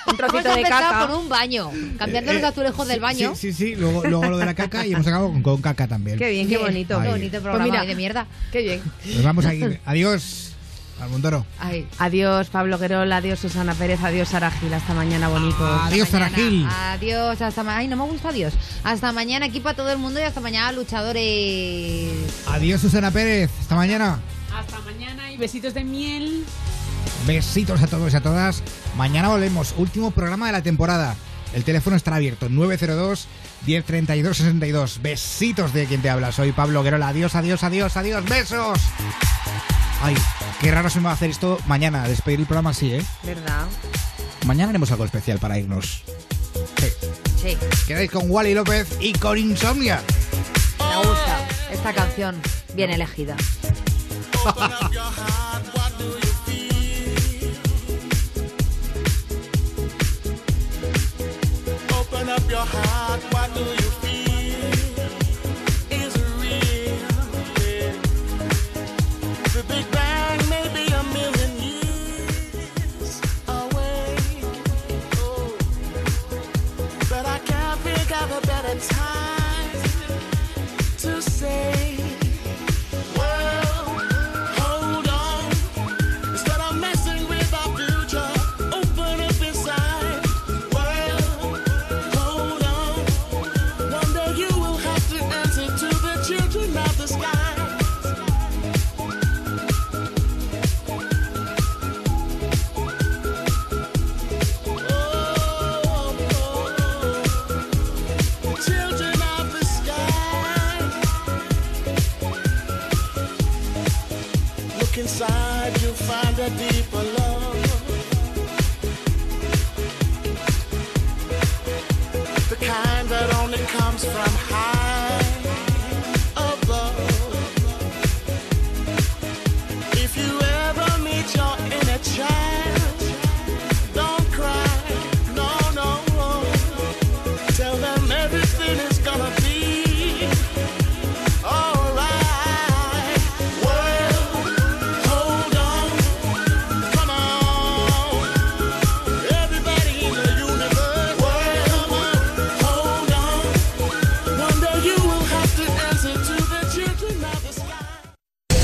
Un trocito de caca. con un baño, cambiando los azulejos del baño. Sí, sí, sí. Luego, luego lo de la caca y hemos acabado con, con caca también. Qué bien, qué bonito. Qué bonito programa Pues mira, de mierda. Qué bien. Nos vamos a ir. Adiós, Almondoro. Ay. Adiós, Pablo Querol. Adiós, Susana Pérez. Adiós, Sara Gil. Hasta mañana, bonito. Adiós, Sara Gil. Adiós, hasta mañana. Ay, no me gusta adiós. Hasta mañana, equipo a todo el mundo y hasta mañana, luchadores. Adiós, Susana Pérez. Hasta mañana. Hasta mañana y besitos de miel. Besitos a todos y a todas. Mañana volvemos. Último programa de la temporada. El teléfono estará abierto. 902 1032 62. Besitos de quien te habla. Soy Pablo Guerola. Adiós, adiós, adiós, adiós. Besos. Ay, qué raro se me va a hacer esto mañana. Despedir el programa así, ¿eh? ¿Verdad? Mañana haremos algo especial para irnos. Sí. Sí, Quedáis con Wally López y con Insomnia. me gusta esta canción. Bien elegida. Open up your heart, what do you find a deeper love. The kind that only comes from.